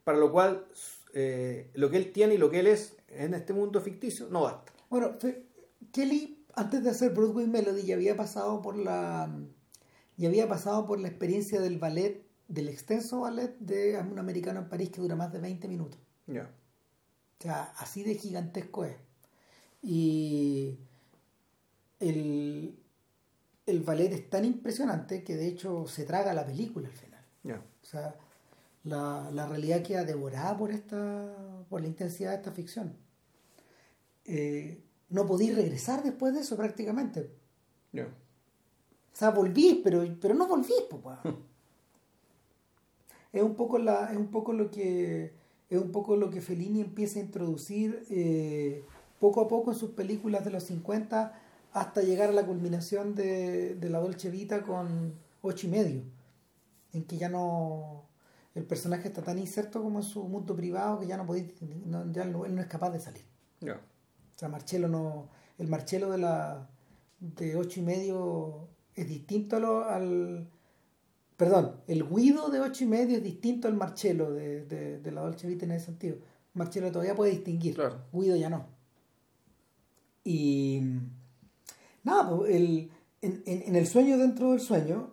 para lo cual eh, lo que él tiene y lo que él es en este mundo ficticio no basta. Bueno, Kelly antes de hacer Broadway Melody ya había pasado por la ya había pasado por la experiencia del ballet, del extenso ballet de un americano en París que dura más de 20 minutos. Ya. O sea, así de gigantesco es. Y el, el ballet es tan impresionante que de hecho se traga la película al final. O sea, la, realidad queda devorada por esta por la intensidad de esta ficción. Eh, no podí regresar después de eso prácticamente. O sea, volví, pero, pero no volví, pues. es un poco la, es un poco lo que es un poco lo que Fellini empieza a introducir eh, poco a poco en sus películas de los 50 hasta llegar a la culminación de, la Dolce Vita con ocho y medio, en que ya no el personaje está tan inserto como en su mundo privado que ya no podéis, ya él no es capaz de salir. O sea, Marcelo no, el Marcelo de la de ocho y medio es distinto al perdón, el Guido de ocho y medio es distinto al Marcelo de, la Dolce Vita en ese sentido. Marcelo todavía puede distinguir, Guido ya no. Y nada, pues, el, en, el sueño dentro del sueño,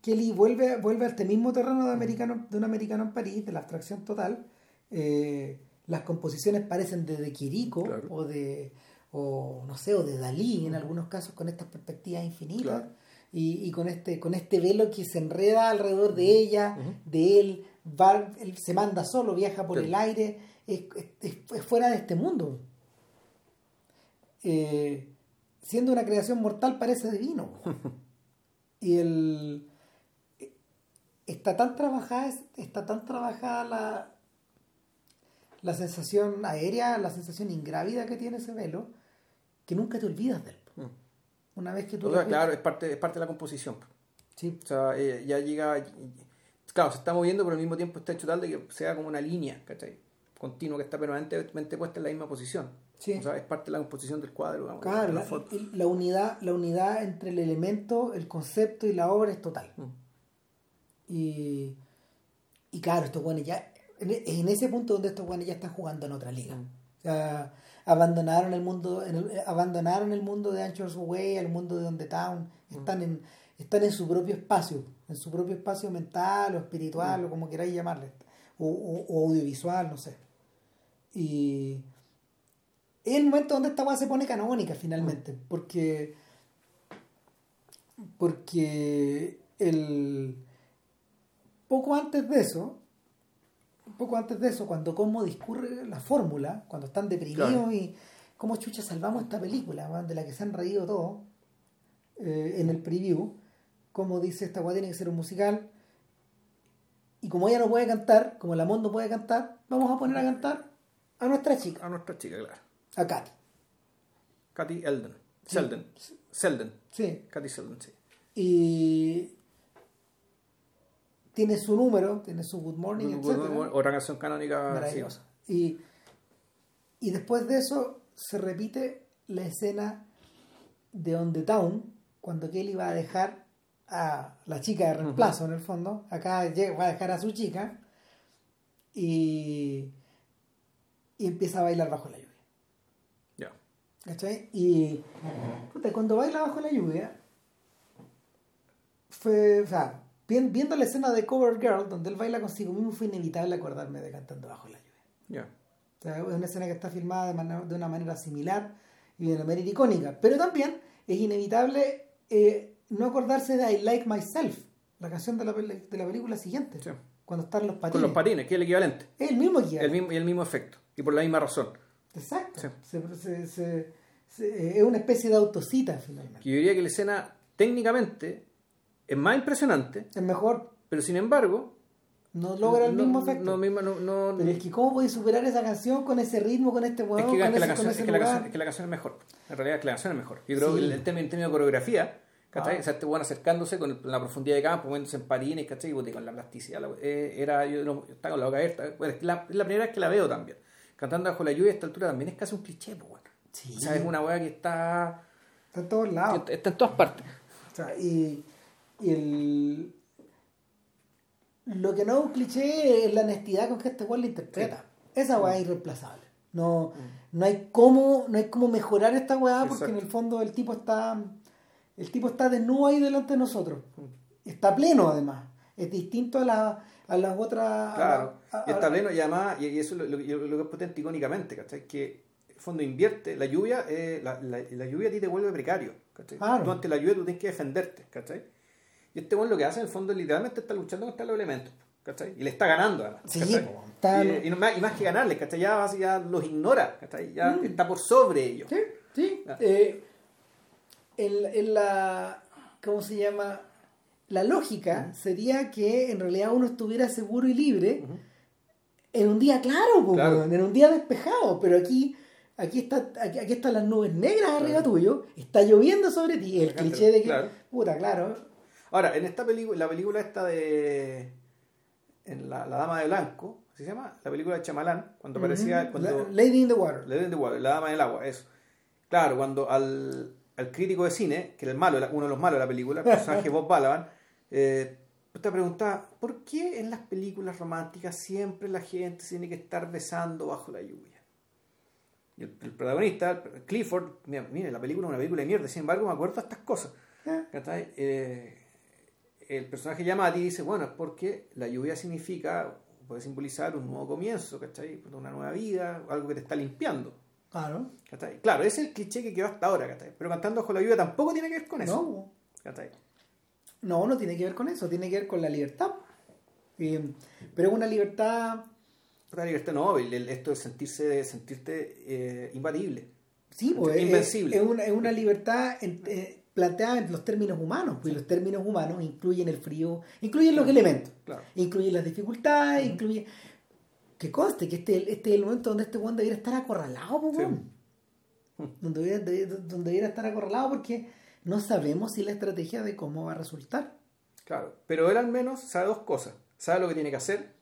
Kelly vuelve, vuelve a este mismo terreno de, americano, de un americano en París, de la abstracción total. Eh, las composiciones parecen de, de Quirico o de, o no sé, o de Dalí en algunos casos con estas perspectivas infinitas. Y, y, con este con este velo que se enreda alrededor de ella, de él, va, él se manda solo, viaja por el aire, es, es, es, fuera de este mundo. Eh, siendo una creación mortal parece divino. y el está tan trabajada está tan trabajada la la sensación aérea, la sensación ingrávida que tiene ese velo, que nunca te olvidas de él. Mm. Una vez que tú... claro, es parte, es parte de la composición. Sí. O sea, eh, ya llega... Claro, se está moviendo, pero al mismo tiempo está hecho tal de que sea como una línea, ¿cachai? Continuo, que está permanentemente puesta en la misma posición. Sí. O sea, es parte de la composición del cuadro. claro, la, unidad, la unidad entre el elemento, el concepto y la obra es total. Mm. Y, y claro, esto bueno ya en ese punto donde estos guanes ya están jugando en otra liga. Mm. O sea, abandonaron el mundo, en el, abandonaron el mundo de Anchor's Way, el mundo de Donde Town, mm. están en, están en su propio espacio, en su propio espacio mental o espiritual, o como queráis llamarle, o, audiovisual, no sé. Y es el momento donde esta weá se pone canónica finalmente, porque porque el poco antes de eso poco antes de eso, cuando como discurre la fórmula, cuando están deprimidos y cómo chucha salvamos esta película, de la que se han reído todos eh, en el preview, como dice esta weá tiene que ser un musical, y como ella no puede cantar, como la Mond no puede cantar, vamos a poner a cantar a nuestra chica. A nuestra chica, claro. A Katy. Katy Elden. Selden. Selden. Sí. Katy Selden, sí. Y tiene su número, tiene su Good Morning, etc. Otra canción canónica. Maravillosa. Y, y después de eso se repite la escena de On the Town, cuando Kelly va a dejar a la chica de reemplazo, en el fondo. Acá va a dejar a su chica y, y empieza a bailar bajo la lluvia. Ya. ¿Cachai? Y cuando baila bajo la lluvia, fue, o sea, viendo la escena de Cover Girl, donde él baila consigo mismo, fue inevitable acordarme de Cantando Bajo la Lluvia. es una escena que está filmada de, una manera similar y de una manera icónica. Pero también es inevitable eh, no acordarse de I Like Myself, la canción de la, de la película siguiente. Cuando están los patines. Con los patines, que es el equivalente. Es el mismo equivalente. El mismo, y el mismo efecto. Y por la misma razón. Exacto. es una especie de autocita finalmente. yo diría que la escena técnicamente es más impresionante. Es mejor. Pero sin embargo. No logra el mismo efecto. No, no, pero es que, ¿cómo podéis superar esa canción con ese ritmo, con este huevo? Es que, la, canción, es, que la, canción, es mejor. En realidad, que la canción es mejor. Yo creo que el, tema, en términos de coreografía, ¿cachai? Ah. O sea, este bueno acercándose con la profundidad de campo, moviéndose en parines, ¿cachai? Y con la plasticidad. eh, era, yo estaba con la boca abierta. es, la, la, primera vez que la veo también. Cantando bajo la lluvia a esta altura también es casi un cliché, pues, bueno. Sí. O sea, es una hueá que está. Está en todos lados. Está en todas partes. O sea, y y el... Lo que no es un cliché es la honestidad con que este weón lo interpreta. Esa weá es irreemplazable. No, mm. no hay cómo, no hay cómo mejorar esta weá porque en el fondo el tipo está. El tipo está desnudo ahí delante de nosotros. Está pleno además. Es distinto a, la, a las otras. Claro. está pleno y además, y eso es lo, que es potente icónicamente, ¿cachai? Que el fondo invierte, la lluvia, eh, la, la, lluvia a ti te vuelve precario. ¿cachai? Tú ante la lluvia tú tienes que defenderte, ¿cachai? Y este bueno lo que hace en el fondo literalmente está luchando contra los elementos. ¿cachai? Y le está ganando además. Sí, y, y, más, y, más, que ganarles, ¿cachai? Ya, ya los ignora, ¿cachai? Ya mm. está por sobre ellos. Sí, sí. Eh, en, en, la. ¿Cómo se llama? La lógica sería que en realidad uno estuviera seguro y libre en un día claro, claro. en un día despejado, pero aquí aquí está aquí, aquí, están las nubes negras arriba tuyo, está lloviendo sobre ti, el cliché de que, puta, claro, Ahora, en esta película, la película esta de en la, Dama de Blanco, ¿así se llama? La película de Chamalán, cuando aparecía... Cuando, Lady in the Water. Lady in the Water, la Dama del Agua, eso. Claro, cuando al, al crítico de cine, que era el malo, uno de los malos de la película, el personaje Bob Balaban, eh, te preguntaba, ¿por qué en las películas románticas siempre la gente tiene que estar besando bajo la lluvia? Y el, protagonista, Clifford, mire, la película es una película de mierda, sin embargo me acuerdo de estas cosas. Eh, el personaje Yamati dice, bueno, es porque la lluvia significa, puede simbolizar un nuevo comienzo, ¿cachai? Una nueva vida, algo que te está limpiando. Claro. ¿cachai? Claro, ese es el cliché que quedó hasta ahora, ¿cachai? Pero cantando bajo la lluvia tampoco tiene que ver con eso. No. ¿cachai? No, no tiene que ver con eso, tiene que ver con la libertad. Eh, pero es una libertad, Una libertad no, el- el- esto de sentirse, sentirte eh, imbatible. sí, pues, es, Invencible. es una, es una libertad en- eh, planteada en los términos humanos, pues los términos humanos incluyen el frío, incluyen los elementos, Claro. incluyen las dificultades, incluyen... Que conste que este, este es el momento donde este Juan debiera estar acorralado, pues, Sí. donde, debiera, de- donde debiera estar acorralado porque no sabemos si la estrategia de cómo va a resultar. Claro. Pero él al menos sabe dos cosas. Sabe lo que tiene que hacer,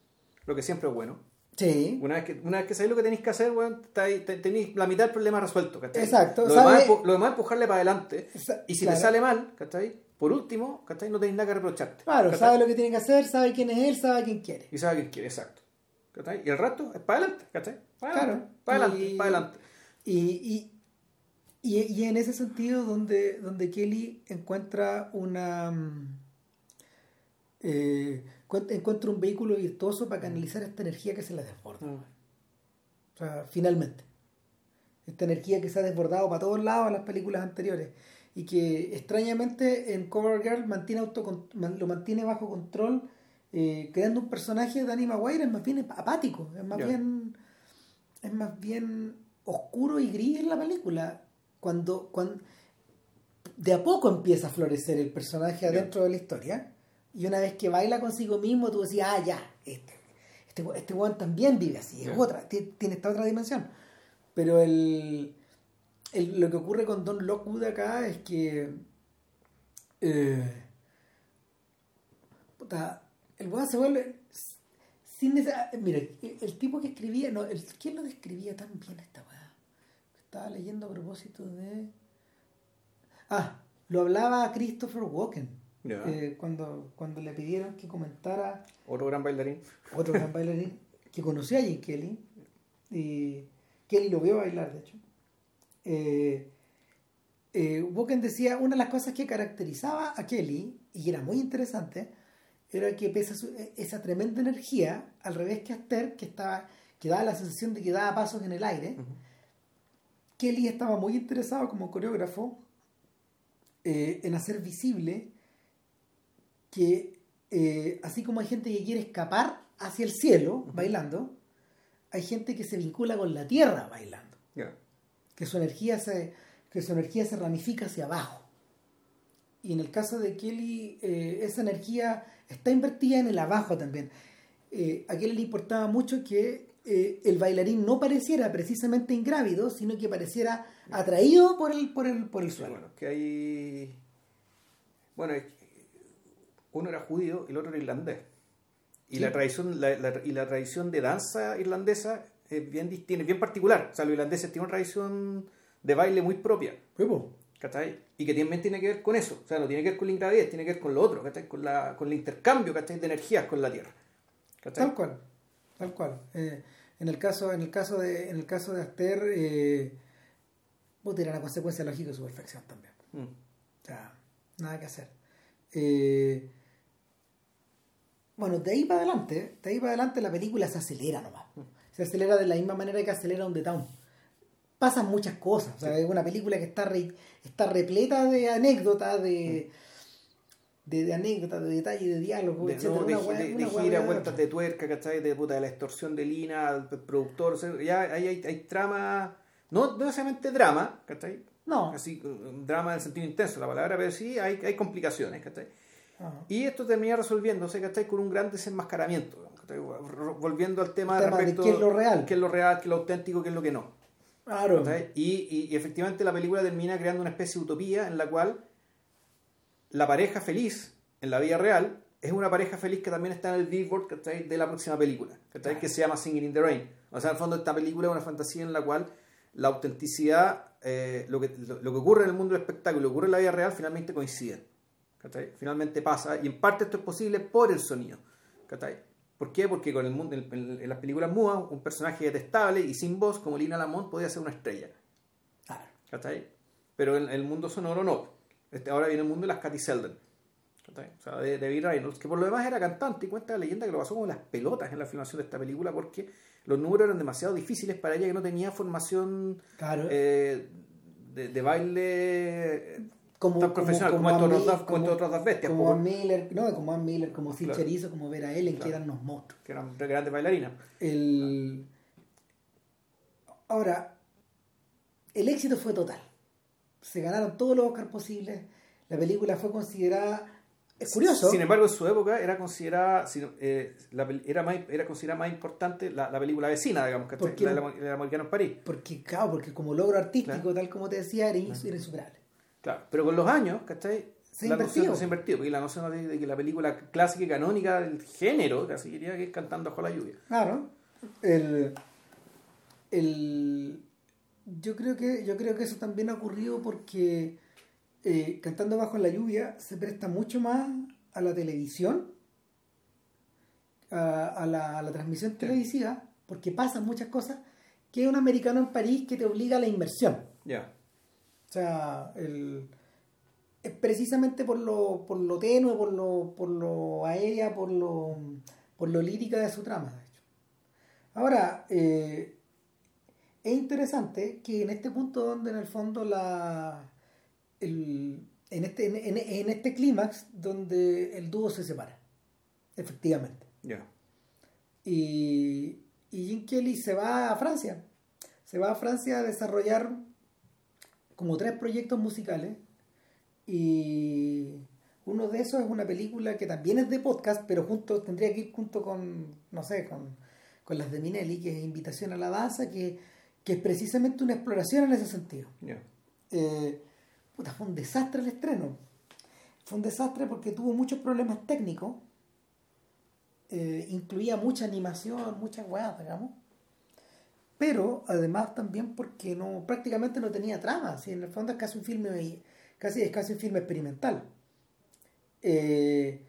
lo que siempre es bueno. Sí, Una vez que, una vez que sabéis lo que tenéis que hacer, bueno, tenéis la mitad del problema resuelto. ¿cachai? Exacto, Lo sabe- demás, lo demás es empujarle para adelante. Y si claro. te sale mal, ¿cachai? Por último, ¿cachai? No tenéis nada que reprocharte. Claro, ¿cachai? sabe lo que tiene que hacer, sabe quién es él, sabe quién quiere. Y sabe quién quiere, exacto. ¿Cachai? Y el resto es para adelante, ¿cachai? Para Claro. adelante, para adelante, Y- para adelante. Y, y, y, y en ese sentido donde, donde Kelly encuentra una mm, eh, cuen- encuentra un vehículo virtuoso para canalizar esta energía que se la desborda. Mm. O sea, finalmente. Esta energía que se ha desbordado para todos lados en las películas anteriores. Y que extrañamente en Cover Girl mantiene man- lo mantiene bajo control, eh, creando un personaje de Danny Maguire, es más bien apático, es más bien es más bien oscuro y gris en la película. Cuando, cuando de a poco empieza a florecer el personaje adentro de la historia. Y una vez que baila consigo mismo, tú decías, ah, ya, este, este, este weón también vive así, es otra, ti- tiene esta otra dimensión. Pero el, el- lo que ocurre con Don Lockwood acá es que eh, puta, el weón se vuelve sin necesidad- mira, el, el tipo que escribía, no, el, ¿quién lo describía tan bien esta weá? Estaba leyendo a propósito de Ah, lo hablaba Christopher Walken. Eh, cuando, cuando le pidieron que comentara Otro gran bailarín. otro gran bailarín que conoció a Jane Kelly y Kelly lo vio bailar de hecho eh, eh, Walken decía una de las cosas que caracterizaba a Kelly y que era muy interesante era que pese a su- esa tremenda energía al revés que Aster que estaba que daba la sensación de que daba pasos en el aire Kelly estaba muy interesado como coreógrafo eh, en hacer visible que eh, así como hay gente que quiere escapar hacia el cielo bailando, hay gente que se vincula con la tierra bailando, que su energía se, que su energía se ramifica hacia abajo. Y en el caso de Kelly, eh, esa energía está invertida en el abajo también. Eh, a Kelly le importaba mucho que eh, el bailarín no pareciera precisamente ingrávido, sino que pareciera atraído por el, por el, por el suelo. bueno, que hay. Bueno, uno era judío y el otro era irlandés. Y, Sí. la tradición, la, la- y la tradición de danza irlandesa es bien bien particular. O sea, los irlandeses tienen una tradición de baile muy propia. Po, ¿cachai? Y que también tiene que ver con eso. O sea, no tiene que ver con la ingravidez, tiene que ver con lo otro, ¿cachai? Con, la, con el intercambio, ¿cachai? De energías con la tierra. ¿cachai? Tal cual, tal cual. Eh, en el caso, en el caso de, en el caso de Aster, eh, era una consecuencia lógica de su perfección también. Mm. O sea, nada que hacer. Eh, bueno, de ahí para adelante, de ahí para adelante la película se acelera nomás. Se acelera de la misma manera que acelera un The Town. Pasan muchas cosas. O sea, es una película que está, re- está repleta de anécdotas, de, de, de anécdotas, de detalles, de diálogos, De, etcétera. no, de, Una de- una de gira, de vueltas de tuerca, ¿cachai? De, puta, de la extorsión de Lina, al productor. o sea, ya hay, hay trama, no, no necesariamente drama, ¿cachai? No. Así, un drama en el sentido intenso de la palabra, pero sí hay, hay complicaciones, ¿cachai? Ajá. Y esto termina resolviéndose, ¿cachai? Con un gran desenmascaramiento, ¿cachai? Volviendo al tema, tema de respecto qué es lo real. qué es lo real, qué es lo auténtico, qué es lo que no. Claro. Y, y- y efectivamente la película termina creando una especie de utopía en la cual la pareja feliz en la vida real es una pareja feliz que también está en el billboard ¿cachai? de la próxima película, ¿cachai? que se llama Singing in the Rain. O sea, en el fondo esta película es una fantasía en la cual la autenticidad, eh, lo, que, lo, lo que ocurre en el mundo del espectáculo lo que ocurre en la vida real finalmente coinciden. ¿cachai? Finalmente pasa, y en parte esto es posible por el sonido. ¿cachai? ¿Por qué? Porque con el mundo, en, en- las películas mudas, un personaje detestable y sin voz como Lina Lamont podía ser una estrella. Claro. ¿cachai? Pero en el mundo sonoro no. Este, ahora viene el mundo de las Cathy Selden. O sea, de, David Reynolds, que por lo demás era cantante y cuenta la leyenda que lo pasó con las pelotas en la filmación de esta película porque los números eran demasiado difíciles para ella que no tenía formación eh, de, baile como, tan profesional como, como, como, otros dos bestias. Como Miller, no, como Ann Miller, como Phil Cherizo, como Vera Ellen, que eran unos monstruos. Que eran grandes bailarinas. El... Ahora, el éxito fue total. Se ganaron todos los Oscars posibles. La película fue considerada es curioso. Sin embargo, en su época era considerada, eh, era, más, era considerada más importante la, película vecina, digamos, que la, la, Americano en París. Porque, claro, porque como logro artístico, tal como te decía, era, insuperable. Claro, pero con los años, ¿cachai? Se la noción se ha invertido, porque la noción de, que la película clásica y canónica del género, casi diría que es Cantando bajo la lluvia. Claro. El, el, yo, creo que, yo creo que eso también ha ocurrido porque eh, Cantando bajo la lluvia se presta mucho más a la televisión, a, la, transmisión televisiva, porque pasan muchas cosas, que un americano en París que te obliga a la inversión. Ya. O sea, el, es precisamente por lo, por lo tenue, por lo, por lo aérea, por lo, por lo lírica de su trama, de hecho. Ahora, eh, es interesante que en este punto donde en el fondo la en este, en, este clímax donde el dúo se separa, efectivamente. Y, y Jim Kelly se va a Francia. Se va a Francia a desarrollar como tres proyectos musicales. Y uno de esos es una película que también es de podcast, pero junto, tendría que ir junto con, no sé, con, las de Minelli, que es Invitación a la Danza, que, es precisamente una exploración en ese sentido. Eh, fue un desastre el estreno. Fue un desastre porque tuvo muchos problemas técnicos. Eh, incluía mucha animación, muchas weas, digamos. Pero además también porque no, prácticamente no tenía trama. Si en el fondo es casi un filme, casi, es casi un filme experimental. Eh,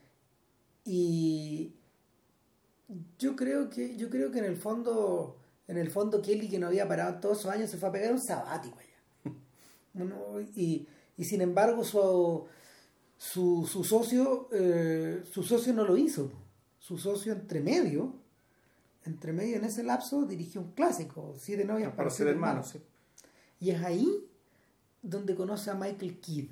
y yo creo que, yo creo que en el fondo, en el fondo Kelly, que no había parado todos esos años, se fue a pegar un sabático allá. y, y sin embargo su, su, su socio eh, su socio no lo hizo su socio entre medio entre medio en ese lapso dirigió un clásico siete novias para siete hermanos y es ahí donde conoce a Michael Kidd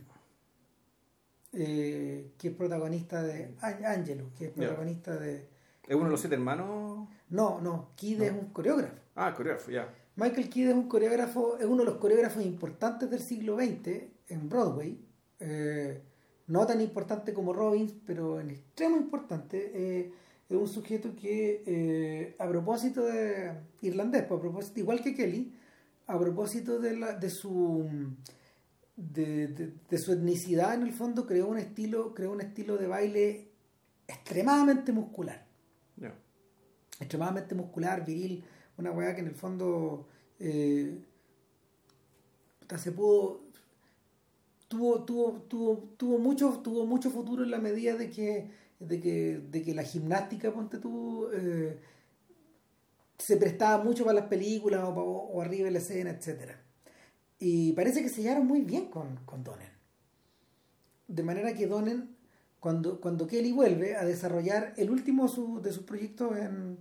eh, que es protagonista de Angelo que es protagonista de ¿Es uno de los siete hermanos? No, no, Kidd es un coreógrafo. Ah, coreógrafo, ya. Michael Kidd es un coreógrafo, es uno de los coreógrafos importantes del siglo XX en Broadway. Eh, no tan importante como Robbins, pero en extremo importante. Eh, es un sujeto que, eh, a propósito de irlandés, pues, a propósito, igual que Kelly, a propósito de, la, de su de, su etnicidad, en el fondo creó un estilo, creó un estilo de baile extremadamente muscular. Extremadamente muscular, viril, una weá que en el fondo se pudo tuvo, tuvo, tuvo, tuvo, mucho, tuvo mucho futuro en la medida de que, de que, de que la gimnástica, ponte tú, eh, se prestaba mucho para las películas o, arriba de la escena, etc. Y parece que se llevaron muy bien con, con Donen. De manera que Donen, cuando, cuando Kelly vuelve a desarrollar el último de sus proyectos en,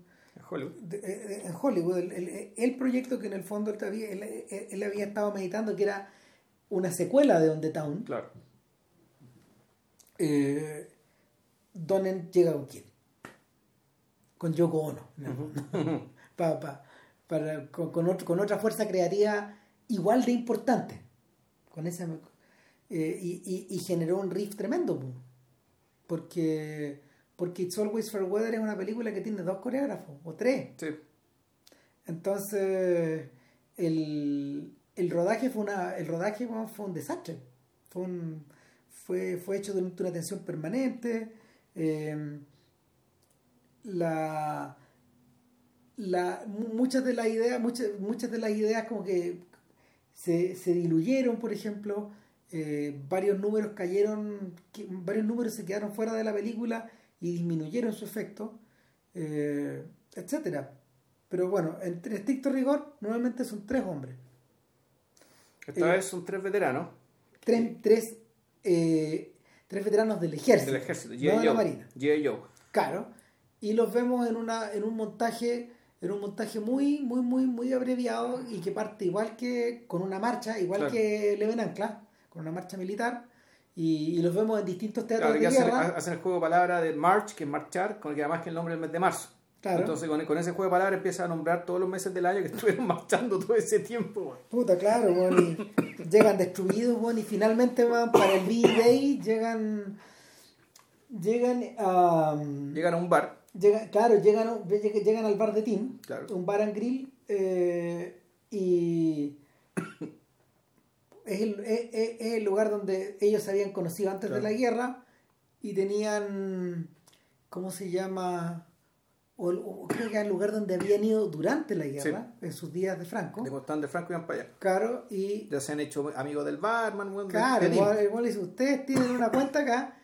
Hollywood, eh, eh, en Hollywood el, proyecto que en el fondo él, él había estado meditando, que era una secuela de On the Town. Claro. Eh, Donen llega con quién? Con Yoko Ono. para, con, otra fuerza creativa igual de importante. Con esa, eh, y, generó un riff tremendo. Porque, porque It's Always Fair Weather es una película que tiene dos coreógrafos, o tres. Sí. Entonces, el, el rodaje fue una el rodaje fue un desastre fue un, fue, fue hecho durante una tensión permanente eh, la, la muchas de las ideas muchas, muchas de las ideas como que se, se diluyeron por ejemplo eh, varios números cayeron varios números se quedaron fuera de la película y disminuyeron su efecto eh, etcétera pero bueno en estricto rigor normalmente son tres hombres esta vez son tres veteranos. Tres, tres, eh, tres veteranos del ejército. Del ejército, no de la marina. Claro. Y los vemos en una, en un montaje, en un montaje muy, muy, muy, muy abreviado y que parte igual que con una marcha, igual Claro. que Leven Ancla, con una marcha militar, y, y los vemos en distintos teatros Claro, de hacen, guerra. hacen el juego de palabras de March, que es marchar, con el que además que el nombre del mes de marzo. Claro. Entonces con, con ese juego de palabras empieza a nombrar todos los meses del año que estuvieron marchando todo ese tiempo. Puta, claro, bueno, y llegan destruidos, bueno, y finalmente van para el B-Day, llegan, llegan a... Llegan a un bar, Llegan, claro, llegan, llegan al bar de Tim, Claro. un bar and grill, eh, y es el, es- es- es el lugar donde ellos se habían conocido antes Claro. de la guerra y tenían, ¿cómo se llama? O, o creo que era el lugar donde habían ido durante la guerra, en sus días de Franco. de Costán de Franco iban para allá. Claro, y Ya se han hecho amigos del barman, de- Claro, igual, igual dice, ustedes tienen una cuenta acá,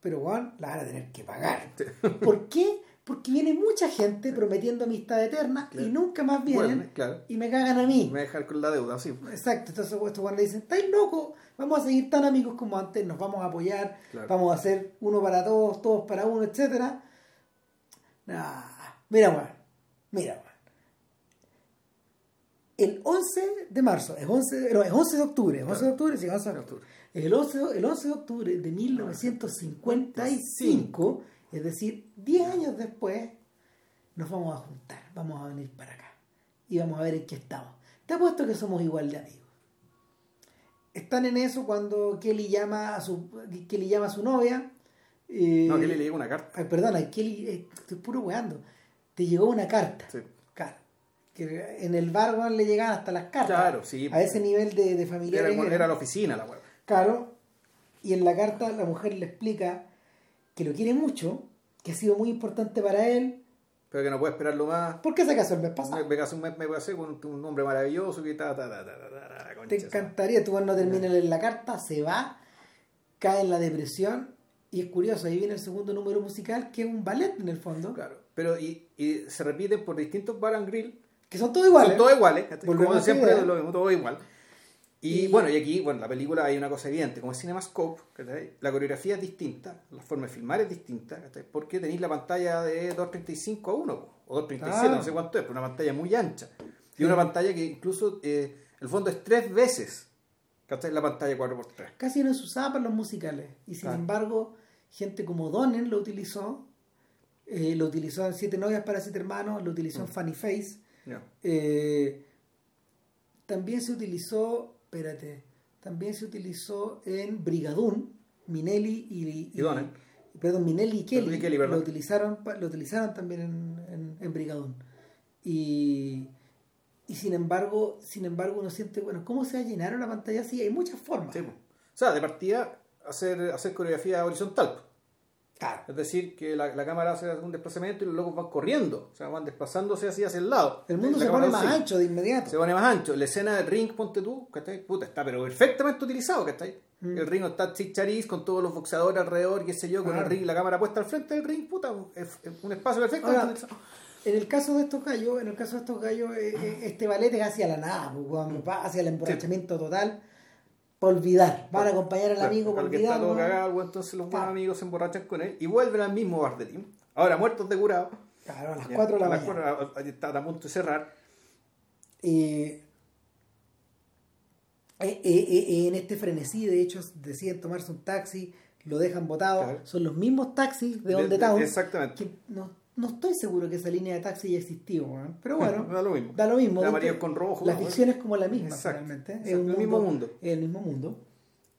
pero Juan la van a tener que pagar. ¿Por qué? Porque viene mucha gente prometiendo amistad eterna Claro. y nunca más vienen Bueno, claro. y me cagan a mí. Me dejar con la deuda, sí. Exacto, entonces estos Juan le dicen, estáis locos, vamos a seguir tan amigos como antes, nos vamos a apoyar, Claro. vamos a hacer uno para todos, todos para uno, etcétera. Nah, mira Juan, mira Juan. El 11 de marzo, es 11, no, es 11 de octubre, es 11 de octubre, sí, 11 de octubre. El 11, el 11 de octubre de 1955, es decir, 10 años después, nos vamos a juntar, vamos a venir para acá y vamos a ver en qué estamos. Te apuesto que somos igual de amigos. Están en eso cuando Kelly llama a su, Kelly llama a su novia. eh, No, que le llega una carta. Ay, perdona, Kelly, eh, estoy puro weando. Te llegó una carta. Sí. Claro. Que en el bar weón, le llegaban hasta las cartas. Claro, sí. A ese nivel de, de Era, familiares. era la oficina la weón. Claro. Y en la carta la mujer le explica que lo quiere mucho, que ha sido muy importante para él. Pero que no puede esperarlo más. ¿Por qué se casó el mes Me, pasado? me casé un mes, me casé con un, un hombre maravilloso que ta, ta, ta, ta, ta, ta, ta, concha Te encantaría, tú no terminas en la carta, se va, cae en la depresión. Y es curioso, ahí viene el segundo número musical, que es un ballet en el fondo, Claro. Pero y, y se repiten por distintos bar and grill. que son todos iguales. Son todos iguales. Como siempre, lo mismo, todo igual. Y, Y- bueno, y aquí, bueno, la película hay una cosa evidente, como es Cinemascope, ¿cachai? la coreografía es distinta, la forma de filmar es distinta, ¿cachai? porque tenéis la pantalla de 2.35 a 1, po, o 2.37, Claro. no sé cuánto es, pero una pantalla muy ancha. Y una pantalla que incluso, eh, el fondo es tres veces, ¿cachai? La pantalla 4x3. Casi no se usaba para los musicales. Y sin Claro. embargo, gente como Donen lo utilizó. Eh, lo utilizó en Siete Novias para Siete Hermanos, lo utilizó en Mm. Funny Face. Eh, también se utilizó, espérate, también se utilizó en Brigadoon, Minelli y, Y Donen. Perdón, Minelli y Kelly, y Kelly, perdón. lo utilizaron lo utilizaron también en, en, en. Y, y sin embargo, sin embargo uno siente, bueno, ¿cómo se va a llenar una pantalla así? Hay muchas formas. Sí. O sea, de partida, hacer, hacer coreografía horizontal. Claro. Es decir, que la, la cámara hace un desplazamiento y los locos van corriendo, o sea, van desplazándose así hacia el lado. El mundo La se pone más sigue. ancho de inmediato. Se pone más ancho. La escena del ring, ponte tú, ¿cachai? Puta, está pero perfectamente utilizado, ¿cachai? Mm. El ring está chichariz con todos los boxeadores alrededor, qué sé yo, con Claro. el ring, la cámara puesta al frente del ring, puta, es, es un espacio perfecto. Ahora. En el caso de estos gallos, en el caso de estos gallos, eh, eh, este ballet es hacia la nada, pues, va hacia el emborrachamiento total, para olvidar. Van a acompañar al Claro, amigo al que está olvidar. todo cagado, entonces los buenos amigos se emborrachan con él y vuelven al mismo bar de Tim. Ahora muertos de curado. Claro, a las Ya, 4 de la a las mañana. cuatro, a- punto de cerrar. Eh, eh, eh, eh, en este frenesí, de hecho, deciden tomarse un taxi, lo dejan botado. Claro. Son los mismos taxis de De- de- Town. exactamente. que no, no estoy seguro que esa línea de taxi ya existió, pero bueno, Da lo mismo. da lo mismo. Porque amarillo con rojo, La ficción es como la misma, Exacto, realmente. exacto, Es un el mismo mundo. Es el mismo mundo.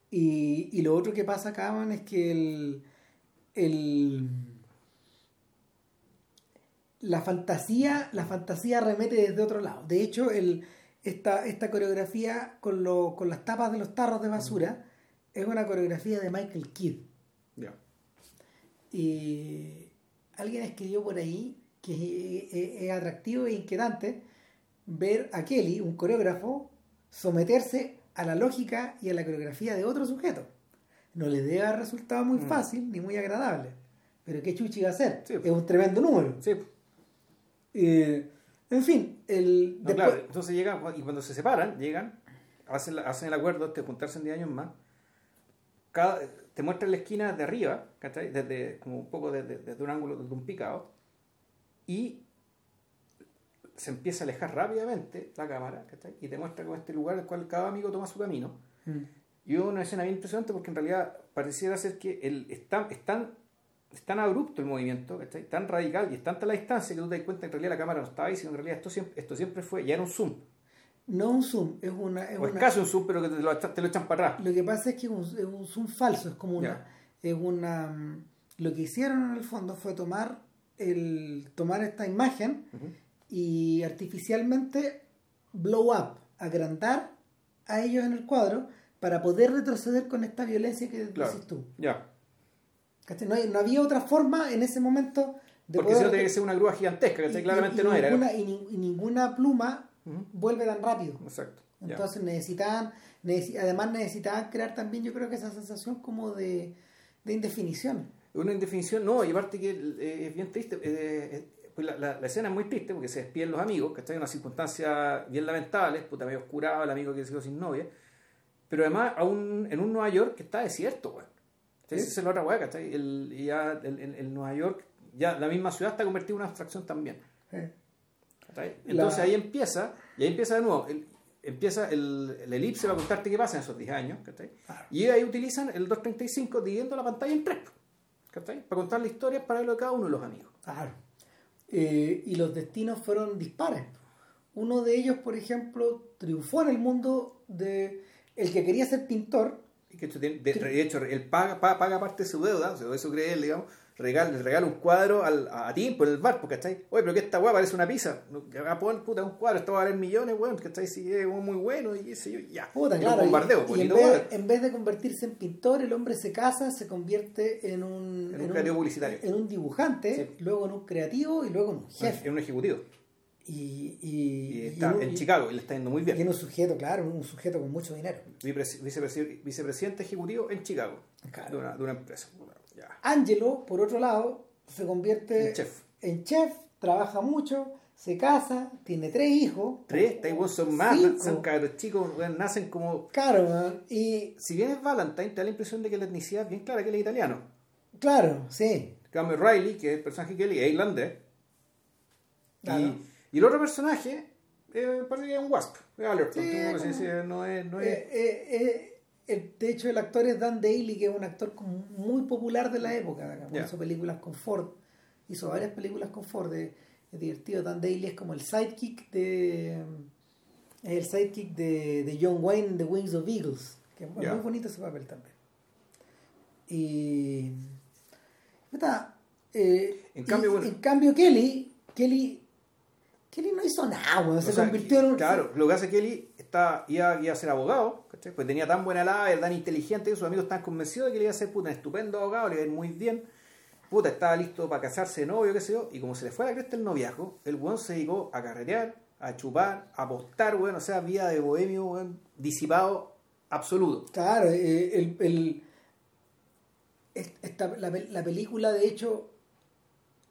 Y, y lo otro que pasa acá, man, es que el, el la fantasía, la fantasía remete desde otro lado. De hecho, el, esta, esta coreografía con, lo, con las tapas de los tarros de basura es una coreografía de Michael Kidd. Ya. Y alguien escribió por ahí que es, es- es atractivo e inquietante ver a Kelly, un coreógrafo, someterse a la lógica y a la coreografía de otro sujeto. No le debe haber resultado muy Mm. fácil ni muy agradable. Pero qué chuchi va a ser. Sí. Es un tremendo número. Sí. Eh, en fin, el, No, después- claro, entonces llegan, y cuando se separan, llegan, hacen el acuerdo de juntarse en 10 años más, cada, te muestra la esquina de arriba, ¿cachai? Desde, como un poco desde, desde un ángulo, desde un picado, y se empieza a alejar rápidamente la cámara, ¿cachai? Y te muestra como este lugar al cual cada amigo toma su camino. Mm. Y una escena bien impresionante porque en realidad pareciera ser que el, es, tan, es, tan, es tan abrupto el movimiento, ¿cachai? tan radical y es tanta la distancia que tú te das cuenta que en realidad la cámara no estaba ahí, sino en realidad esto siempre, esto siempre fue, ya era un zoom. No un zoom, es una... Es o es una- casi un zoom, pero que te lo, te lo echan para atrás. Lo que pasa es que es un, es un zoom falso, es como una... Es una lo que hicieron en el fondo fue tomar el tomar esta imagen y artificialmente blow up, agrandar a ellos en el cuadro para poder retroceder con esta violencia que Claro. dices tú. Ya. No, había otra forma en ese momento de Porque si no tiene que ser una grúa gigantesca, y- Claramente y no era. ninguna, y ninguna pluma Vuelve tan rápido. Exacto. Entonces necesitaban, necesi- además necesitaban crear también yo creo que esa sensación como de, de indefinición. Una indefinición, no, y aparte que eh, es bien triste. eh, eh, pues la, la- la escena es muy triste porque se despiden los amigos, que están en unas circunstancias bien lamentables, puta medio oscurado, el amigo que se quedó sin novia. Pero además a un- en un Nueva York que está desierto, weón. Entonces, Sí. Esa es la otra weá, ¿cachai? El, ya el, el- el Nueva York, ya la misma ciudad está convertida en una abstracción también. Eh. Entonces La- ahí empieza, y ahí empieza de nuevo, el- empieza el, el elipse va a contarte qué pasa en esos 10 años, ¿cachai? Claro. Y ahí utilizan el 235 dividiendo la pantalla en tres, ¿cachai? Para contar la historia para lo de cada uno de los amigos. Claro. Eh, y los destinos fueron dispares. Uno de ellos, por ejemplo, triunfó en el mundo de el que quería ser pintor. Y que de, de hecho, él paga, paga, paga parte de su deuda, o sea, eso cree él, digamos, regala, le regala un cuadro al, a, a ti por el bar, porque ¿cachai? Oye, pero que esta weá parece una pizza. No, que haga pon, puta, un cuadro, esto va a valer millones, weón, ¿cachai? Si es muy bueno y qué sé yo, ya. Puta, lo claro, y- bombardeo, y, en, bonito vez, en vez de convertirse en pintor, el hombre se casa, se convierte en un, En un creativo publicitario. en un dibujante, Sí. luego en un creativo y luego en un jefe. Es un ejecutivo. Y, y, Y y está un- en Chicago y le está yendo muy bien. en un sujeto, claro, un sujeto con mucho dinero. Vicepresi- vicepresi- vicepresidente ejecutivo en Chicago Claro. de, una, de una empresa. Angelo, por otro lado, se convierte En chef. en chef, trabaja mucho, se casa, tiene tres hijos. Tres, Taiwán son más, Cinco. son cabros chicos, nacen como. Claro, man, y Si bien es Valentine, te da la impresión de que la etnicidad es bien clara que él es italiano. claro, sí. Cambio, Riley, que es el personaje que él es irlandés. Claro. Y, y el otro personaje, eh, parece que es un Wasp, es Allerton. Sí, como no es. No es eh, eh, el- de hecho, el actor es Dan Daly, que es un actor como muy popular de la época. Hizo películas con Ford, hizo varias películas con Ford. Es, es divertido. Dan Daly es como el sidekick de. Es el sidekick de, de John Wayne en The Wings of Eagles. Que es muy bonito ese papel también. Y. puta, eh, En cambio, y- bueno. en cambio, Kelly. Kelly. Kelly no hizo nada, weón. Se sea, convirtió en un. Claro, lo que hace Kelly está, iba, a ser abogado, pues tenía tan buena labia, tan inteligente, que sus amigos estaban convencidos de que le iba a ser puta, un estupendo abogado, le iba a ir muy bien. Puta, estaba listo para casarse de novio, qué sé yo, y como se le fue a la cresta el noviazgo, el weón se dedicó a carretear, a chupar, a apostar, weón, o sea, vida de bohemio, weón, disipado absoluto. Claro, eh, el, el- es- esta- la, la película de hecho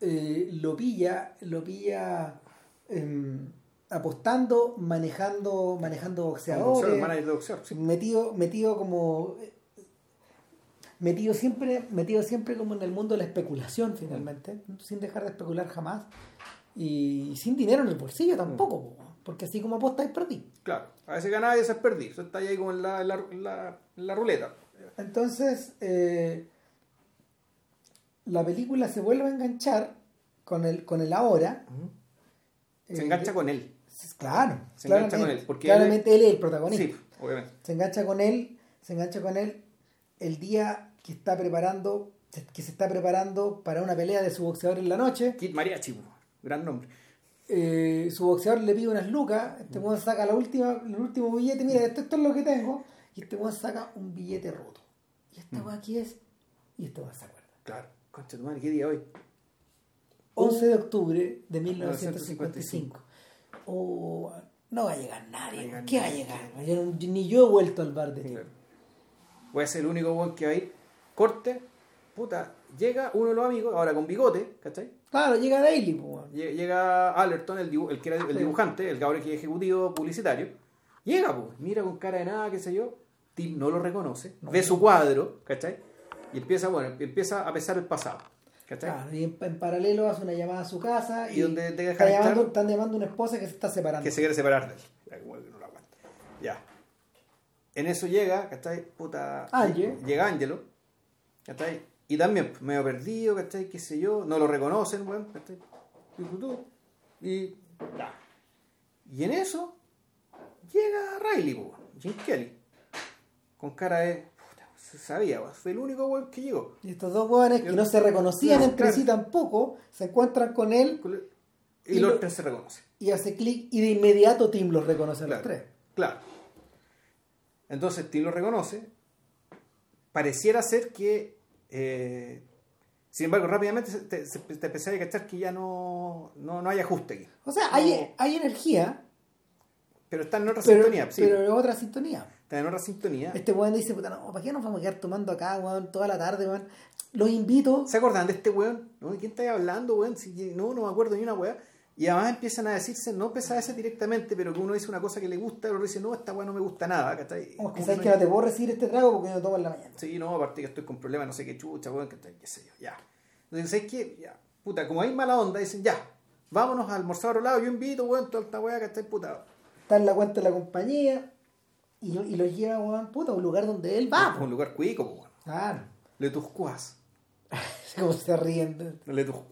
eh, lo pilla, lo pilla em, apostando, manejando, manejando boxeador, boxeadores, boxeador, sí. metido, metido como metido siempre, metido siempre como en el mundo de la especulación finalmente, sin dejar de especular jamás. Y sin dinero en el bolsillo tampoco, po, porque así como apostáis perdí. Claro, a veces ganaba y a veces perdí, eso está ahí como en la, en la, en la- en la ruleta. Entonces, eh, la película se vuelve a enganchar con el, con el ahora. Se Eh, engancha con él. Claro, Se engancha con él, porque claramente él es el protagonista. Sí, obviamente. Se engancha con él, se engancha con él el día que está preparando, que se está preparando para una pelea de su boxeador en la noche. Kid Mariachi, gran nombre. Eh, su boxeador le pide unas lucas, este weón saca la última, el último billete, mira, esto, esto es lo que tengo, y este weón saca un billete roto. ¿Y esta weón aquí es? Y este weón se acuerda. Claro, concha tu madre, ¿qué día hoy? 11 de octubre de 1955. 1955. Oh, no va a llegar nadie. No ¿Qué va a llegar? Yo no- ni yo he vuelto al bar de ti. Voy a ser el único buen que va a ir. Corte, puta, llega uno de los amigos, ahora con bigote, ¿cachai? Claro, llega Daily, pues, Llega Allerton, el, dibu- el que era el Sí. dibujante, el cabrón que es ejecutivo publicitario. Llega, pues, mira con cara de nada, qué sé yo. Tim no lo reconoce, ve su cuadro, ¿cachai? Y empieza, bueno, empieza a pesar el pasado. ¿Cachai? Claro, y en, en paralelo hace una llamada a su casa Y donde te está llamando, están llamando a una esposa que se está separando. que se quiere separar de él. Ya, como que no lo aguanta. Ya. En eso llega, ¿cachai? Puta. Ángel. Llega Ángelo, ¿cachai? Y también pues, medio perdido, ¿cachai? Qué sé yo, no lo reconocen, weón, ¿cachai? Y, y, ya. Y en eso llega Riley, po, weón, Jim Kelly, con cara de. Se sabía, fue el único weón que llegó. Y estos dos hueones que no se reconocían entre claro. sí tampoco, se encuentran con él Y, Y los lo- tres se reconocen. y hace clic y de inmediato Tim los reconoce a los tres. Claro. Entonces Tim lo reconoce. Pareciera ser que. eh, sin embargo, rápidamente te, te empecé a cachar que ya no, no, no hay ajuste aquí. O sea, No, hay, hay energía, pero está en otra pero, sintonía. Sí, pero es otra sintonía. Está en otra sintonía. Este weón dice, puta, no, ¿para qué nos vamos a quedar tomando acá, weón, toda la tarde, weón? Los invito. ¿Se acuerdan de este weón? ¿No? ¿De quién está hablando, weón? Si- no, no me acuerdo ni una weá. Y además empiezan a decirse, no pesa ese directamente, pero que uno dice una cosa que le gusta, el otro dice, no, esta weá no me gusta nada. ¿cachai? Como que sabes que no te puedo recibir este trago porque no tomo en la mañana. Sí, no, aparte que estoy con problemas, no sé qué chucha, weón, que tal, qué sé yo, ya. Entonces, ¿sabes qué? Ya, puta, como hay mala onda, dicen, ya, vámonos a almorzar a otro lado, yo invito, weón, toda esta weá que está puta. Está en la cuenta de la compañía y, y los lleva, weón, puta, a un lugar donde él va. Po. un lugar cuico, weón. Claro. Le Turquoise. Como se ríen. Le weón.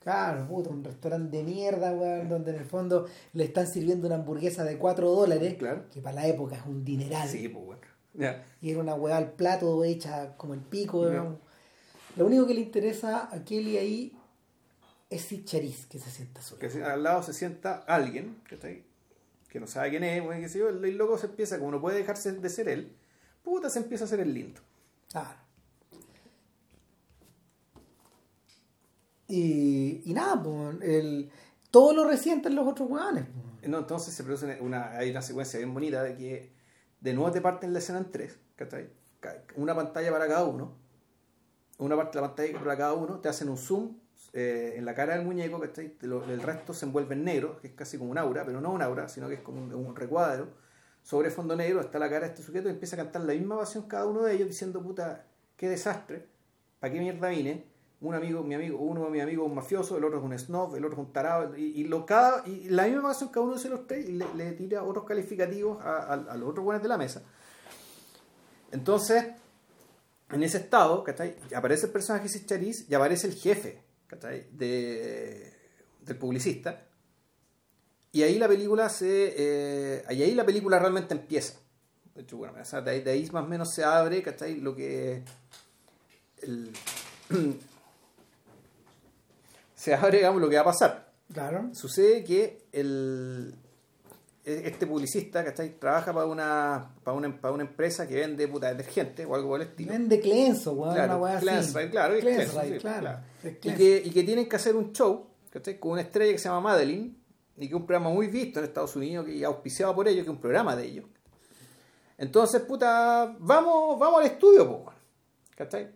Claro, puta, un restaurante de mierda, weón, donde en el fondo le están sirviendo una hamburguesa de 4 dólares, Claro. que para la época es un dineral. Sí, pues, weón. Ya. Y era una weá al plato hecha como el pico. Lo único que le interesa a Kelly ahí es Sid Chariz, que se sienta solo. Que al lado se sienta alguien, que está ahí, que no sabe quién es, weón, qué sé yo, el loco se empieza, como no puede dejarse de ser él, puta, se empieza a hacer el lindo. Claro. Y, y nada, pues, el, todo lo resienten los otros pues. No, entonces se produce una, hay una secuencia bien bonita de que de nuevo te parten la escena en tres, Una pantalla para cada uno, una parte de la pantalla para cada uno, te hacen un zoom eh, en la cara del muñeco, ¿cachai? El resto se envuelve en negro, que es casi como un aura, pero no un aura, sino que es como un, recuadro. Sobre fondo negro está la cara de este sujeto y empieza a cantar la misma pasión cada uno de ellos diciendo, puta, qué desastre, ¿para qué mierda vine? Un amigo, mi amigo, uno de mis amigos es un mafioso, el otro es un snob, el otro es un tarado, y, lo, cada, y la misma pasión cada uno de los tres y le, tira otros calificativos a, los otros buenos de la mesa. Entonces, en ese estado, ¿cachai? Aparece el personaje Sid Chariz y aparece el jefe, ¿cachai? De, del publicista. Y ahí la película se. eh, y ahí la película realmente empieza. De hecho, bueno, o sea, de, ahí, de ahí más o menos se abre, ¿cachai? Lo que. el- se abre, digamos, lo que va a pasar. Claro. Sucede que el, este publicista, ¿cachai? Trabaja para una, para una, para una empresa que vende puta detergente o algo por el estilo. Vende Clenso, weón, una Claro, weá así. Claro, sí, claro. Y que, y que tienen que hacer un show ¿cachai? con una estrella que se llama Madeline y que es un programa muy visto en Estados Unidos y auspiciado por ellos, que es un programa de ellos. Entonces, puta, vamos, vamos al estudio, po. ¿cachai?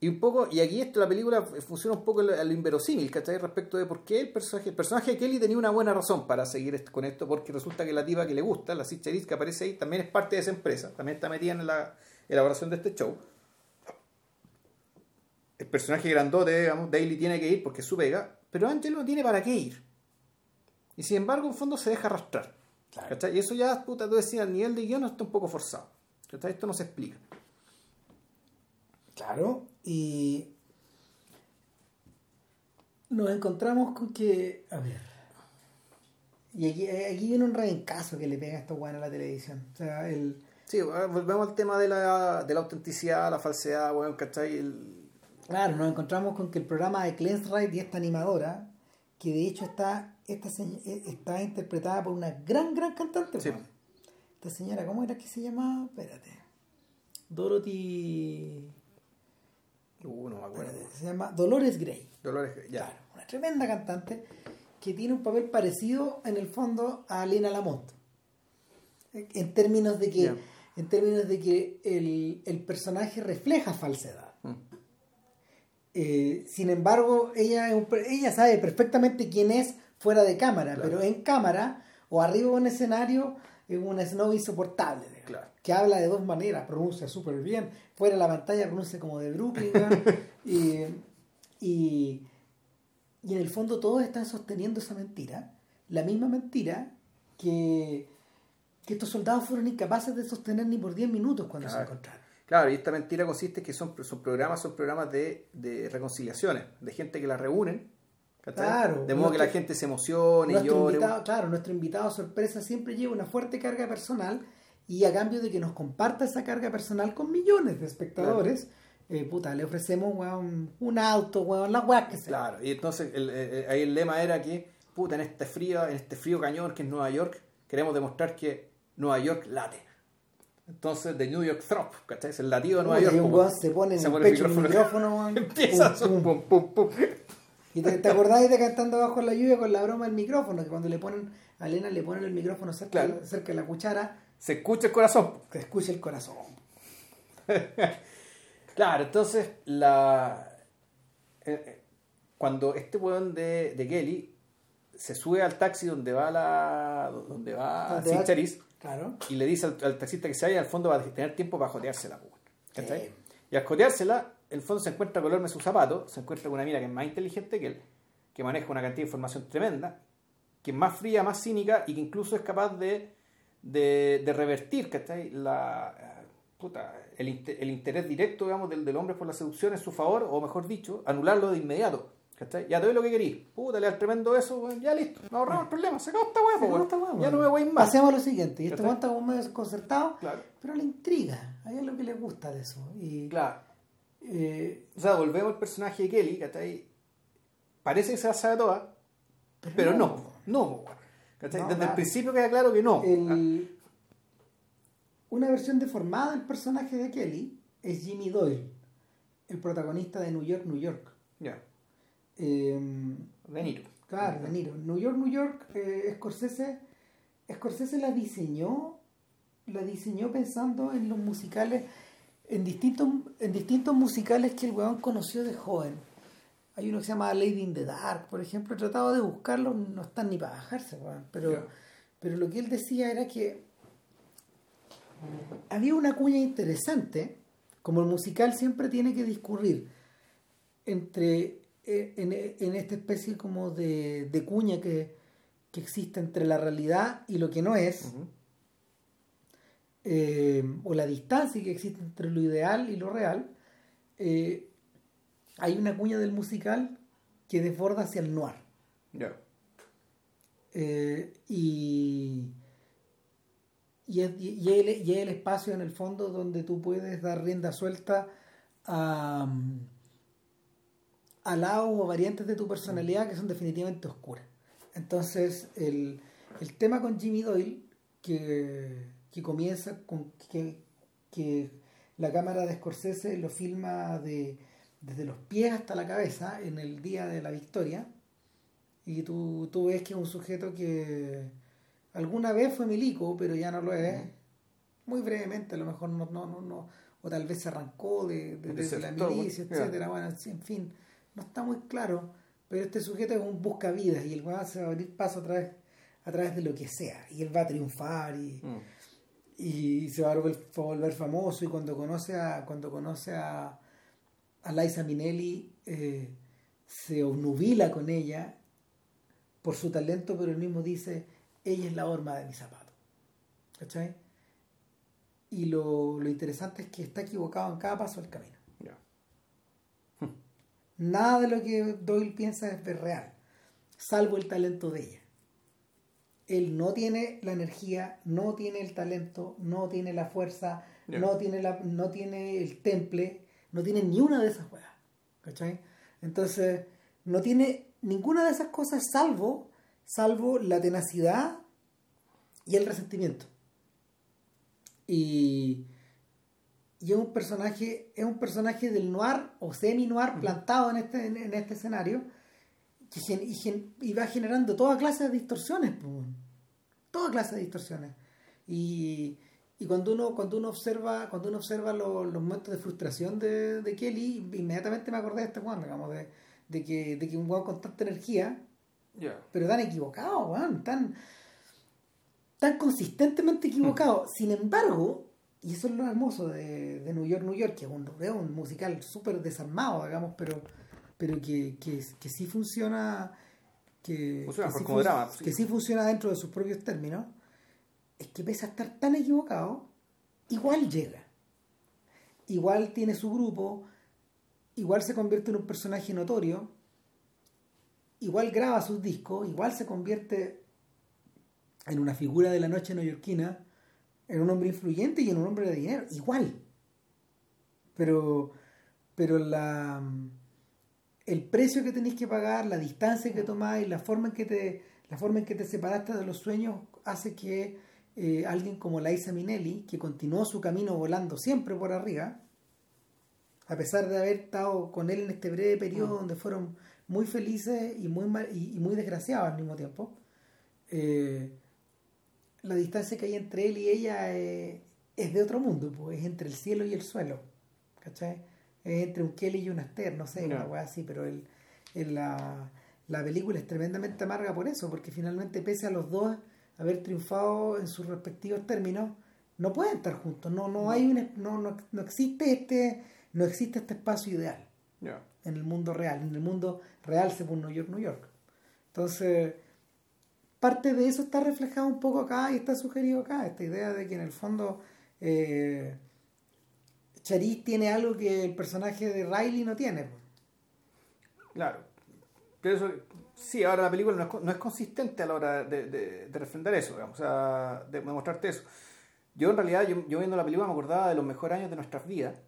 Y un poco, y aquí esto, la película funciona un poco a lo inverosímil, ¿cachai? Respecto de por qué el personaje, el personaje de Kelly tenía una buena razón para seguir con esto, porque resulta que la tipa que le gusta, la Sitcheris que aparece ahí, también es parte de esa empresa, también está metida en la elaboración de este show. El personaje grandote, digamos, Daily tiene que ir porque es su pega, pero Angelo no tiene para qué ir. Y sin embargo, en fondo se deja arrastrar. Y eso ya, puta, tú decías, al nivel de guion está un poco forzado. ¿cachai? Esto no se explica. Claro, y nos encontramos con que, a ver, y aquí, aquí viene un rebencazo que le pega a esta weá a la televisión. O sea, el, Sí, bueno, volvemos al tema de la, de la autenticidad, la falsedad, weón, ¿cachai? El- claro, nos encontramos con que el programa de Cleansrite y esta animadora, que de hecho está, esta eh, está interpretada por una gran, gran cantante. Sí. Esta señora, ¿cómo era que se llamaba? Espérate. Dorothy... Uh, no me acuerdo. espérate, se llama Dolores Gray. Dolores, ya. Claro, una tremenda cantante que tiene un papel parecido en el fondo a Lena Lamont. En términos de que, en términos de que el, el personaje refleja falsedad. Eh, sin embargo, ella, es un ella sabe perfectamente quién es fuera de cámara, Claro. pero en cámara o arriba de un escenario es una Snow insoportable, Claro. que habla de dos maneras, pronuncia súper bien, fuera de la pantalla pronuncia como de Brooklyn, y, y, y en el fondo todos están sosteniendo esa mentira, la misma mentira que, que estos soldados fueron incapaces de sostener ni por 10 minutos cuando se encontraron. Claro, y esta mentira consiste en que son, son programas, son programas de, de reconciliaciones, de gente que la reúnen. Claro, de modo que la gente se emocione y llore. invitado, claro, nuestro invitado sorpresa siempre lleva una fuerte carga personal y a cambio de que nos comparta esa carga personal con millones de espectadores, eh, puta, le ofrecemos weón, un auto, weón, la weá que sea. Claro, y entonces el- eh, ahí el lema era que, puta, en este frío, en este frío cañón que es Nueva York, queremos demostrar que Nueva York late. Entonces, de New York Thump, ¿cachai? Es el latido de Nueva York. y un como- se pone en se el pone pecho el micrófono. Empieza pum, pum. pum, pum. Y te, te acordáis de cantando bajo la lluvia con la broma del micrófono, que cuando le ponen, a Elena le ponen el micrófono cerca, Claro. cerca de la cuchara, Se escucha el corazón. que escuche el corazón. Claro, entonces la eh, eh, cuando este weón de, de Kelly se sube al taxi donde va la donde va Charisse Claro. y le dice al, al taxista que se vaya, al fondo va a tener tiempo para joteársela. ¿cachai? Y al joteársela, el fondo se encuentra con de sus zapatos, se encuentra con una mira que es más inteligente que él, que maneja una cantidad de información tremenda, que es más fría, más cínica y que incluso es capaz de, de, de revertir ¿cachai? La, eh, puta, el, el interés directo digamos, del, del hombre por la seducción en su favor, o mejor dicho, anularlo de inmediato. ¿Cachai? Ya te doy lo que querís. Puta, le das tremendo weón, ya listo. Nos ahorramos el problema, se acabó esta weá, Ya no me voy a ir más. Pasemos a lo siguiente. Y este weón está como medio desconcertado, Claro. pero le intriga. A él es lo que le gusta de eso. Y, Claro. eh, O sea, volvemos al personaje de Kelly, ¿cachai? Parece que se la sabe toda, pero no, no, weón. ¿Cachai? No, Desde claro. el principio queda claro que no. El- una versión deformada del personaje de Kelly es Jimmy Doyle, el protagonista de New York, New York. Ya, Eh, De Niro. claro, De Niro. New York, New York, eh, Scorsese, Scorsese la diseñó, la diseñó pensando en los musicales, en distintos, en distintos musicales que el weón conoció de joven. Hay uno que se llama Lady in the Dark, por ejemplo, he tratado de buscarlo, no están ni para bajarse, weón. Pero, pero lo que él decía era que había una cuña interesante, como el musical siempre tiene que discurrir entre en, en esta especie como de, de cuña que, que existe entre la realidad y lo que no es, eh, o la distancia que existe entre lo ideal y lo real, eh, hay una cuña del musical que desborda hacia el noir. Eh, y, y, es, y, el, y el espacio en el fondo donde tú puedes dar rienda suelta a, a lados o variantes de tu personalidad que son definitivamente oscuras. Entonces, el, el tema con Jimmy Doyle, que, que comienza con que, que la cámara de Scorsese lo filma de, desde los pies hasta la cabeza en el día de la victoria, y tú, tú ves que es un sujeto que alguna vez fue milico, pero ya no lo es. Muy brevemente, a lo mejor no, no, no, no o tal vez se arrancó de, de- de la Desertó, milicia, etcétera. Bueno, en fin, no está muy claro. Pero este sujeto es un buscavidas y se va a abrir paso a través, a través de lo que sea. Y él va a triunfar y, Mm. y se va a volver, va a volver famoso y cuando conoce a cuando conoce a, a Liza Minnelli eh, se obnubila con ella por su talento pero él mismo dice ella es la horma de mi zapato ¿cachai? y lo, lo interesante es que está equivocado en cada paso del camino. Nada de lo que Doyle piensa es real salvo el talento de ella él no tiene la energía, no tiene el talento, no tiene la fuerza, no, tiene la, no tiene el temple, no tiene ni una de esas weas. ¿Cachai? Entonces, no tiene ninguna de esas cosas salvo, salvo la tenacidad y el resentimiento. Y, y es un personaje, es un personaje del noir o semi-noir plantado en este, en, en este escenario que gen- y, gen- y va generando toda clase de distorsiones, weón. toda clase de distorsiones. Y, y cuando uno cuando uno observa cuando uno observa lo- los momentos de frustración de, de Kelly, inmediatamente me acordé de este Juan, digamos, de, de que, de que un Juan con tanta energía, Ya. pero tan equivocado, weón, tan, tan consistentemente equivocado. Sin embargo, y eso es lo hermoso de, de New York, New York, que es un, es un musical súper desarmado, digamos, pero, pero que, que, que sí funciona, que, Funciona que, sí como fun- drama, sí. que sí funciona dentro de sus propios términos, es que pese a estar tan equivocado, igual llega. Igual tiene su grupo, igual se convierte en un personaje notorio, igual graba sus discos, igual se convierte en una figura de la noche neoyorquina, en un hombre influyente y en un hombre de dinero, igual. Pero, pero la, el precio que tenéis que pagar, la distancia que tomáis, la forma en que te, la forma en que te separaste de los sueños hace que eh, alguien como Laisa Minelli, que continuó su camino volando siempre por arriba, a pesar de haber estado con él en este breve periodo donde fueron muy felices y muy mal- y, y muy desgraciados al mismo tiempo, eh, la distancia que hay entre él y ella eh, es de otro mundo, pues, es entre el cielo y el suelo, ¿cachai? Es entre un Kelly y un Aster, no sé, Ya. una weá así, pero el, el- la, la película es tremendamente amarga por eso, porque finalmente pese a los dos haber triunfado en sus respectivos términos, no pueden estar juntos, no, no hay un, no, no, no existe este, no existe este espacio ideal en el mundo real, en el mundo real según New York, New York. Entonces, parte de eso está reflejado un poco acá y está sugerido acá, esta idea de que en el fondo eh, tiene algo que el personaje de Riley no tiene. Claro. Pero eso, sí, ahora la película no es, consistente a la hora de, de, refrendar eso, digamos, o sea, de demostrarte eso. Yo en realidad, yo, viendo la película me acordaba de los mejores años de nuestras vidas,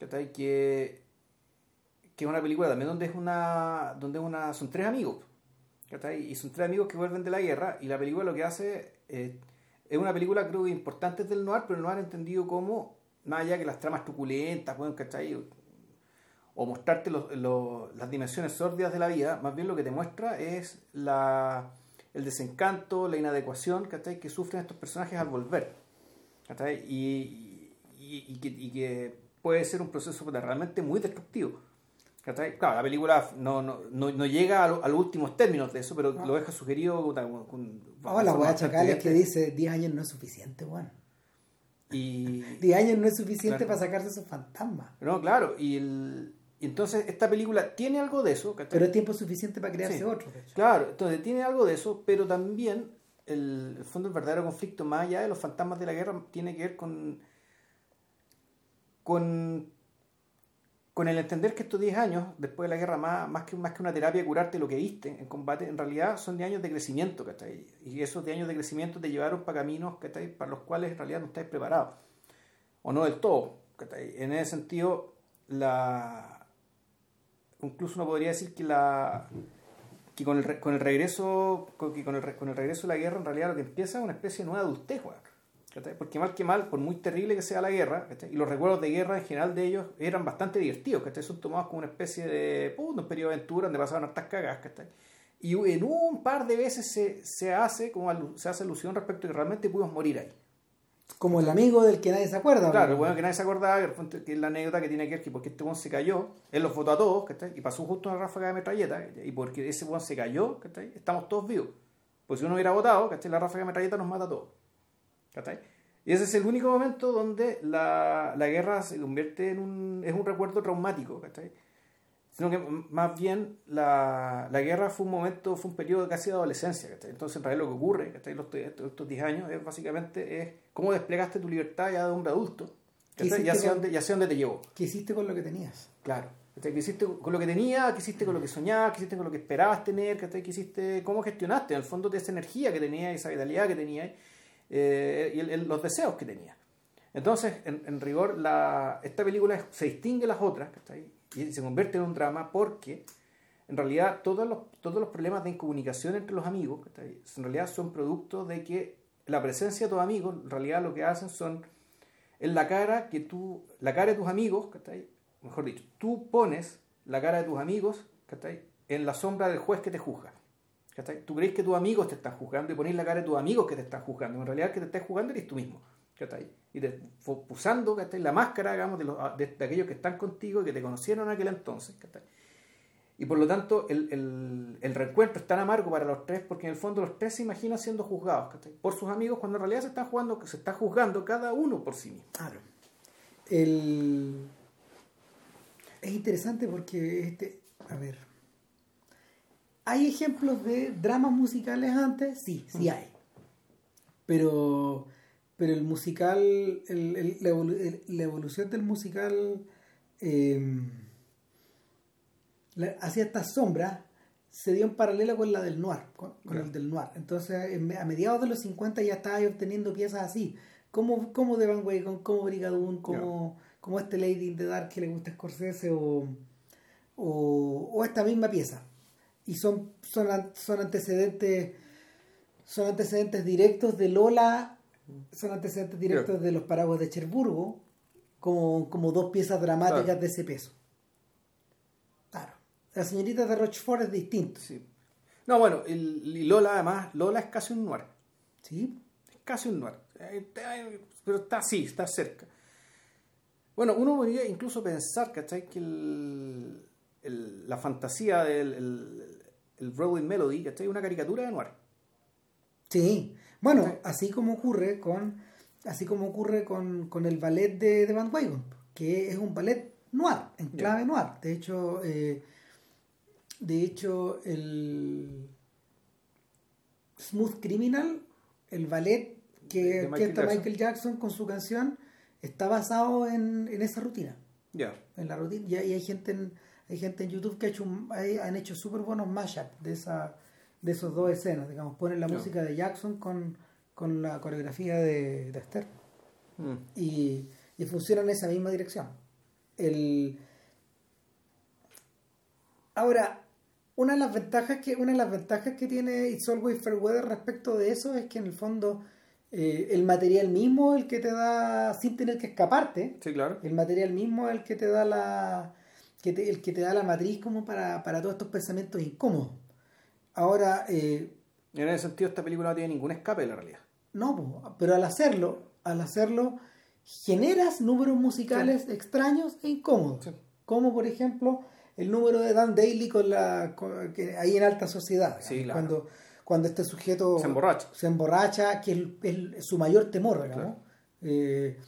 que que es una película también donde es una donde es una son tres amigos y son tres amigos que vuelven de la guerra y la película lo que hace eh, es una película creo que importante del noir pero el noir entendido como más allá que las tramas truculentas bueno, ¿cachai? o mostrarte los- los- las dimensiones sórdidas de la vida, más bien lo que te muestra es la, el desencanto, la inadecuación que sufren estos personajes al volver. Y, que, y que puede ser un proceso realmente muy destructivo. Claro, la película no, no, no, no llega a, lo- a los últimos términos de eso, pero lo deja sugerido con, con- Oh, la con weá bastante chacal es que dice 10 años no es suficiente, weón. Y, 10 años no es suficiente Claro. para sacarse esos fantasmas. no, claro, y, el, entonces esta película tiene algo de eso, ¿cachai? Pero es tiempo suficiente para crearse Sí. otro. de hecho. Claro, entonces tiene algo de eso, pero también el, el fondo del verdadero conflicto, más allá de los fantasmas de la guerra, tiene que ver con, con, con el entender que estos 10 años, después de la guerra, más, más, que, más que una terapia curarte lo que viste en combate, en realidad son 10 años de crecimiento, ¿cachai? Y esos 10 años de crecimiento te llevaron para caminos, ¿cachai? Para los cuales en realidad no estáis preparados. O no del todo, ¿cachai? En ese sentido, la... Incluso uno podría decir que la que con el, con el regreso con, que con el, con el regreso de la guerra en realidad lo que empieza es una especie de nueva adultez. Porque mal que mal por muy terrible que sea la guerra y los recuerdos de guerra en general de ellos eran bastante divertidos ¿cachai? son tomados como una especie de un periodo de aventura donde pasaban hartas cagas y en un par de veces se, se hace como se hace alusión respecto a que realmente pudimos morir ahí Como el amigo del que nadie se acuerda. Claro, weón. bueno, que nadie se acordaba, que, que es la anécdota que tiene que ver que porque este weón se cayó, él los votó a todos, ¿cachai? Y pasó justo una ráfaga de metralleta, y porque ese weón se cayó, ¿cachai? Estamos todos vivos. Pues si uno hubiera votado, ¿cachai? La ráfaga de metralleta nos mata a todos. ¿Cachai? Y ese es el único momento donde la, la guerra se convierte en un, es un recuerdo traumático, ¿cachai? Sino que más bien la, la guerra fue un momento, fue un periodo casi de adolescencia, ¿cachai? Entonces en realidad lo que ocurre, ¿cachai? Los, estos, estos 10 años es básicamente es cómo desplegaste tu libertad ya de hombre adulto, ¿Qué ¿cachai? Ya sea, con- dónde, ya sea dónde te llevó. ¿Qué hiciste con lo que tenías? Claro. ¿Qué hiciste con lo que tenías? ¿Qué hiciste con lo que soñabas? ¿Qué hiciste con lo que esperabas tener? ¿Qué hiciste? ¿Cómo gestionaste en el fondo de esa energía que tenías, esa vitalidad que tenías eh, y el- los deseos que tenías? Entonces, en, rigor, esta película se distingue de las otras y se convierte en un drama porque en realidad todos los, todos los problemas de incomunicación entre los amigos en realidad son producto de que la presencia de tus amigos en realidad lo que hacen son en la cara que tú, la cara de tus amigos, mejor dicho, tú pones la cara de tus amigos ¿cachai? en la sombra del juez que te juzga. ¿Cachai? Tú crees que tus amigos te están juzgando y pones la cara de tus amigos que te están juzgando. En realidad el que te estás juzgando eres tú mismo. ¿cachai? Y te, usando ¿cachai? la máscara digamos, de, los- de, de aquellos que están contigo y que te conocieron en aquel entonces. ¿cachai? Y por lo tanto, el, reencuentro es tan amargo para los tres porque en el fondo los tres se imaginan siendo juzgados por sus amigos cuando en realidad se, están jugando, se está juzgando cada uno por sí mismo. Claro. El... Es interesante porque, este, a ver, ¿hay ejemplos de dramas musicales antes? Sí, sí hay. Pero, pero el musical, el, la, evolución del musical... Eh, hacía esta sombra se dio en paralelo con la del noir, con, el del noir. Entonces, a mediados de los 50 ya estaba obteniendo piezas así, como, como de Van Weyden, como Brigadoon, como, como este Lady in the Dark que le gusta a Scorsese, o, o, esta misma pieza. Y son, son, son antecedentes son antecedentes directos de Lola, son antecedentes directos de los paraguas de Cherburgo, como, como dos piezas dramáticas de ese peso. La señorita de Rochefort es distinto. Sí. No, bueno, y Lola además, Lola es casi un noir. Sí. Es casi un noir. Eh, pero está así, está cerca. Bueno, uno podría incluso pensar, ¿cachai? Que el, la fantasía del el, el Rolling Melody, ¿cachai? Una caricatura de noir. Sí. Bueno, así como ocurre con así como ocurre con, con el ballet de, de Van Weyden, que es un ballet noir, en clave noir. De hecho, eh, de hecho, el Smooth Criminal, el ballet que canta Michael, Jackson. con su canción, está basado en, esa rutina. Ya. En la rutina. Y, hay gente en, hay gente en YouTube que ha hecho han hecho súper buenos mashups de esa de esos dos escenas, digamos, ponen la música de Jackson con, la coreografía de, de Esther. Mm. Y, y funciona en esa misma dirección. El... Ahora, una de las ventajas que una de las ventajas que tiene It's Always Fair Weather respecto de eso es que en el fondo eh, el material mismo es el que te da sin tener que escaparte sí claro el material mismo es el que te da la que el que te da la matriz como para, todos estos pensamientos incómodos. Ahora eh, en ese sentido esta película no tiene ningún escape en la realidad. no pero al hacerlo al hacerlo generas números musicales extraños e incómodos. Como por ejemplo el número de Dan Daly con la que, ahí en alta sociedad. Cuando, cuando este sujeto se emborracha, se emborracha que es, su mayor temor, eh,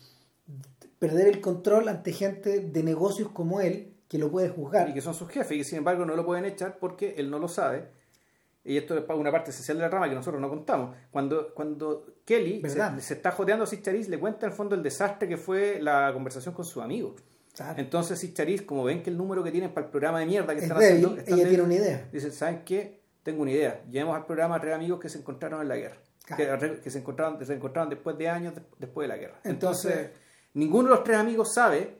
perder el control ante gente de negocios como él que lo puede juzgar. Y que son sus jefes y sin embargo no lo pueden echar porque él no lo sabe. Y esto es una parte esencial de la trama que nosotros no contamos. Cuando, cuando Kelly se, está jodeando a Sicharis, le cuenta en el fondo el desastre que fue la conversación con su amigo. Entonces, si Charis, como ven que el número que tienen para el programa de mierda que están haciendo. ella tiene una idea. Dice, ¿saben qué? Tengo una idea. Llevemos al programa a tres amigos que se encontraron en la guerra. Que, se, encontraron, se encontraron después de años después de la guerra. Entonces, ninguno de los tres amigos sabe,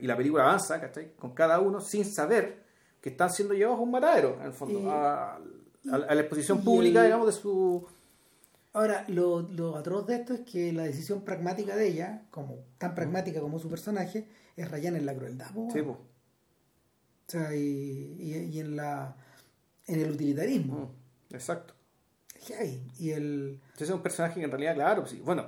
y la película avanza con cada uno sin saber que están siendo llevados a un matadero, en el fondo, a, la exposición pública, digamos, de su. Ahora, lo, lo atroz de esto es que la decisión pragmática de ella, como tan pragmática como su personaje, es rayar en la crueldad. sí, O sea, y, y, en la en el utilitarismo. Mm, exacto. Y el... Ese es un personaje que en realidad, claro, pues, bueno,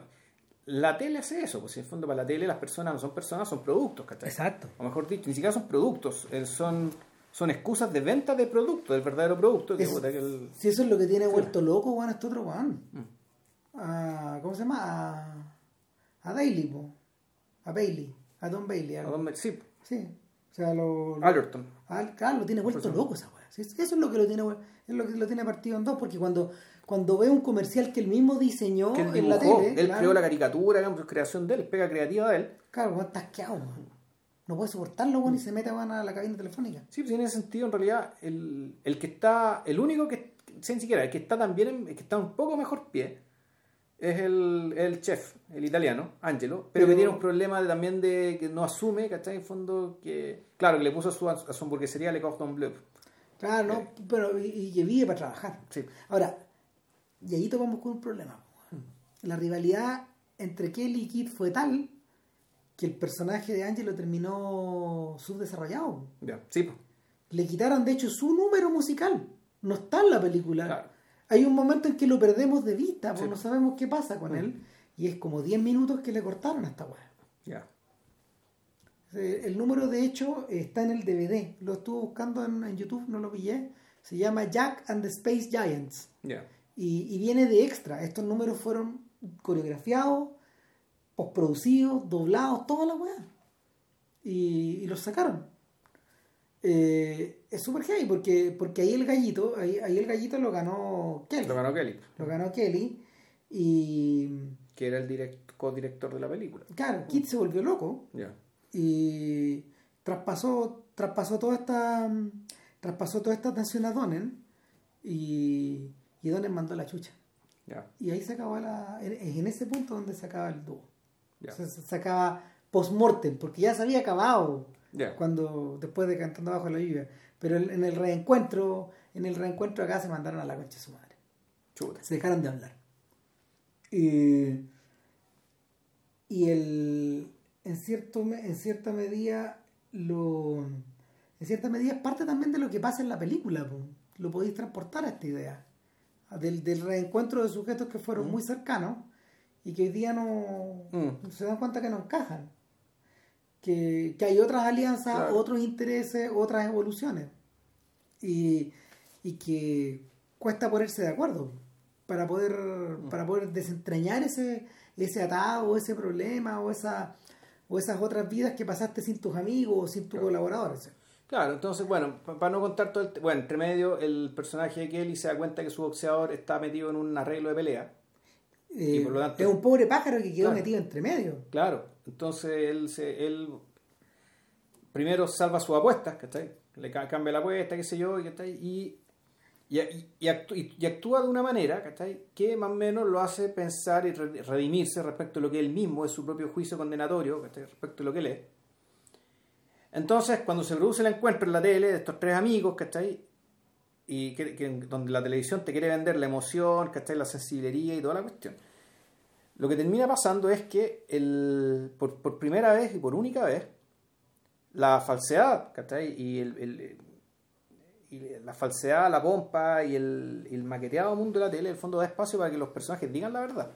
la tele hace eso, pues en el fondo para la tele las personas no son personas, son productos, ¿cachai? Exacto. O mejor dicho, ni siquiera son productos, eh, son, son excusas de venta de producto, del verdadero producto. Si eso es lo que tiene vuelto loco, Juan, este otro Juan. Mm. ¿Cómo se llama? A, a Daily, a Bailey. A Don Bailey. A Don sí. Sí. O sea, lo. Allerton. claro, lo tiene vuelto loco esa weá. Eso es lo que lo tiene es lo que lo tiene partido en dos, porque cuando, cuando ve un comercial que él mismo diseñó en la tele. Él creó la caricatura, digamos, creación de él, pega creativa de él. Claro, está asqueado, no puede soportarlo, bueno, y se mete a la cabina telefónica. Sí, pues en ese sentido, en realidad, el, el que está, el único que, sin siquiera, el que está también, el que está un poco mejor pie, es el, el chef, el italiano, Angelo, pero, que tiene un problema también de que no asume, ¿cachai? En fondo, que, claro, que le puso a su, a su hamburguesería Le Cordon Bleu. Claro, no, eh. pero y, que vive para trabajar. Sí. Ahora, y ahí topamos con un problema. La rivalidad entre Kelly y Kit fue tal que el personaje de Angelo terminó subdesarrollado. Ya, sí. Le quitaron, de hecho, su número musical. No está en la película. Claro hay un momento en que lo perdemos de vista, porque no sabemos qué pasa con mm. él, y es como 10 minutos que le cortaron a esta weá. Ya. El número, de hecho, está en el DVD. Lo estuve buscando en, YouTube, no lo pillé. Se llama Jack and the Space Giants. Y, viene de extra. Estos números fueron coreografiados, postproducidos, doblados, toda la weá. Y, los sacaron. Eh, es super heavy porque, porque ahí el gallito, ahí, ahí, el gallito lo ganó Kelly. Lo ganó Kelly. Lo ganó Kelly. Y. Que era el co-director de la película. Claro, Kit se volvió loco. Y traspasó, traspasó toda esta. Traspasó toda esta atención a Donen. Y, y Donen mandó la chucha. Y ahí se acabó la. Es en ese punto donde se acaba el dúo. se, acaba post-mortem, porque ya se había acabado cuando después de Cantando Bajo la Lluvia. Pero en el reencuentro, en el reencuentro acá se mandaron a la concha de su madre. Se dejaron de hablar. y el, en, cierto, en cierta medida, lo, en cierta medida es parte también de lo que pasa en la película. Lo podéis transportar a esta idea. Del, del reencuentro de sujetos que fueron mm. muy cercanos y que hoy día no mm. se dan cuenta que no encajan que, hay otras alianzas, otros intereses, otras evoluciones. Y, que cuesta ponerse de acuerdo para poder, mm. para poder desentrañar ese, ese atado, ese problema, o esa o esas otras vidas que pasaste sin tus amigos o sin tus colaboradores. Claro, entonces, bueno, para no contar todo el... Bueno, entre medio, el personaje de Kelly se da cuenta que su boxeador está metido en un arreglo de pelea. y por lo tanto, es un pobre pájaro que quedó metido entre medio. Claro, entonces él, se, él primero salva sus apuestas, ¿cachai? Le cambia la apuesta, qué sé yo, Y, y, y, actúa de una manera, ¿cachai? Que más o menos lo hace pensar y redimirse respecto a lo que él mismo es su propio juicio condenatorio, ¿cachai? Respecto a lo que él es. Entonces, cuando se produce el encuentro en la tele de estos tres amigos, ¿cachai? Y que, donde la televisión te quiere vender la emoción, ¿cachai? La sensibilidad y toda la cuestión lo que termina pasando es que el, por, primera vez y por única vez, la falsedad, ¿cachai? Y, el, y la falsedad, la pompa y el, maqueteado mundo de la tele, el fondo da espacio para que los personajes digan la verdad.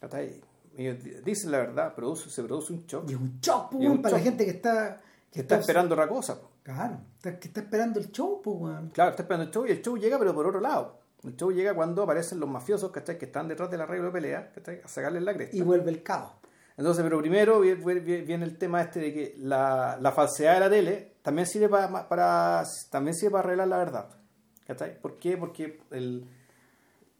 ¿cachai? Ellos dicen la verdad, produce, se produce un shock. Y un shock, para la gente que está... Que está, esperando otra cosa. Claro, que está esperando el show, pues, Claro, está esperando el show y el show llega pero por otro lado. El show llega cuando aparecen los mafiosos, ¿cachai? Que están detrás de la regla de pelea, ¿cachai? A sacarles la cresta. Y vuelve el caos. Entonces, pero primero viene el tema este de que la, la falsedad de la tele también sirve para, para, también sirve para arreglar la verdad. ¿Cachai? ¿Por qué? Porque el,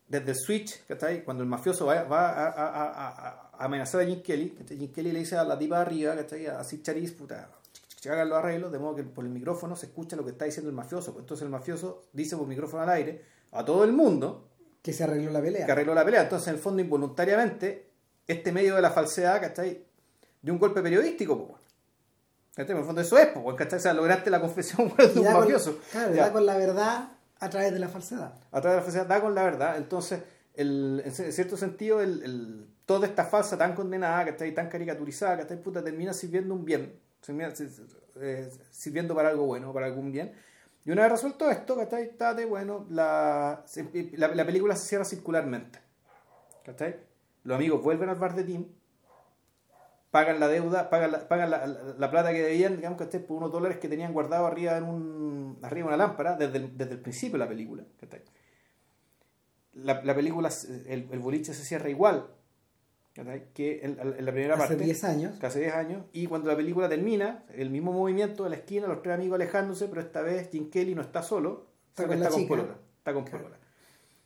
desde el switch, ¿cachai? Cuando el mafioso va, va a, a, a, amenazar a Jim Kelly, Jim Kelly le dice a la tipa de arriba, ¿cachai? A Sid Charis, puta, hagan los arreglos, de modo que por el micrófono se escucha lo que está diciendo el mafioso. Entonces el mafioso dice por micrófono al aire a todo el mundo que se arregló la pelea. Que arregló la pelea. Entonces, en el fondo, involuntariamente, este medio de la falsedad, ¿cachai? De un golpe periodístico, pues. En el fondo eso es, pues, ¿cachai? O sea, lograste la confesión de un mafioso. claro, da con la verdad a través de la falsedad. A través de la falsedad, da con la verdad. Entonces, el, en cierto sentido, el, el, toda esta falsa tan condenada, que está ahí tan caricaturizada, que está puta, termina sirviendo un bien, eh, sirviendo para algo bueno, para algún bien. Y una vez resuelto esto, ¿cachai? Está de, bueno, la, la, la película se cierra circularmente. ¿Cachai? Los amigos vuelven al bar de Tim, pagan la deuda, pagan la, pagan la, plata que debían, digamos que esté por unos dólares que tenían guardado arriba en un arriba una lámpara desde el, desde el principio de la película. La, la película, el, el, boliche se cierra igual que en, la primera parte. Hace 10 años. Hace 10 años. Y cuando la película termina, el mismo movimiento de la esquina, los tres amigos alejándose, pero esta vez Jim Kelly no está solo, está con, está con Está con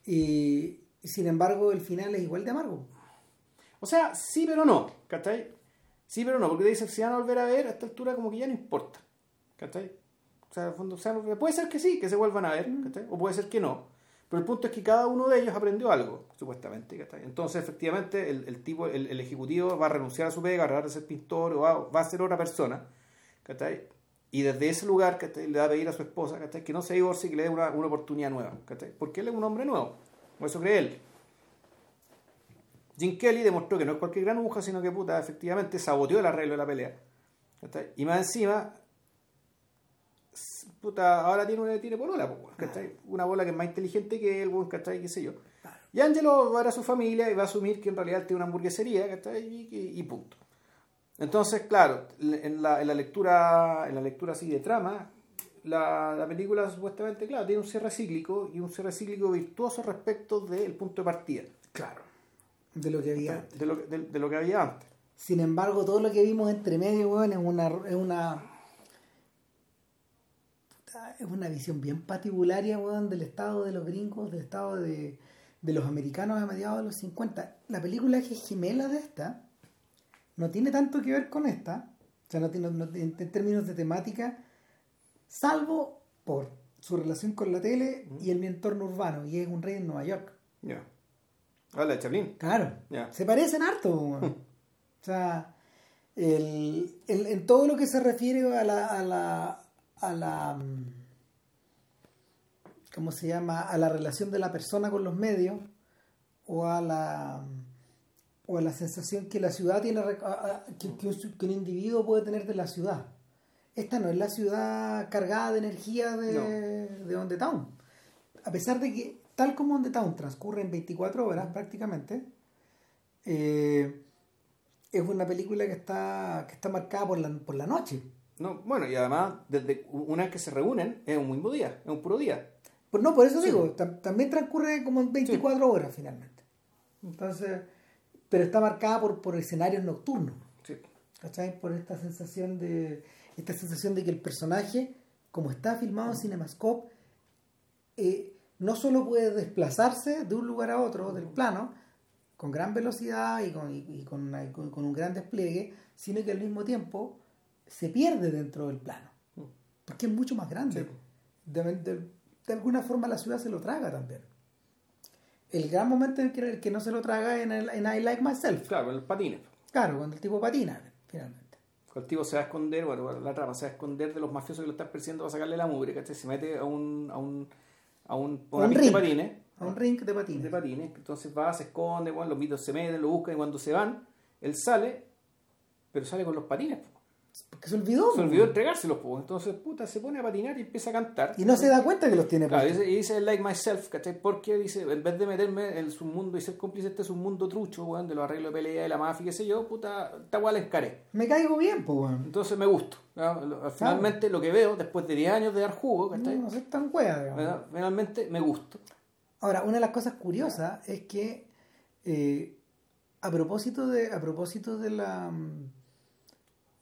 Y, sin embargo, el final es igual de amargo. O sea, sí, pero no, ¿cachai? Sí, pero no, porque dice, si van a volver a ver, a esta altura como que ya no importa, ¿cachai? O sea, fondo, puede ser que sí, que se vuelvan a ver, mm. ¿cachai? O puede ser que no. Pero el punto es que cada uno de ellos aprendió algo, supuestamente. Entonces, efectivamente, el, tipo, el, ejecutivo va a renunciar a su pega, va a ser pintor o va, a ser otra persona. Y desde ese lugar le da a pedir a su esposa que no se divorcie y que le dé una, oportunidad nueva. Porque él es un hombre nuevo. O eso cree él. Jim Kelly demostró que no es cualquier granuja, sino que puta, efectivamente saboteó el arreglo de la pelea. Y más encima, puta, ahora tiene una tiene polola, Una bola que es más inteligente que él, ¿cachai? ¿Qué sé yo? Y Angelo va a ver a su familia y va a asumir que en realidad tiene una hamburguesería, ¿cachai? Y, y, punto. Entonces, claro, en la, en la lectura en la lectura así de trama, la, la, película supuestamente, claro, tiene un cierre cíclico y un cierre cíclico virtuoso respecto del punto de partida. Claro. De lo que había antes. De lo, de, de lo que había antes. Sin embargo, todo lo que vimos entre medio, weón, es una, es una es una visión bien patibularia, weón, del estado de los gringos, del estado de, de los americanos a mediados de los 50. La película que es gemela de esta no tiene tanto que ver con esta, o sea, no tiene, no, en, en, términos de temática, salvo por su relación con la tele y el mi entorno urbano, y es un rey en Nueva York. Ya. Yeah. Hola, Chaplin. Claro. Yeah. Se parecen harto, weón. o sea, el, el, en todo lo que se refiere a la, a la, a la ¿cómo se llama? a la relación de la persona con los medios o a la o a la sensación que la ciudad tiene que, que, un, que un individuo puede tener de la ciudad. Esta no es la ciudad cargada de energía de, no. de On the Town. A pesar de que, tal como On the Town transcurre en 24 horas prácticamente, eh, es una película que está, que está marcada por la, por la noche. No, bueno, y además, desde una vez que se reúnen, es un mismo día, es un puro día. Pues no, por eso sí. digo, también transcurre como en 24 sí. horas finalmente. Entonces, pero está marcada por, por escenarios nocturnos. Sí. ¿Cachai? Por esta sensación de esta sensación de que el personaje, como está filmado en Cinemascope, eh, no solo puede desplazarse de un lugar a otro del plano con gran velocidad y con, y, y con, una, con, con un gran despliegue, sino que al mismo tiempo se pierde dentro del plano. Porque es mucho más grande. Sí. De, de, de, alguna forma la ciudad se lo traga también. El gran momento en que, el que no se lo traga en, el, en I Like Myself. Claro, con el patine. Claro, cuando el tipo patina, finalmente. Cuando el tipo se va a esconder, bueno, la trama se va a esconder de los mafiosos que lo están persiguiendo para sacarle la mugre, ¿cachai? Se mete a un... a un a un, a un ring, de patines. A un ring de patines. De patines. Entonces va, se esconde, bueno, los mitos se meten, lo buscan y cuando se van, él sale, pero sale con los patines. Porque se olvidó. Se olvidó entregárselos, pues. Entonces, puta, se pone a patinar y empieza a cantar. Y no se da cuenta que los tiene claro, dice, Y dice, like myself, ¿cachai? Porque dice, en vez de meterme en su mundo y ser cómplice, este es un mundo trucho, weón, de los arreglos de pelea, de la mafia, qué sé yo, puta, esta weá la encaré. Me caigo bien, pues, weón. Entonces me gusto. Finalmente, claro. lo que veo, después de 10 años de dar jugo, ¿cachai? No, no soy tan wea, digamos. Finalmente me gusto. Ahora, una de las cosas curiosas es que, eh, a propósito de, a propósito de la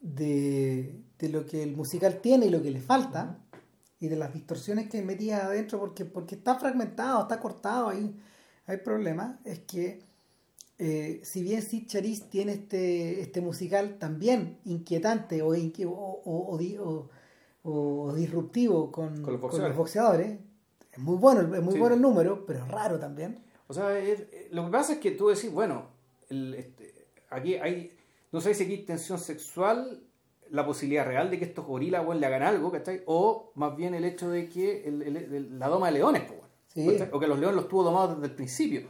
de, de, lo que el musical tiene y lo que le falta, y de las distorsiones que metía adentro, porque, porque está fragmentado, está cortado, ahí hay problemas, es que eh, si bien Sid Charis tiene este, este musical también inquietante o, inqui o, o, o, disruptivo con, con, los con, los boxeadores, es muy bueno, es muy sí. bueno el número, pero es raro también. O sea, es, lo que pasa es que tú decís, bueno, el, este, aquí hay no sé si aquí hay tensión sexual, la posibilidad real de que estos gorilas bueno, le hagan algo, ¿cachai? O más bien el hecho de que el, el, el, la doma de leones, pues, sí. o que los leones los tuvo domados desde el principio.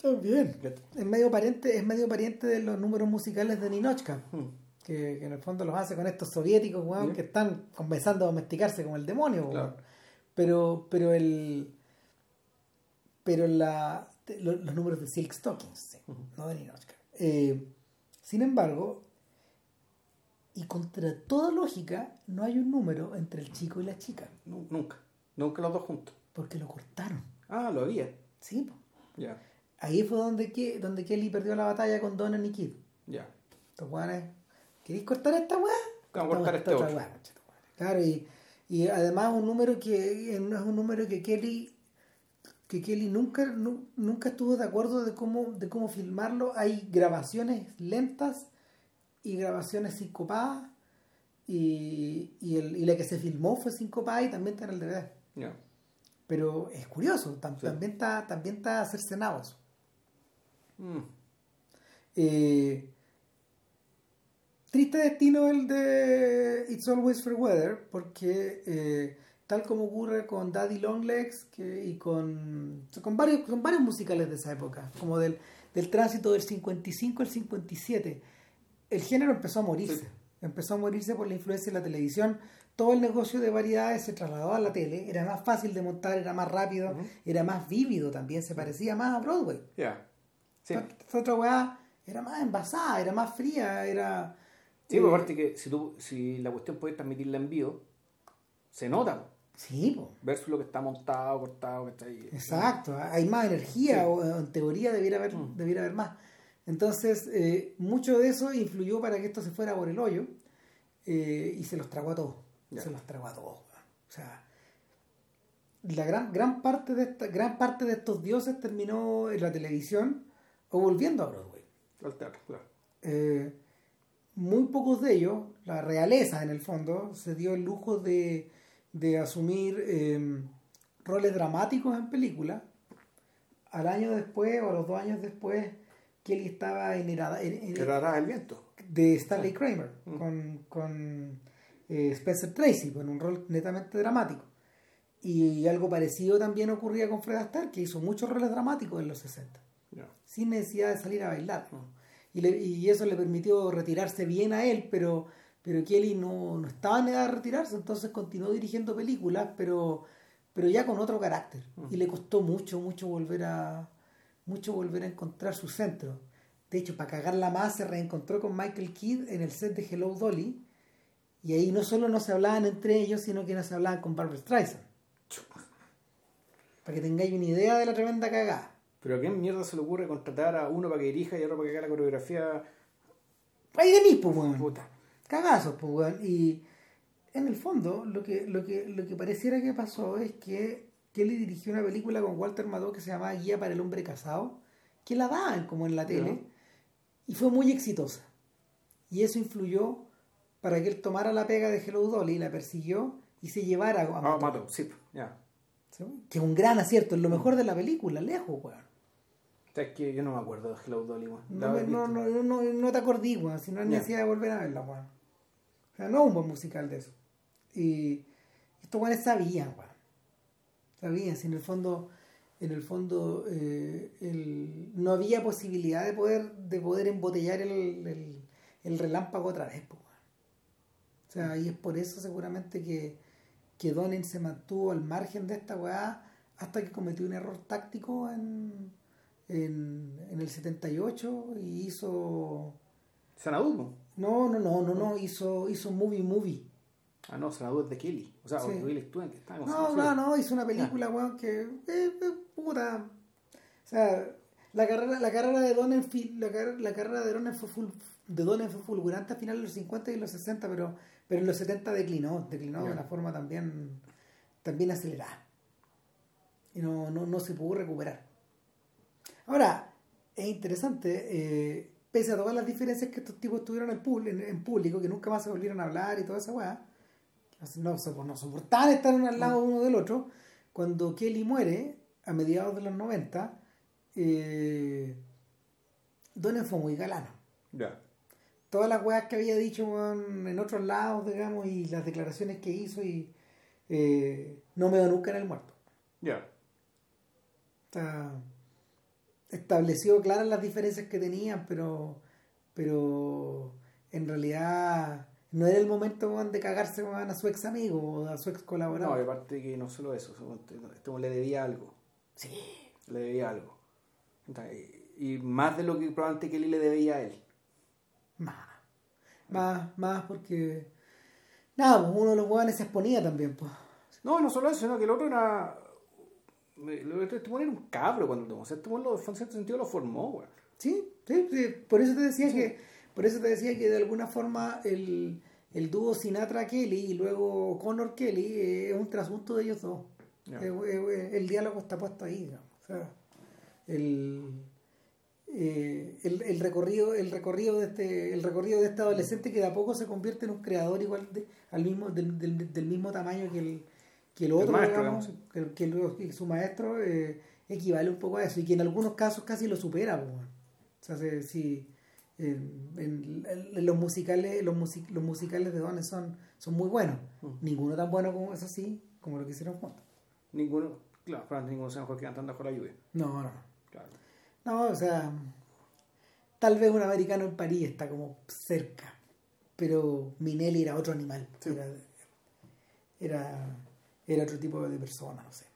También. Es medio pariente, es medio pariente de los números musicales de Ninochka. Hmm. Que, que, en el fondo los hace con estos soviéticos, weón, ¿Sí? que están comenzando a domesticarse como el demonio, claro. Pero, pero el. Pero la, los, los números de Silk Stockings, sí, uh -huh. no de Ninochka. Eh, sin embargo, y contra toda lógica, no hay un número entre el chico y la chica. No, nunca. Nunca los dos juntos. Porque lo cortaron. Ah, lo había. Sí. Ya. Yeah. Ahí fue donde, donde Kelly perdió la batalla con Donna y Kid. Ya. Yeah. Estos guanes, ¿queréis cortar esta weá? Vamos a cortar este otro. Weá, claro, y, y además un número que no es un número que Kelly que Kelly nunca, nu, nunca estuvo de acuerdo de cómo, de cómo filmarlo. Hay grabaciones lentas y grabaciones sincopadas. Y, y, el, y la que se filmó fue sincopada y también está en el DVD. Yeah. Pero es curioso, tam, sí. también, está, también está cercenado eso. Mm. Eh, triste destino el de It's Always for Weather, porque eh, tal como ocurre con Daddy Longlegs que, y con, con, varios, con varios musicales de esa época, como del, del tránsito del 55 al 57, el género empezó a morirse. Sí. Empezó a morirse por la influencia de la televisión. Todo el negocio de variedades se trasladó a la tele. Era más fácil de montar, era más rápido, uh -huh. era más vívido también, se parecía más a Broadway. Yeah. Sí. Esta otra weá era más envasada, era más fría, era Sí, por aparte que si, tú, si la cuestión puede transmitirla en vivo, se nota. Sí, po. Versus lo que está montado, cortado, que está ahí. Exacto, hay más energía, Sí. o en teoría debiera haber, Mm. debiera haber más. Entonces, eh, mucho de eso influyó para que esto se fuera por el hoyo eh, y se los tragó a todos. Ya. Se los tragó a todos. O sea, la gran, gran, parte de esta, gran parte de estos dioses terminó en la televisión o volviendo a Broadway. Al teatro, claro. Eh, muy pocos de ellos, la realeza en el fondo, se dio el lujo de, de asumir eh, roles dramáticos en películas. Al año después o a los dos años después, Kelly estaba en, Herada- en- rara el viento. de Stanley Kramer Mm. con, con eh, Spencer Tracy, con un rol netamente dramático. Y algo parecido también ocurría con Fred Astaire, que hizo muchos roles dramáticos en los 60 Ya. sin necesidad de salir a bailar. ¿no? Y, le- y eso le permitió retirarse bien a él, pero, pero Kelly no, no estaba en edad de retirarse, entonces continuó dirigiendo películas, pero, pero ya con otro carácter. Y le costó mucho, mucho volver a mucho volver a encontrar su centro. De hecho, para cagarla más, se reencontró con Michael Kidd en el set de Hello Dolly, y ahí no solo no se hablaban entre ellos, sino que no se hablaban con Barbara Streisand. Para que tengáis una idea de la tremenda cagada. Pero a quién mierda se le ocurre contratar a uno para que dirija y a otro para que haga la coreografía. Ahí de mí, pues. Puta. Cagazos, pues, weón. Y en el fondo, lo que, lo que, lo que pareciera que pasó es que Kelly dirigió una película con Walter Matthau que se llamaba Guía para el hombre casado, que la daban como en la tele, y fue muy exitosa. Y eso influyó para que él tomara la pega de Hello Dolly, la persiguió y se llevara a Ah, Matthau. mato, sí, ya. ¿Sí? Que es un gran acierto, es lo mejor de la película, lejos, weón. O sea, es que yo no me acuerdo de Hello Dolly, weón. No, no, no, no, no te acordí, weón, si no Ya. necesidad de volver a verla, weón. O sea, no un buen musical de eso. Y estos weones sabían, weón. Sabían, si en el fondo, en el fondo, eh, el- no había posibilidad de poder, de poder embotellar el, el, el relámpago otra vez, weón. O sea, y es por eso seguramente que, que Donen se mantuvo al margen de esta weá hasta que cometió un error táctico en, en, en el 78 y hizo... Sanadú, ¿no? No, no, no, no, hizo, hizo Movie Movie. Ah, no, Sanadú es de Kelly. O sea, Sí. Will Stuen, que está No, no, no, hizo una película, weón, que... eh, eh, puta... O sea, la carrera, la carrera de Donen, la, la carrera de Donen fue, ful- de Donen fue fulgurante a finales de los 50 y los 60, pero, pero en los 70 declinó, declinó de una forma también, también acelerada. Y no, no, no se pudo recuperar. Ahora, es interesante, eh, pese a todas las diferencias que estos tipos tuvieron en, pub- en, en público, que nunca más se volvieron a hablar y toda esa weá, no, no soportaban estar uno al lado uno del otro, cuando Kelly muere, a mediados de los 90, eh, Donen fue muy galano. Ya. Todas las weas que había dicho en otros lados, digamos, y las declaraciones que hizo, y eh, no me dio nunca en el muerto. Ya. Sea, estableció claras las diferencias que tenían, pero, pero en realidad no era el momento de cagarse weón, a su ex amigo o a su ex No, y colaborador. aparte que no solo eso, este le debía algo. sí, Le debía algo. Entonces, Y más de lo que probablemente Kelly le debía a él. más. Más, más porque. Nada, pues uno de los weones se exponía también, pues. No, no solo eso, sino que el otro era. Este era un cabro cuando lo tomó. O sea, este lo- en cierto sentido lo formó, güey. Sí, sí, sí. Por eso te decía que, por eso te decía que de alguna forma el, el dúo Sinatra Kelly y luego Connor Kelly eh, es un trasunto de ellos dos. Eh, eh, el diálogo está puesto ahí, digamos. O sea, el, eh, el, el recorrido, el recorrido de este, el recorrido de este adolescente que de a poco se convierte en un creador igual de, al mismo, del, del, del mismo tamaño que el, que el otro, maestro, digamos, que, que que su maestro eh, equivale un poco a eso y que en algunos casos casi lo supera. pues, bueno. O sea, se- si en, en- en los musicales, los, music- los musicales de Dones son, son muy buenos. Ninguno tan bueno como eso sí, como lo que hicieron juntos. Ninguno, claro, probablemente ninguno sea mejor que cantando bajo la lluvia. No, no, no. Claro. No, o sea, tal vez un americano en París está como cerca, pero Minelli era otro animal. Sí. Era, era, era otro tipo de persona, no sé.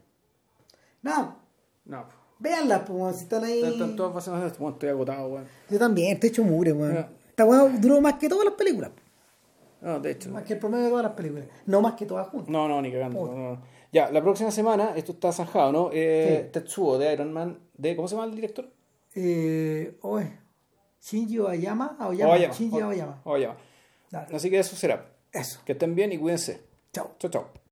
No, No, véanla, pues, si están ahí. Están todas esto. Bueno, estoy agotado, güey. Yo también, estoy hecho mure, weón. Ya. Esta weá duró más que todas las películas. No, de hecho. Más que el promedio de todas las películas. No más que todas juntas. No, no, ni cagando. no, no. Ya, la próxima semana, esto está zanjado, ¿no? Eh, Tetsuo de Iron Man, de, ¿cómo se llama el director? Eh, oye, Shinji Oyama, Aoyama, Oyama. Shinji. Oyama. Dale. Así que eso será. Eso. Que estén bien y cuídense. Chao. Chao, chao.